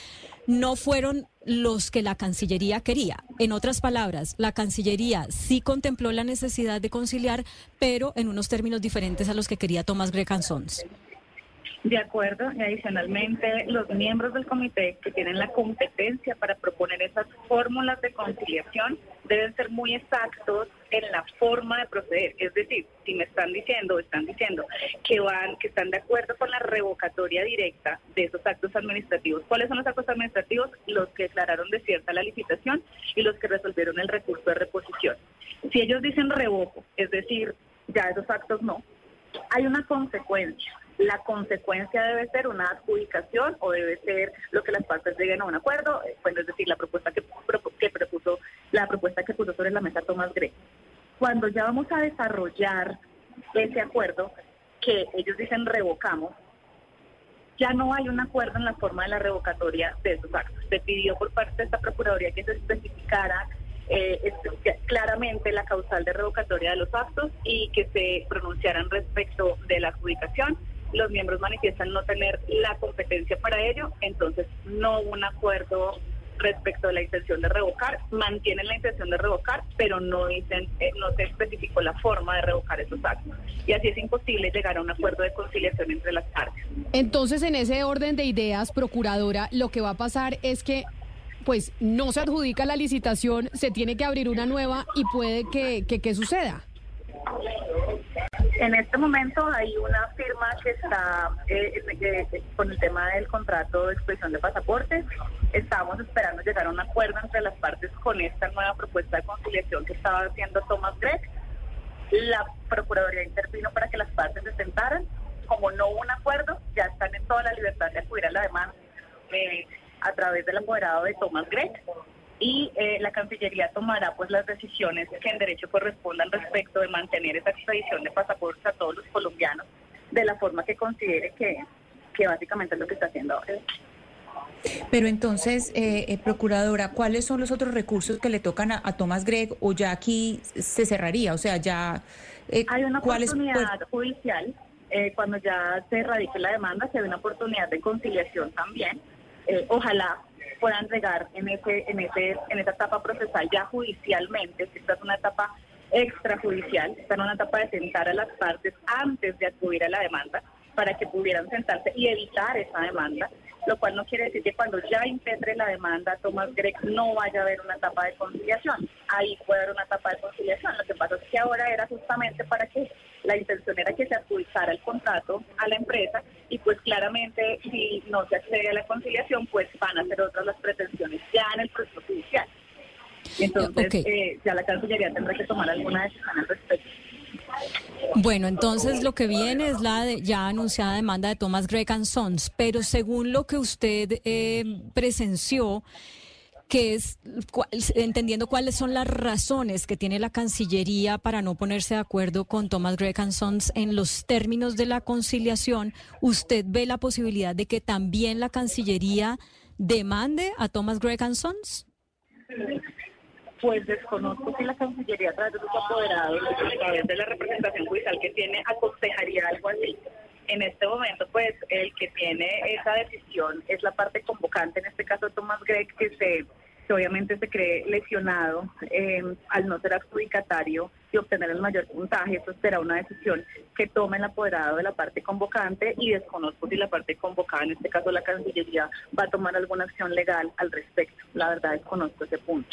no fueron los que la Cancillería quería. En otras palabras, la Cancillería sí contempló la necesidad de conciliar, pero en unos términos diferentes a los que quería Tomás Grecan Sons. De acuerdo, y adicionalmente los miembros del comité que tienen la competencia para proponer esas fórmulas de conciliación deben ser muy exactos en la forma de proceder. Es decir, si me están diciendo están diciendo que van, que están de acuerdo con la revocatoria directa de esos actos administrativos. ¿Cuáles son los actos administrativos? Los que declararon desierta la licitación y los que resolvieron el recurso de reposición. Si ellos dicen revoco, es decir, ya esos actos no, hay una consecuencia la consecuencia debe ser una adjudicación o debe ser lo que las partes lleguen a un acuerdo, eh, bueno, es decir, la propuesta que, que propuso, la propuesta que puso sobre la mesa Tomás Gray. Cuando ya vamos a desarrollar ese acuerdo, que ellos dicen revocamos, ya no hay un acuerdo en la forma de la revocatoria de esos actos. Se pidió por parte de esta Procuraduría que se especificara eh, claramente la causal de revocatoria de los actos y que se pronunciaran respecto de la adjudicación los miembros manifiestan no tener la competencia para ello, entonces no hubo un acuerdo respecto a la intención de revocar, mantienen la intención de revocar, pero no dicen, eh, no se especificó la forma de revocar esos actos. Y así es imposible llegar a un acuerdo de conciliación entre las partes. Entonces, en ese orden de ideas, procuradora, lo que va a pasar es que pues no se adjudica la licitación, se tiene que abrir una nueva y puede que, que, que suceda. En este momento hay una firma que está eh, eh, con el tema del contrato de expedición de pasaportes. Estamos esperando llegar a un acuerdo entre las partes con esta nueva propuesta de conciliación que estaba haciendo Thomas Gregg. La Procuraduría intervino para que las partes se sentaran. Como no hubo un acuerdo, ya están en toda la libertad de acudir a la demanda eh, a través del apoderado de Thomas Gregg y eh, la Cancillería tomará pues las decisiones que en derecho correspondan respecto de mantener esa expedición de pasaportes a todos los colombianos de la forma que considere que, que básicamente es lo que está haciendo ahora. Pero entonces, eh, eh, Procuradora, ¿cuáles son los otros recursos que le tocan a, Tomás Gregg o ya aquí se cerraría? O sea, ya... Hay una oportunidad judicial, cuando ya se radique la demanda, se ve una oportunidad de conciliación también. ojalá puedan llegar en ese, en ese, en esa etapa procesal ya judicialmente, esta es una etapa extrajudicial, está en una etapa de sentar a las partes antes de acudir a la demanda para que pudieran sentarse y evitar esa demanda, lo cual no quiere decir que cuando ya impetre la demanda Tomás Gregg no vaya a haber una etapa de conciliación. Ahí puede haber una etapa de conciliación. Lo que pasa es que ahora era justamente para que la intención era que se adjudizara el contrato a la empresa y pues claramente si no se accede a la conciliación pues van a ser otras las pretensiones ya en el proceso judicial. Entonces eh, ya la Cancillería tendrá que tomar alguna decisión al respecto. Bueno, entonces lo que viene es la ya anunciada demanda de Thomas Gregg Sons, pero según lo que usted eh, presenció, que es entendiendo cuáles son las razones que tiene la Cancillería para no ponerse de acuerdo con Thomas Gregg Sons en los términos de la conciliación, ¿usted ve la posibilidad de que también la Cancillería demande a Thomas Gregg Sons? Pues desconozco si la Cancillería a través de sus apoderados, a través de la representación judicial que tiene, aconsejaría algo así. En este momento, pues, el que tiene esa decisión es la parte convocante, en este caso Tomás Gregg, que se obviamente se cree lesionado eh, al no ser adjudicatario y obtener el mayor puntaje. Eso será una decisión que tome el apoderado de la parte convocante y desconozco si la parte convocada, en este caso la Cancillería, va a tomar alguna acción legal al respecto. La verdad desconozco ese punto.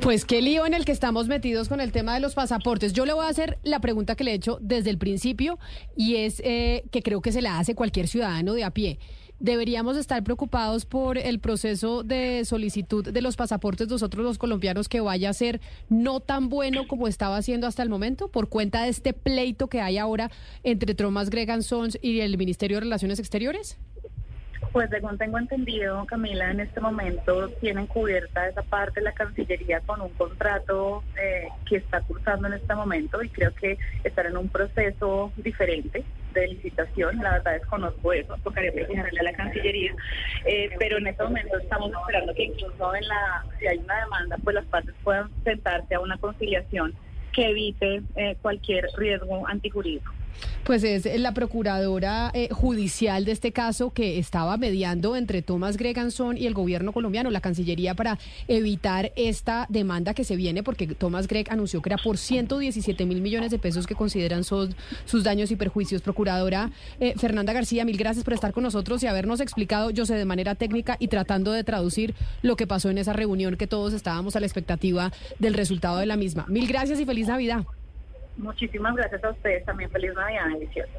Pues qué lío en el que estamos metidos con el tema de los pasaportes. Yo le voy a hacer la pregunta que le he hecho desde el principio y es eh, que creo que se la hace cualquier ciudadano de a pie. ¿Deberíamos estar preocupados por el proceso de solicitud de los pasaportes nosotros los colombianos que vaya a ser no tan bueno como estaba haciendo hasta el momento por cuenta de este pleito que hay ahora entre Thomas Gregan Sons y el Ministerio de Relaciones Exteriores? Pues según tengo entendido, Camila, en este momento tienen cubierta esa parte de la Cancillería con un contrato eh, que está cursando en este momento y creo que estar en un proceso diferente de licitación. La verdad desconozco eso, tocaría preguntarle a la Cancillería, eh, pero en este momento estamos esperando que incluso en la, si hay una demanda, pues las partes puedan sentarse a una conciliación que evite eh, cualquier riesgo antijurídico. Pues es la procuradora eh, judicial de este caso que estaba mediando entre Tomás Greganson y el gobierno colombiano, la Cancillería, para evitar esta demanda que se viene, porque Tomás Greg anunció que era por 117 mil millones de pesos que consideran sus, sus daños y perjuicios. Procuradora eh, Fernanda García, mil gracias por estar con nosotros y habernos explicado, yo sé, de manera técnica y tratando de traducir lo que pasó en esa reunión que todos estábamos a la expectativa del resultado de la misma. Mil gracias y feliz Navidad. Muchísimas gracias a ustedes también. Feliz Navidad, delicioso.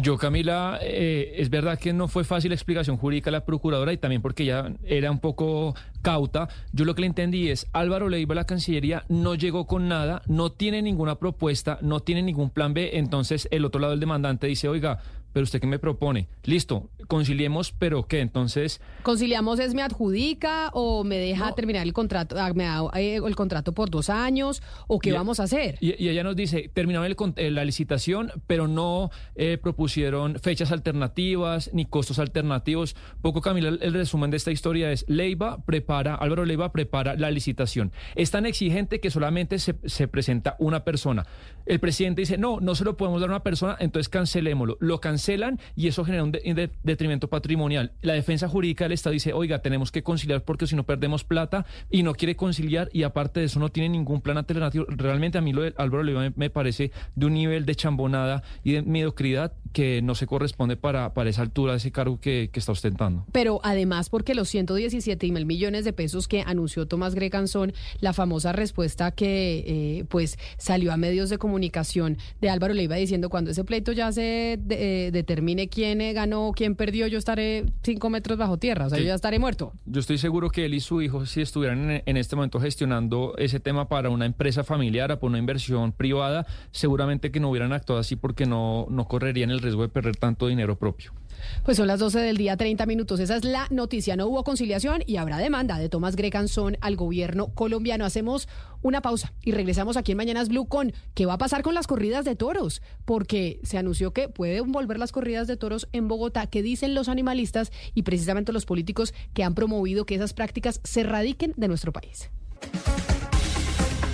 Yo, Camila, eh, es verdad que no fue fácil la explicación jurídica a la procuradora y también porque ella era un poco cauta. Yo lo que le entendí es, Álvaro Leiva, la Cancillería, no llegó con nada, no tiene ninguna propuesta, no tiene ningún plan B. Entonces, el otro lado del demandante dice, oiga, pero usted qué me propone? Listo, conciliemos, pero ¿qué? Entonces... ¿Conciliamos es me adjudica o me deja terminar el contrato, ah, me da eh, el contrato por dos años o qué vamos a hacer? Y, ella nos dice, terminaron eh, la licitación, pero no eh, propusieron fechas alternativas ni costos alternativos. Poco, Camila, el, resumen de esta historia es, Leiva prepara, Álvaro Leiva prepara la licitación. Es tan exigente que solamente se, se presenta una persona. El presidente dice, no, no se lo podemos dar a una persona, entonces cancelémoslo. Lo cancelamos cancelan y eso genera un, detrimento patrimonial. La defensa jurídica del Estado dice, oiga, tenemos que conciliar porque si no perdemos plata y no quiere conciliar y aparte de eso no tiene ningún plan alternativo. Realmente a mí lo de Álvaro Leiva me, parece de un nivel de chambonada y de mediocridad que no se corresponde para, para esa altura ese cargo que, está ostentando. Pero además porque los 117 mil millones de pesos que anunció Tomás Gregan son la famosa respuesta que eh, pues salió a medios de comunicación de Álvaro Leiva diciendo cuando ese pleito ya se eh, determine quién eh, ganó, quién perdió, yo estaré cinco metros bajo tierra, o sea, yo ya estaré muerto. Yo estoy seguro que él y su hijo, si estuvieran en, este momento gestionando ese tema para una empresa familiar, para una inversión privada, seguramente que no hubieran actuado así porque no, no correrían el riesgo de perder tanto dinero propio. Pues son las 12 del día, 30 minutos. Esa es la noticia. No hubo conciliación y habrá demanda de Tomás Grecanzón al gobierno colombiano. Hacemos una pausa y regresamos aquí en Mañanas Blue con qué va a pasar con las corridas de toros, porque se anunció que pueden volver las corridas de toros en Bogotá, que dicen los animalistas y precisamente los políticos que han promovido que esas prácticas se radiquen de nuestro país.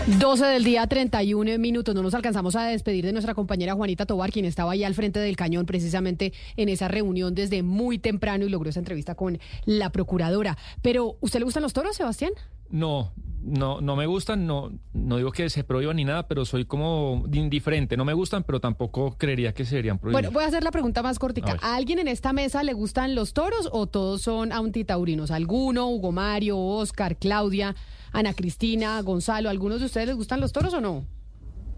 12 del día, 31 minutos. No nos alcanzamos a despedir de nuestra compañera Juanita Tobar, quien estaba ahí al frente del cañón precisamente en esa reunión desde muy temprano y logró esa entrevista con la procuradora. Pero, ¿usted le gustan los toros, Sebastián? No, no, no me gustan, no, no digo que se prohíban ni nada, pero soy como indiferente. No me gustan, pero tampoco creería que serían prohibidos. Bueno, voy a hacer la pregunta más cortica. A, alguien en esta mesa le gustan los toros o todos son antitaurinos? ¿Alguno? Hugo Mario, Oscar, Claudia. Ana Cristina, Gonzalo, ¿algunos de ustedes les gustan los toros o no?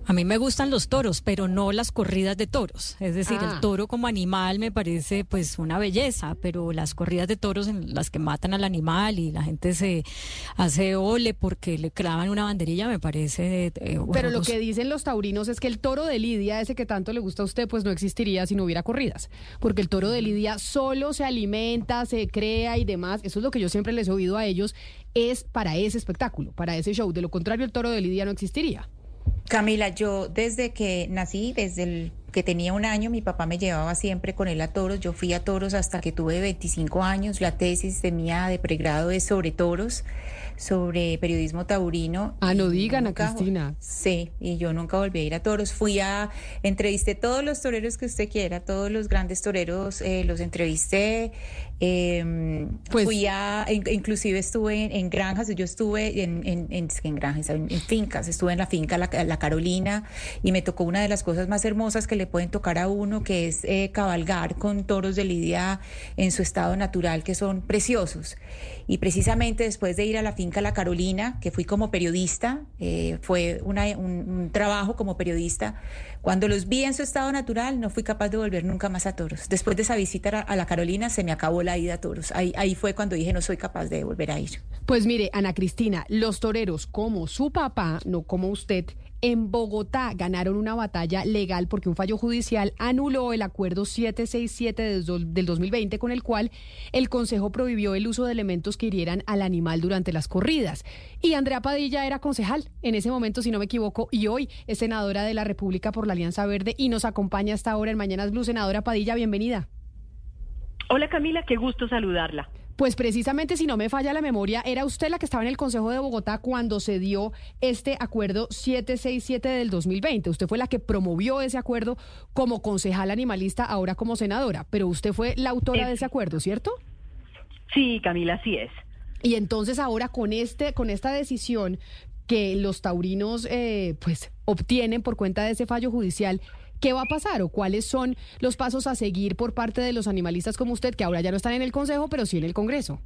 A mí me gustan los toros, pero no las corridas de toros. Es decir, el ah. toro como animal me parece pues una belleza, pero las corridas de toros en las que matan al animal y la gente se hace ole porque le clavan una banderilla me parece... Eh, pero lo que dicen los taurinos es que el toro de Lidia, ese que tanto le gusta a usted, pues no existiría si no hubiera corridas. Porque el toro de Lidia solo se alimenta, se crea y demás. Eso es lo que yo siempre les he oído a ellos. Es para ese espectáculo, para ese show. De lo contrario, el toro de Lidia no existiría. Camila, yo desde que nací, desde el que tenía un año, mi papá me llevaba siempre con él a toros. Yo fui a toros hasta que tuve 25 años. La tesis de mía de pregrado es sobre toros sobre periodismo taurino. Ah, no digan a Cristina. Sí, y yo nunca volví a ir a toros. Fui a, entrevisté todos los toreros que usted quiera, todos los grandes toreros, eh, los entrevisté. Em, pues, fui a, inclusive estuve en, granjas, yo estuve en, en, en, granjas, en, fincas, estuve en la finca la, Carolina y me tocó una de las cosas más hermosas que le pueden tocar a uno, que es eh, cabalgar con toros de lidia en su estado natural, que son preciosos. Y precisamente después de ir a la finca La Carolina, que fui como periodista, eh, fue un, trabajo como periodista, cuando los vi en su estado natural no fui capaz de volver nunca más a toros. Después de esa visita a La Carolina se me acabó la ida a toros. Ahí, ahí fue cuando dije no soy capaz de volver a ir. Pues mire, Ana Cristina, los toreros como su papá, no como usted, en Bogotá ganaron una batalla legal porque un fallo judicial anuló el acuerdo 767 del 2020 con el cual el Consejo prohibió el uso de elementos que hirieran al animal durante las corridas. Y Andrea Padilla era concejal en ese momento, si no me equivoco, y hoy es senadora de la República por la Alianza Verde y nos acompaña hasta ahora en Mañanas Blue. Senadora Padilla, bienvenida. Hola Camila, qué gusto saludarla. Pues precisamente, si no me falla la memoria, era usted la que estaba en el Consejo de Bogotá cuando se dio este acuerdo 767 del 2020. Usted fue la que promovió ese acuerdo como concejal animalista, ahora como senadora, pero usted fue la autora de ese acuerdo, ¿cierto? Sí, Camila, así es. Y entonces ahora con este, con esta decisión que los taurinos eh, pues obtienen por cuenta de ese fallo judicial, ¿Qué va a pasar o cuáles son los pasos a seguir por parte de los animalistas como usted, que ahora ya no están en el Consejo, pero sí en el Congreso?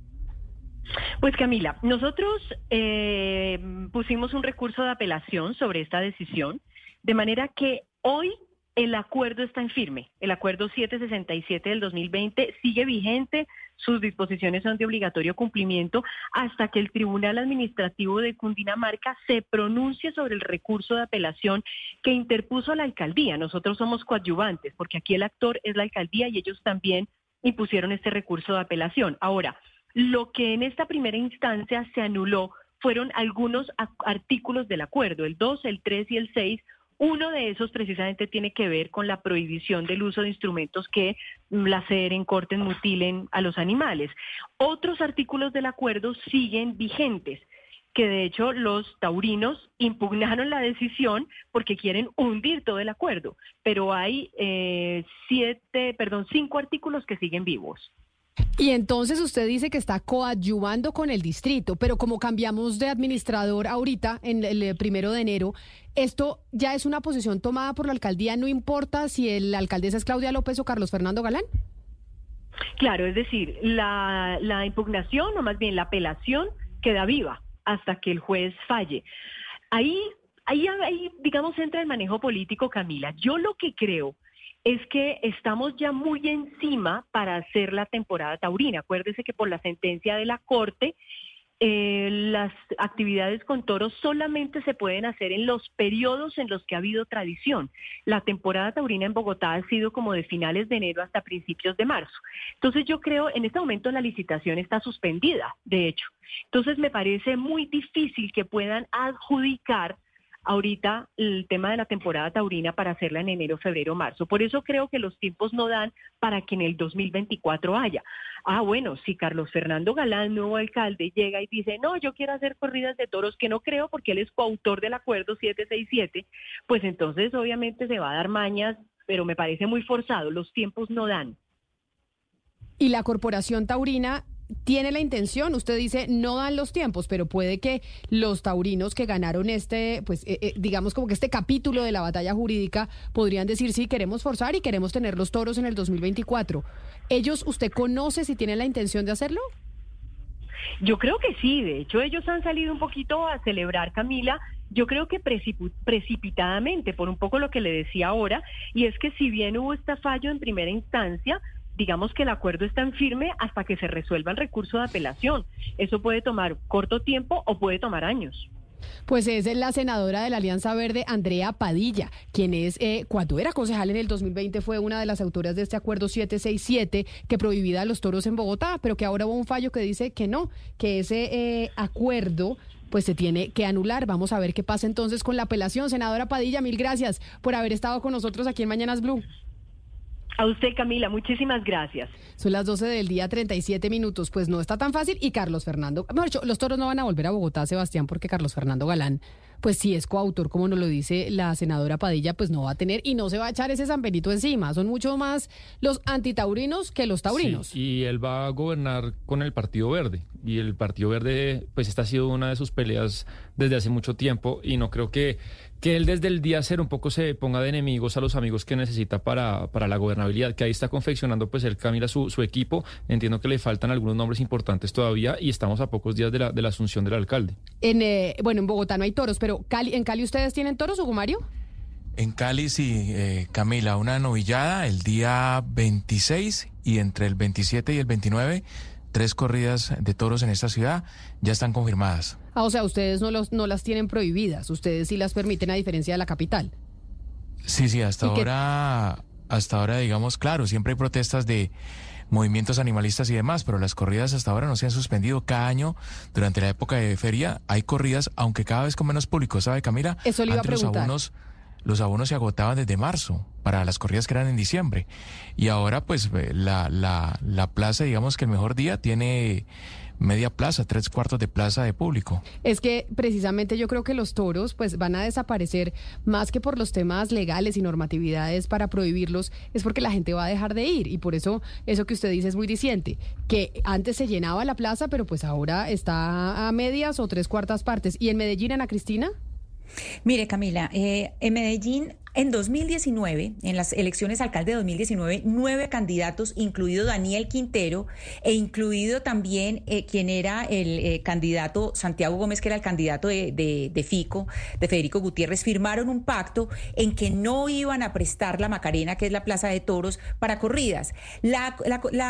Pues Camila, nosotros eh, pusimos un recurso de apelación sobre esta decisión, de manera que hoy el acuerdo está en firme. El acuerdo 767 del 2020 sigue vigente, sus disposiciones son de obligatorio cumplimiento hasta que el Tribunal Administrativo de Cundinamarca se pronuncie sobre el recurso de apelación que interpuso la alcaldía. Nosotros somos coadyuvantes porque aquí el actor es la alcaldía y ellos también impusieron este recurso de apelación. Ahora, lo que en esta primera instancia se anuló fueron algunos artículos del acuerdo, el 2, el 3 y el 6 uno de esos precisamente tiene que ver con la prohibición del uso de instrumentos que laceren, corten, mutilen a los animales. Otros artículos del acuerdo siguen vigentes que de hecho los taurinos impugnaron la decisión porque quieren hundir todo el acuerdo, pero hay eh, siete, perdón, cinco artículos que siguen vivos. Y entonces usted dice que está coadyuvando con el distrito, pero como cambiamos de administrador ahorita, en el primero de enero, esto ya es una posición tomada por la alcaldía, no importa si el alcaldesa es Claudia López o Carlos Fernando Galán. Claro, es decir, la, impugnación o más bien la apelación queda viva hasta que el juez falle. Ahí, ahí, ahí, digamos, entra el manejo político, Camila. Yo lo que creo es que estamos ya muy encima para hacer la temporada taurina. Acuérdese que por la sentencia de la Corte, eh, las actividades con toros solamente se pueden hacer en los periodos en los que ha habido tradición. La temporada taurina en Bogotá ha sido como de finales de enero hasta principios de marzo. Entonces yo creo, en este momento la licitación está suspendida, de hecho. Entonces me parece muy difícil que puedan adjudicar ahorita el tema de la temporada taurina para hacerla en enero, febrero, marzo. Por eso creo que los tiempos no dan para que en el 2024 haya. Ah, bueno, si Carlos Fernando Galán, nuevo alcalde, llega y dice, no, yo quiero hacer corridas de toros, que no creo porque él es coautor del acuerdo 767, pues entonces obviamente se va a dar mañas, pero me parece muy forzado, los tiempos no dan. Y la Corporación Taurina tiene la intención, usted dice, no dan los tiempos, pero puede que los taurinos que ganaron este, pues eh, eh, digamos como que este capítulo de la batalla jurídica podrían decir, sí, queremos forzar y queremos tener los toros en el 2024. ¿Ellos, usted conoce si tienen la intención de hacerlo? Yo creo que sí, de hecho ellos han salido un poquito a celebrar, Camila, yo creo que precipitadamente, por un poco lo que le decía ahora, y es que si bien hubo este fallo en primera instancia, digamos que el acuerdo está en firme hasta que se resuelva el recurso de apelación. Eso puede tomar corto tiempo o puede tomar años. Pues es la senadora de la Alianza Verde, Andrea Padilla, quien es, eh, cuando era concejal en el 2020, fue una de las autoras de este acuerdo 767 que prohibía los toros en Bogotá, pero que ahora hubo un fallo que dice que no, que ese eh, acuerdo pues se tiene que anular. Vamos a ver qué pasa entonces con la apelación. Senadora Padilla, mil gracias por haber estado con nosotros aquí en Mañanas Blue. A usted, Camila, muchísimas gracias. Son las 12 del día, 37 minutos. Pues no está tan fácil. Y Carlos Fernando, mejor dicho, los toros no van a volver a Bogotá, Sebastián, porque Carlos Fernando Galán, pues si es coautor, como nos lo dice la senadora Padilla, pues no va a tener y no se va a echar ese San Benito encima. Son mucho más los antitaurinos que los taurinos. Sí, y él va a gobernar con el Partido Verde. Y el Partido Verde, pues esta ha sido una de sus peleas desde hace mucho tiempo. Y no creo que que él desde el día cero un poco se ponga de enemigos a los amigos que necesita para, para la gobernabilidad, que ahí está confeccionando pues él Camila su, su equipo. Entiendo que le faltan algunos nombres importantes todavía y estamos a pocos días de la, de la asunción del alcalde. En, eh, bueno, en Bogotá no hay toros, pero Cali, ¿en Cali ustedes tienen toros, Hugo Mario? En Cali sí, eh, Camila, una novillada el día 26 y entre el 27 y el 29 tres corridas de toros en esta ciudad ya están confirmadas. Ah, o sea, ustedes no, los, no las tienen prohibidas, ustedes sí las permiten a diferencia de la capital. Sí, sí, hasta ahora, hasta ahora, digamos, claro, siempre hay protestas de movimientos animalistas y demás, pero las corridas hasta ahora no se han suspendido. Cada año, durante la época de feria, hay corridas, aunque cada vez con menos público, ¿sabe, Camila? Eso le iba a preguntar los abonos se agotaban desde marzo para las corridas que eran en diciembre. Y ahora pues eh, la, la, la plaza, digamos que el mejor día tiene media plaza, tres cuartos de plaza de público. Es que precisamente yo creo que los toros pues van a desaparecer más que por los temas legales y normatividades para prohibirlos, es porque la gente va a dejar de ir y por eso eso que usted dice es muy diciente, que antes se llenaba la plaza, pero pues ahora está a medias o tres cuartas partes. ¿Y en Medellín, Ana Cristina? Mire, Camila, eh, en Medellín en 2019, en las elecciones alcalde de 2019, nueve candidatos, incluido Daniel Quintero e incluido también eh, quien era el eh, candidato Santiago Gómez, que era el candidato de, FICO, de Federico Gutiérrez, firmaron un pacto en que no iban a prestar la Macarena, que es la Plaza de Toros, para corridas. La,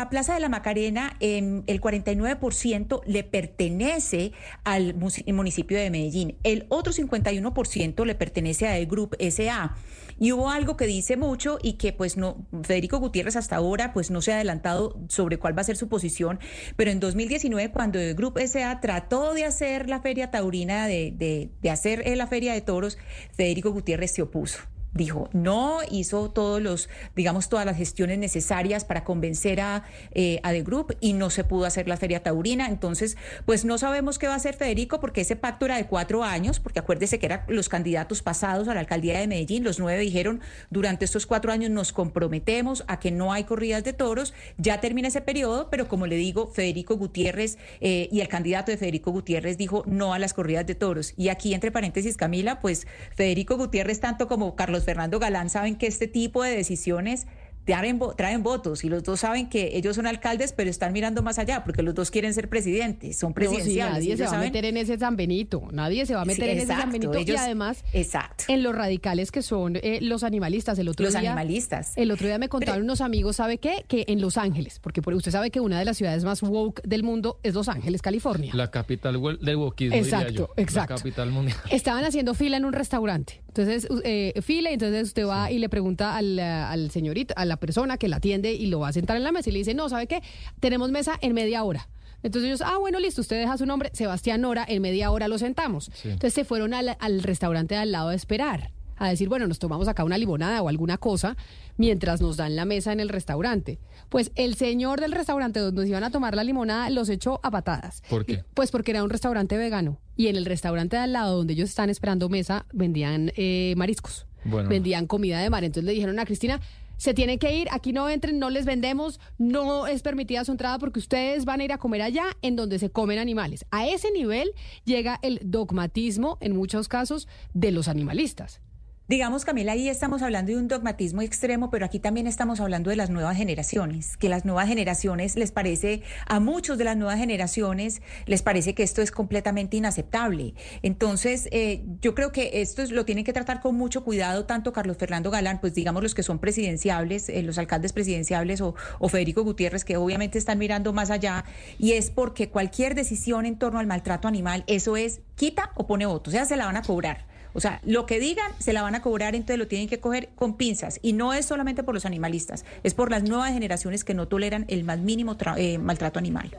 Plaza de la Macarena, el 49% le pertenece al municipio de Medellín, el otro 51% le pertenece a el Group SA. Y hubo algo que dice mucho y que pues no, Federico Gutiérrez hasta ahora pues no se ha adelantado sobre cuál va a ser su posición, pero en 2019 cuando el Grupo SA trató de hacer la feria taurina, de, de, de hacer la feria de toros, Federico Gutiérrez se opuso dijo no, hizo todos los, digamos, todas las gestiones necesarias para convencer a, eh, a The Group y no se pudo hacer la feria taurina. Entonces, pues no sabemos qué va a hacer Federico porque ese pacto era de cuatro años, porque acuérdese que eran los candidatos pasados a la alcaldía de Medellín, los nueve dijeron, durante estos cuatro años nos comprometemos a que no hay corridas de toros, ya termina ese periodo, pero como le digo, Federico Gutiérrez eh, y el candidato de Federico Gutiérrez dijo no a las corridas de toros. Y aquí, entre paréntesis, Camila, pues Federico Gutiérrez, tanto como Carlos Fernando Galán saben que este tipo de decisiones traen, traen votos y los dos saben que ellos son alcaldes, pero están mirando más allá porque los dos quieren ser presidentes, son presidenciales. nadie se va a meter en ese San Benito, nadie se va a meter en ese San Benito y además exacto. en los radicales que son eh, los animalistas. El otro los día, animalistas. El otro día me contaron unos amigos, ¿sabe qué? Que en Los Ángeles, porque usted sabe que una de las ciudades más woke del mundo es Los Ángeles, California. La capital del wokeismo, exacto, diría yo. Exacto, La capital mundial. Estaban haciendo fila en un restaurante. Entonces, eh, fila, entonces usted va y le pregunta al, al señorito, a la persona que la tiene y lo va a sentar en la mesa y le dice, no, ¿sabe qué? Tenemos mesa en media hora. Entonces ellos, ah, bueno, listo, usted deja su nombre, Sebastián Nora, en media hora lo sentamos. Entonces se fueron al, al restaurante de al lado a esperar a decir, bueno, nos tomamos acá una limonada o alguna cosa mientras nos dan la mesa en el restaurante. Pues el señor del restaurante donde nos iban a tomar la limonada los echó a patadas. ¿Por qué? Pues porque era un restaurante vegano y en el restaurante de al lado donde ellos están esperando mesa vendían eh, mariscos, vendían comida de mar. Entonces le dijeron a Cristina, se tienen que ir, aquí no entren, no les vendemos, no es permitida su entrada porque ustedes van a ir a comer allá en donde se comen animales. A ese nivel llega el dogmatismo, en muchos casos, de los animalistas. Digamos, Camila, ahí estamos hablando de un dogmatismo extremo, pero aquí también estamos hablando de las nuevas generaciones, que las nuevas generaciones les parece, a muchos de las nuevas generaciones les parece que esto es completamente inaceptable. Entonces, eh, yo creo que esto es, lo tienen que tratar con mucho cuidado, tanto Carlos Fernando Galán, pues digamos los que son presidenciables, eh, los alcaldes presidenciables o, o Federico Gutiérrez, que obviamente están mirando más allá, y es porque cualquier decisión en torno al maltrato animal, eso es quita o pone voto, o sea, se la van a cobrar. O sea, lo que digan se la van a cobrar, entonces lo tienen que coger con pinzas. Y no es solamente por los animalistas, es por las nuevas generaciones que no toleran el más mínimo eh, maltrato animal.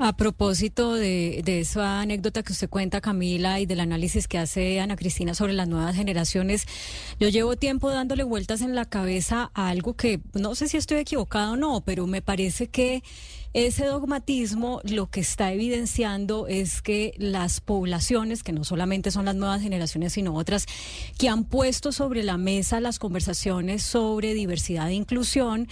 A propósito de, de, esa anécdota que usted cuenta, Camila, y del análisis que hace Ana Cristina sobre las nuevas generaciones, yo llevo tiempo dándole vueltas en la cabeza a algo que no sé si estoy equivocado o no, pero me parece que ese dogmatismo lo que está evidenciando es que las poblaciones, que no solamente son las nuevas generaciones, sino otras, que han puesto sobre la mesa las conversaciones sobre diversidad e inclusión,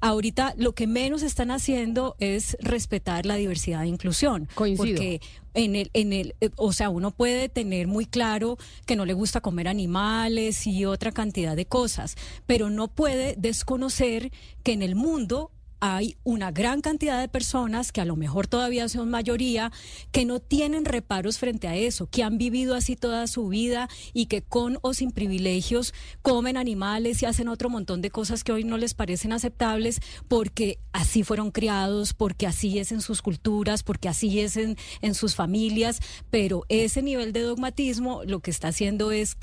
ahorita lo que menos están haciendo es respetar la diversidad e inclusión. Coincido. Porque en el, en el, eh, o sea, uno puede tener muy claro que no le gusta comer animales y otra cantidad de cosas, pero no puede desconocer que en el mundo hay una gran cantidad de personas que a lo mejor todavía son mayoría, que no tienen reparos frente a eso, que han vivido así toda su vida y que con o sin privilegios comen animales y hacen otro montón de cosas que hoy no les parecen aceptables porque así fueron criados, porque así es en sus culturas, porque así es en, sus familias, pero ese nivel de dogmatismo lo que está haciendo es,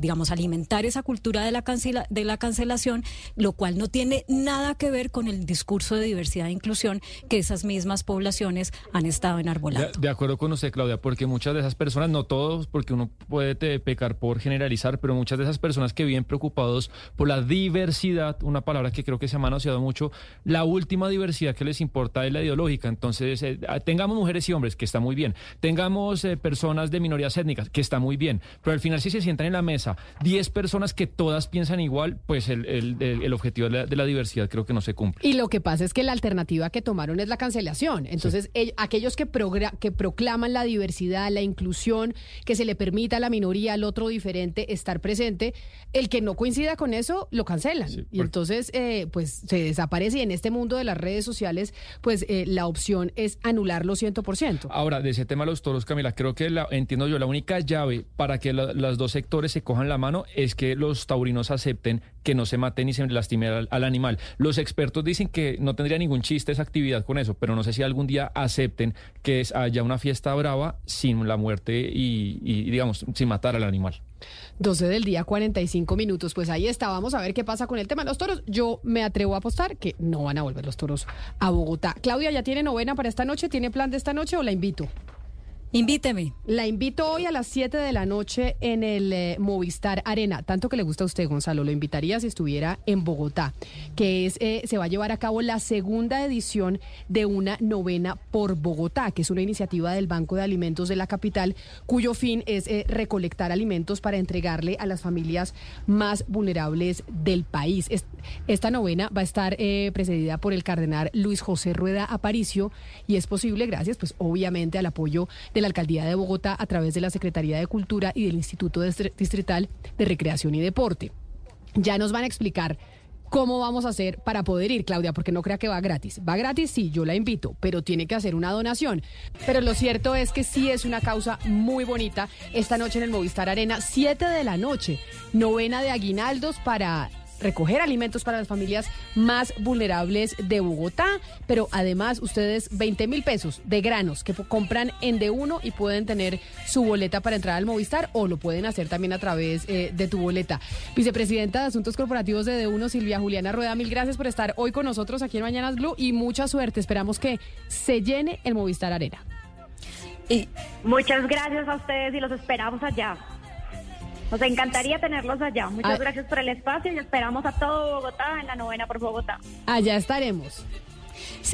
digamos, alimentar esa cultura de la, cancela, de la cancelación, lo cual no tiene nada que ver con el discurso discurso de diversidad e inclusión que esas mismas poblaciones han estado enarbolando. De, de acuerdo con usted, Claudia, porque muchas de esas personas, no todos, porque uno puede te, pecar por generalizar, pero muchas de esas personas que viven preocupados por la diversidad, una palabra que creo que se ha manoseado mucho, la última diversidad que les importa es la ideológica. Entonces, eh, tengamos mujeres y hombres, que está muy bien. Tengamos eh, personas de minorías étnicas, que está muy bien. Pero al final, si se sientan en la mesa 10 personas que todas piensan igual, pues el, el, el objetivo de la, de la, diversidad creo que no se cumple. Y lo que pasa es que la alternativa que tomaron es la cancelación. Entonces, sí. aquellos que, que proclaman la diversidad, la inclusión, que se le permita a la minoría, al otro diferente estar presente, el que no coincida con eso, lo cancelan. Sí, y entonces, eh, pues se desaparece. Y en este mundo de las redes sociales, pues eh, la opción es anularlo 100%. Ahora, de ese tema de los toros, Camila, creo que la, entiendo yo, la única llave para que la, los dos sectores se cojan la mano es que los taurinos acepten que no se maten ni se lastime al, al, animal. Los expertos dicen que no tendría ningún chiste esa actividad con eso, pero no sé si algún día acepten que haya una fiesta brava sin la muerte y, y, digamos, sin matar al animal. 12 del día, 45 minutos. Pues ahí está. Vamos a ver qué pasa con el tema de los toros. Yo me atrevo a apostar que no van a volver los toros a Bogotá. Claudia, ¿ya tiene novena para esta noche? ¿Tiene plan de esta noche o la invito? Invíteme. La invito hoy a las 7 de la noche en el eh, Movistar Arena. Tanto que le gusta a usted, Gonzalo. Lo invitaría si estuviera en Bogotá, que es eh, se va a llevar a cabo la segunda edición de una novena por Bogotá, que es una iniciativa del Banco de Alimentos de la capital, cuyo fin es eh, recolectar alimentos para entregarle a las familias más vulnerables del país. Es, esta novena va a estar precedida por el cardenal Luis José Rueda Aparicio y es posible gracias, pues obviamente, al apoyo de la Alcaldía de Bogotá a través de la Secretaría de Cultura y del Instituto Distrital de Recreación y Deporte. Ya nos van a explicar cómo vamos a hacer para poder ir, Claudia, porque no crea que va gratis. Va gratis, sí, yo la invito, pero tiene que hacer una donación. Pero lo cierto es que sí es una causa muy bonita. Esta noche en el Movistar Arena, 7 de la noche, novena de aguinaldos para recoger alimentos para las familias más vulnerables de Bogotá, pero además ustedes 20 mil pesos de granos que compran en de uno y pueden tener su boleta para entrar al Movistar o lo pueden hacer también a través eh, de tu boleta. Vicepresidenta de Asuntos Corporativos de de uno, Silvia Juliana Rueda, mil gracias por estar hoy con nosotros aquí en Mañanas Blue y mucha suerte. Esperamos que se llene el Movistar Arena. Y muchas gracias a ustedes y los esperamos allá. Nos encantaría tenerlos allá. Muchas ah. gracias por el espacio y esperamos a todo Bogotá en la novena por Bogotá. Allá estaremos.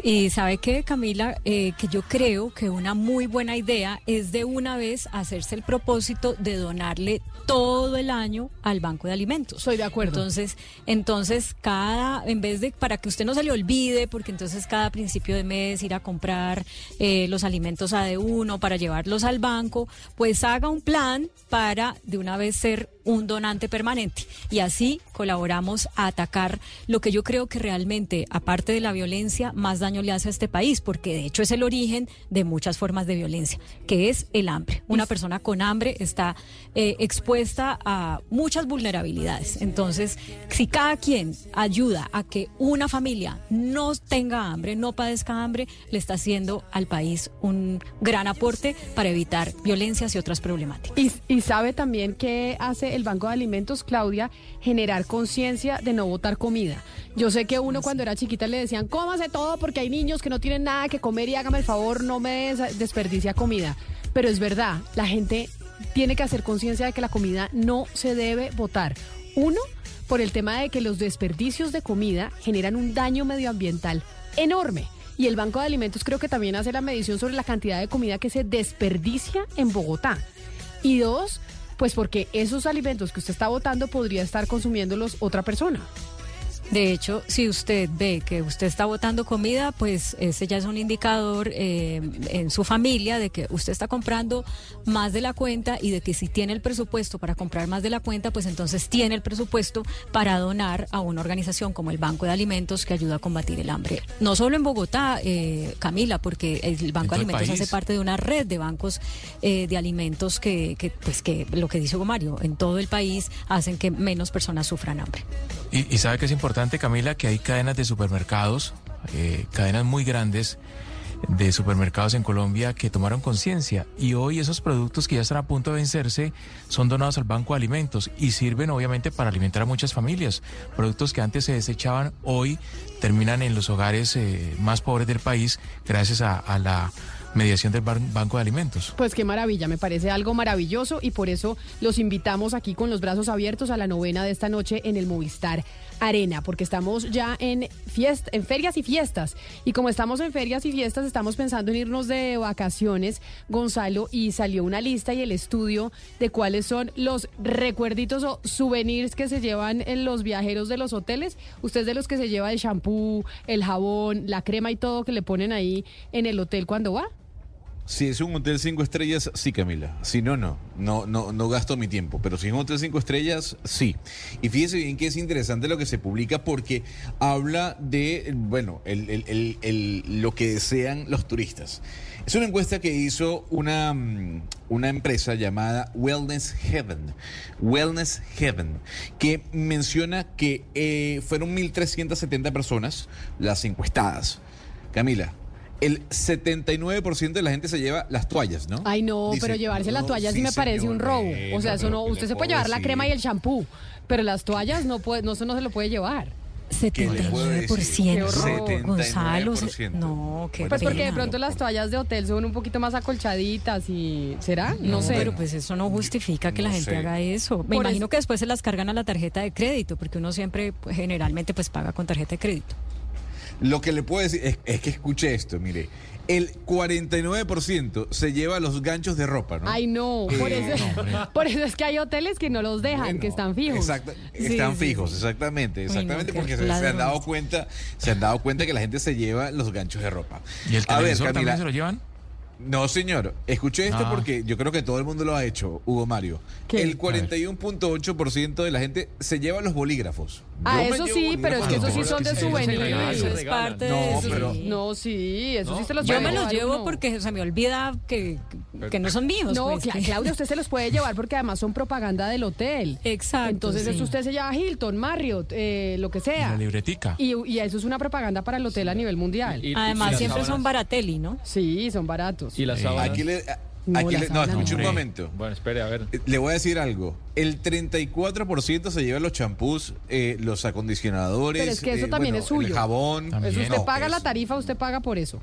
Y sabe que, Camila, eh, que yo creo que una muy buena idea es de una vez hacerse el propósito de donarle todo el año al Banco de Alimentos. Soy de acuerdo. Entonces, entonces cada, en vez de, para que usted no se le olvide, porque entonces cada principio de mes ir a comprar eh, los alimentos a de uno para llevarlos al banco, pues haga un plan para de una vez ser un donante permanente. Y así colaboramos a atacar lo que yo creo que realmente, aparte de la violencia, más daño le hace a este país, porque de hecho es el origen de muchas formas de violencia, que es el hambre. Una persona con hambre está eh, expuesta a muchas vulnerabilidades. Entonces, si cada quien ayuda a que una familia no tenga hambre, no padezca hambre, le está haciendo al país un gran aporte para evitar violencias y otras problemáticas. Y, sabe también que hace hace el Banco de Alimentos, Claudia, generar conciencia de no botar comida. Yo sé que uno cuando era chiquita le decían, cómase todo porque hay niños que no tienen nada que comer y hágame el favor, no me des- desperdicia comida. Pero es verdad, la gente tiene que hacer conciencia de que la comida no se debe botar. Uno, por el tema de que los desperdicios de comida generan un daño medioambiental enorme. Y el Banco de Alimentos creo que también hace la medición sobre la cantidad de comida que se desperdicia en Bogotá. Y dos, pues porque esos alimentos que usted está botando podría estar consumiéndolos otra persona. De hecho, si usted ve que usted está botando comida, pues ese ya es un indicador eh, en su familia de que usted está comprando más de la cuenta y de que si tiene el presupuesto para comprar más de la cuenta, pues entonces tiene el presupuesto para donar a una organización como el Banco de Alimentos que ayuda a combatir el hambre. No solo en Bogotá, eh, Camila, porque el Banco de Alimentos hace parte de una red de bancos eh, de alimentos que, que, pues que lo que dice Hugo Mario, en todo el país hacen que menos personas sufran hambre. Y, y sabe que es importante, Camila, que hay cadenas de supermercados, eh, cadenas muy grandes de supermercados en Colombia que tomaron conciencia y hoy esos productos que ya están a punto de vencerse son donados al Banco de Alimentos y sirven obviamente para alimentar a muchas familias. Productos que antes se desechaban hoy terminan en los hogares eh, más pobres del país gracias a, a la mediación del Ban- Banco de Alimentos. Pues qué maravilla, me parece algo maravilloso y por eso los invitamos aquí con los brazos abiertos a la novena de esta noche en el Movistar Arena, porque estamos ya en fiest- en ferias y fiestas. Y como estamos en ferias y fiestas, estamos pensando en irnos de vacaciones, Gonzalo, y salió una lista y el estudio de cuáles son los recuerditos o souvenirs que se llevan en los viajeros de los hoteles. Usted es de los que se lleva el shampoo, el jabón, la crema y todo que le ponen ahí en el hotel cuando va. Si es un hotel cinco estrellas, sí, Camila. Si no, no. No, no, no gasto mi tiempo. Pero si es un hotel cinco estrellas, sí. Y fíjese bien que es interesante lo que se publica porque habla de, bueno, lo que desean los turistas. Es una encuesta que hizo una, mm, una empresa llamada Wellness Heaven. Wellness Heaven, que menciona que eh, fueron 1.370 personas las encuestadas. Camila, el 79% de la gente se lleva las toallas, ¿no? Ay, no, Dice, pero llevarse las no, toallas sí, me parece señor, un robo. o sea, eso no, ¿qué usted se puede llevar la crema y el champú, pero las toallas no puede, no, eso no se lo puede llevar. ¿Qué le puedo decir? 79%, Qué horror. Gonzalo. 79%. No, qué Pues porque de pronto las toallas de hotel son un poquito más acolchaditas y ¿será? No, sé. Pero pues eso no justifica que la gente sé. haga eso. Me Por imagino eso- que después se las cargan a la tarjeta de crédito, porque uno siempre, pues, generalmente, pues paga con tarjeta de crédito. Lo que le puedo decir es, es que escuche esto, mire. El 49% se lleva los ganchos de ropa, ¿no? Ay, no, por Eh, eso, no, hombre. [LAUGHS] por eso es que hay hoteles que no los dejan, Bueno, que están fijos. Exacto, están sí, fijos, sí. exactamente, Ay, no, exactamente, porque se, se han dado cuenta, se han dado cuenta que la gente se lleva los ganchos de ropa. ¿Y el A ver, televisor también Camila, se lo llevan? No, señor. Escuché esto Ah. porque yo creo que todo el mundo lo ha hecho, Hugo Mario. ¿Qué? El 41.8% de la gente se lleva los bolígrafos. Ah, Yo eso sí, pero es que esos sí son de souvenir. Eso es parte No, de eso. pero- sí. No, sí, eso sí se los Yo me los llevo uno. porque se me olvida que, que no son míos. No, pues, Cla- que- Claudia, usted se los puede llevar porque además son propaganda del hotel. Exacto. Entonces, sí. eso usted se lleva Hilton, Marriott, eh, lo que sea. la libretica. Y, y eso es una propaganda para el hotel a nivel mundial. Y- y Además, siempre son baratelli, ¿no? Sí, son baratos. Y las Eh, sábanas. Aquí le, No, aquí la le- no, escuche un momento. Bueno, espere, a ver. Eh, Le voy a decir algo. El 34% se lleva los champús, eh, los acondicionadores. Pero es que eso eh, también bueno, es suyo. El jabón. También. Eso usted No, paga la tarifa, usted paga por eso.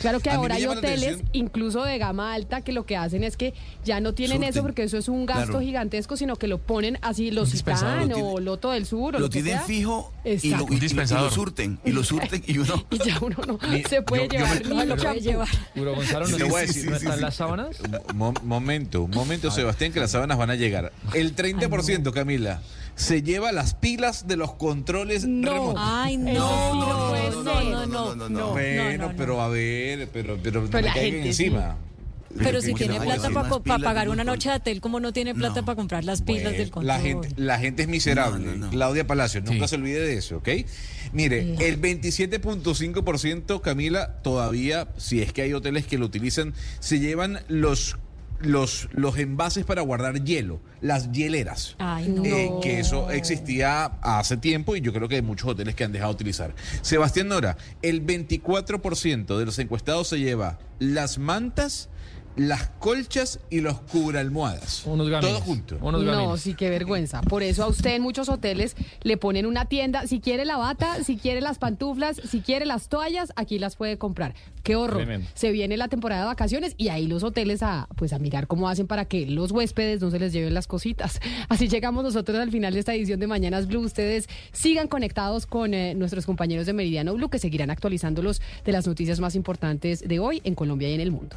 Claro que ahora hay hoteles, incluso de gama alta, que lo que hacen es que ya no tienen Surten. eso porque eso es un gasto Claro. gigantesco, sino que lo ponen así, los. Citán Lo o Loto del Sur o Lo lo que tienen sea. fijo y lo, y- lo surten. Y lo surten y uno... [LAUGHS] Y ya uno no se puede yo- yo llevar me- ni No lo puede llevar. Gonzalo, ¿no, Le voy a ¿no decir, sí, están sí, las sí. sábanas? Mo- momento, momento, Sebastián, que las sábanas van a llegar. El 30%, Camila, se lleva las pilas de los controles No. remotos. Ay, no, no no, puede no, ser. no, no, no, no, no. bueno, no, no. pero a ver, pero, pero, no Pero me la caigan gente encima. Pero si tiene plata para pagar una un noche de hotel, como no tiene plata No. para comprar las pilas del control? La gente, la gente es miserable. No, no, no. Claudia Palacios, nunca Sí. se olvide de eso, ¿ok? Mire, el 27.5%, Camila, todavía, si es que hay hoteles que lo utilizan, se llevan los, los, los envases para guardar hielo, las hieleras. Ay, no. Eh, que eso existía hace tiempo y yo creo que hay muchos hoteles que han dejado de utilizar. Sebastián Nora, el 24% de los encuestados se lleva las mantas las colchas y los cubralmohadas. Unos gamines. Todo junto. Unos No, sí, qué vergüenza. Por eso a usted en muchos hoteles le ponen una tienda. Si quiere la bata, si quiere las pantuflas, si quiere las toallas, aquí las puede comprar. Qué horror. Tremendo. Se viene la temporada de vacaciones y ahí los hoteles a pues a mirar cómo hacen para que los huéspedes no se les lleven las cositas. [LAUGHS] Así llegamos nosotros al final de esta edición de Mañanas Blue. Ustedes sigan conectados con eh, nuestros compañeros de Meridiano Blue que seguirán actualizándolos de las noticias más importantes de hoy en Colombia y en el mundo.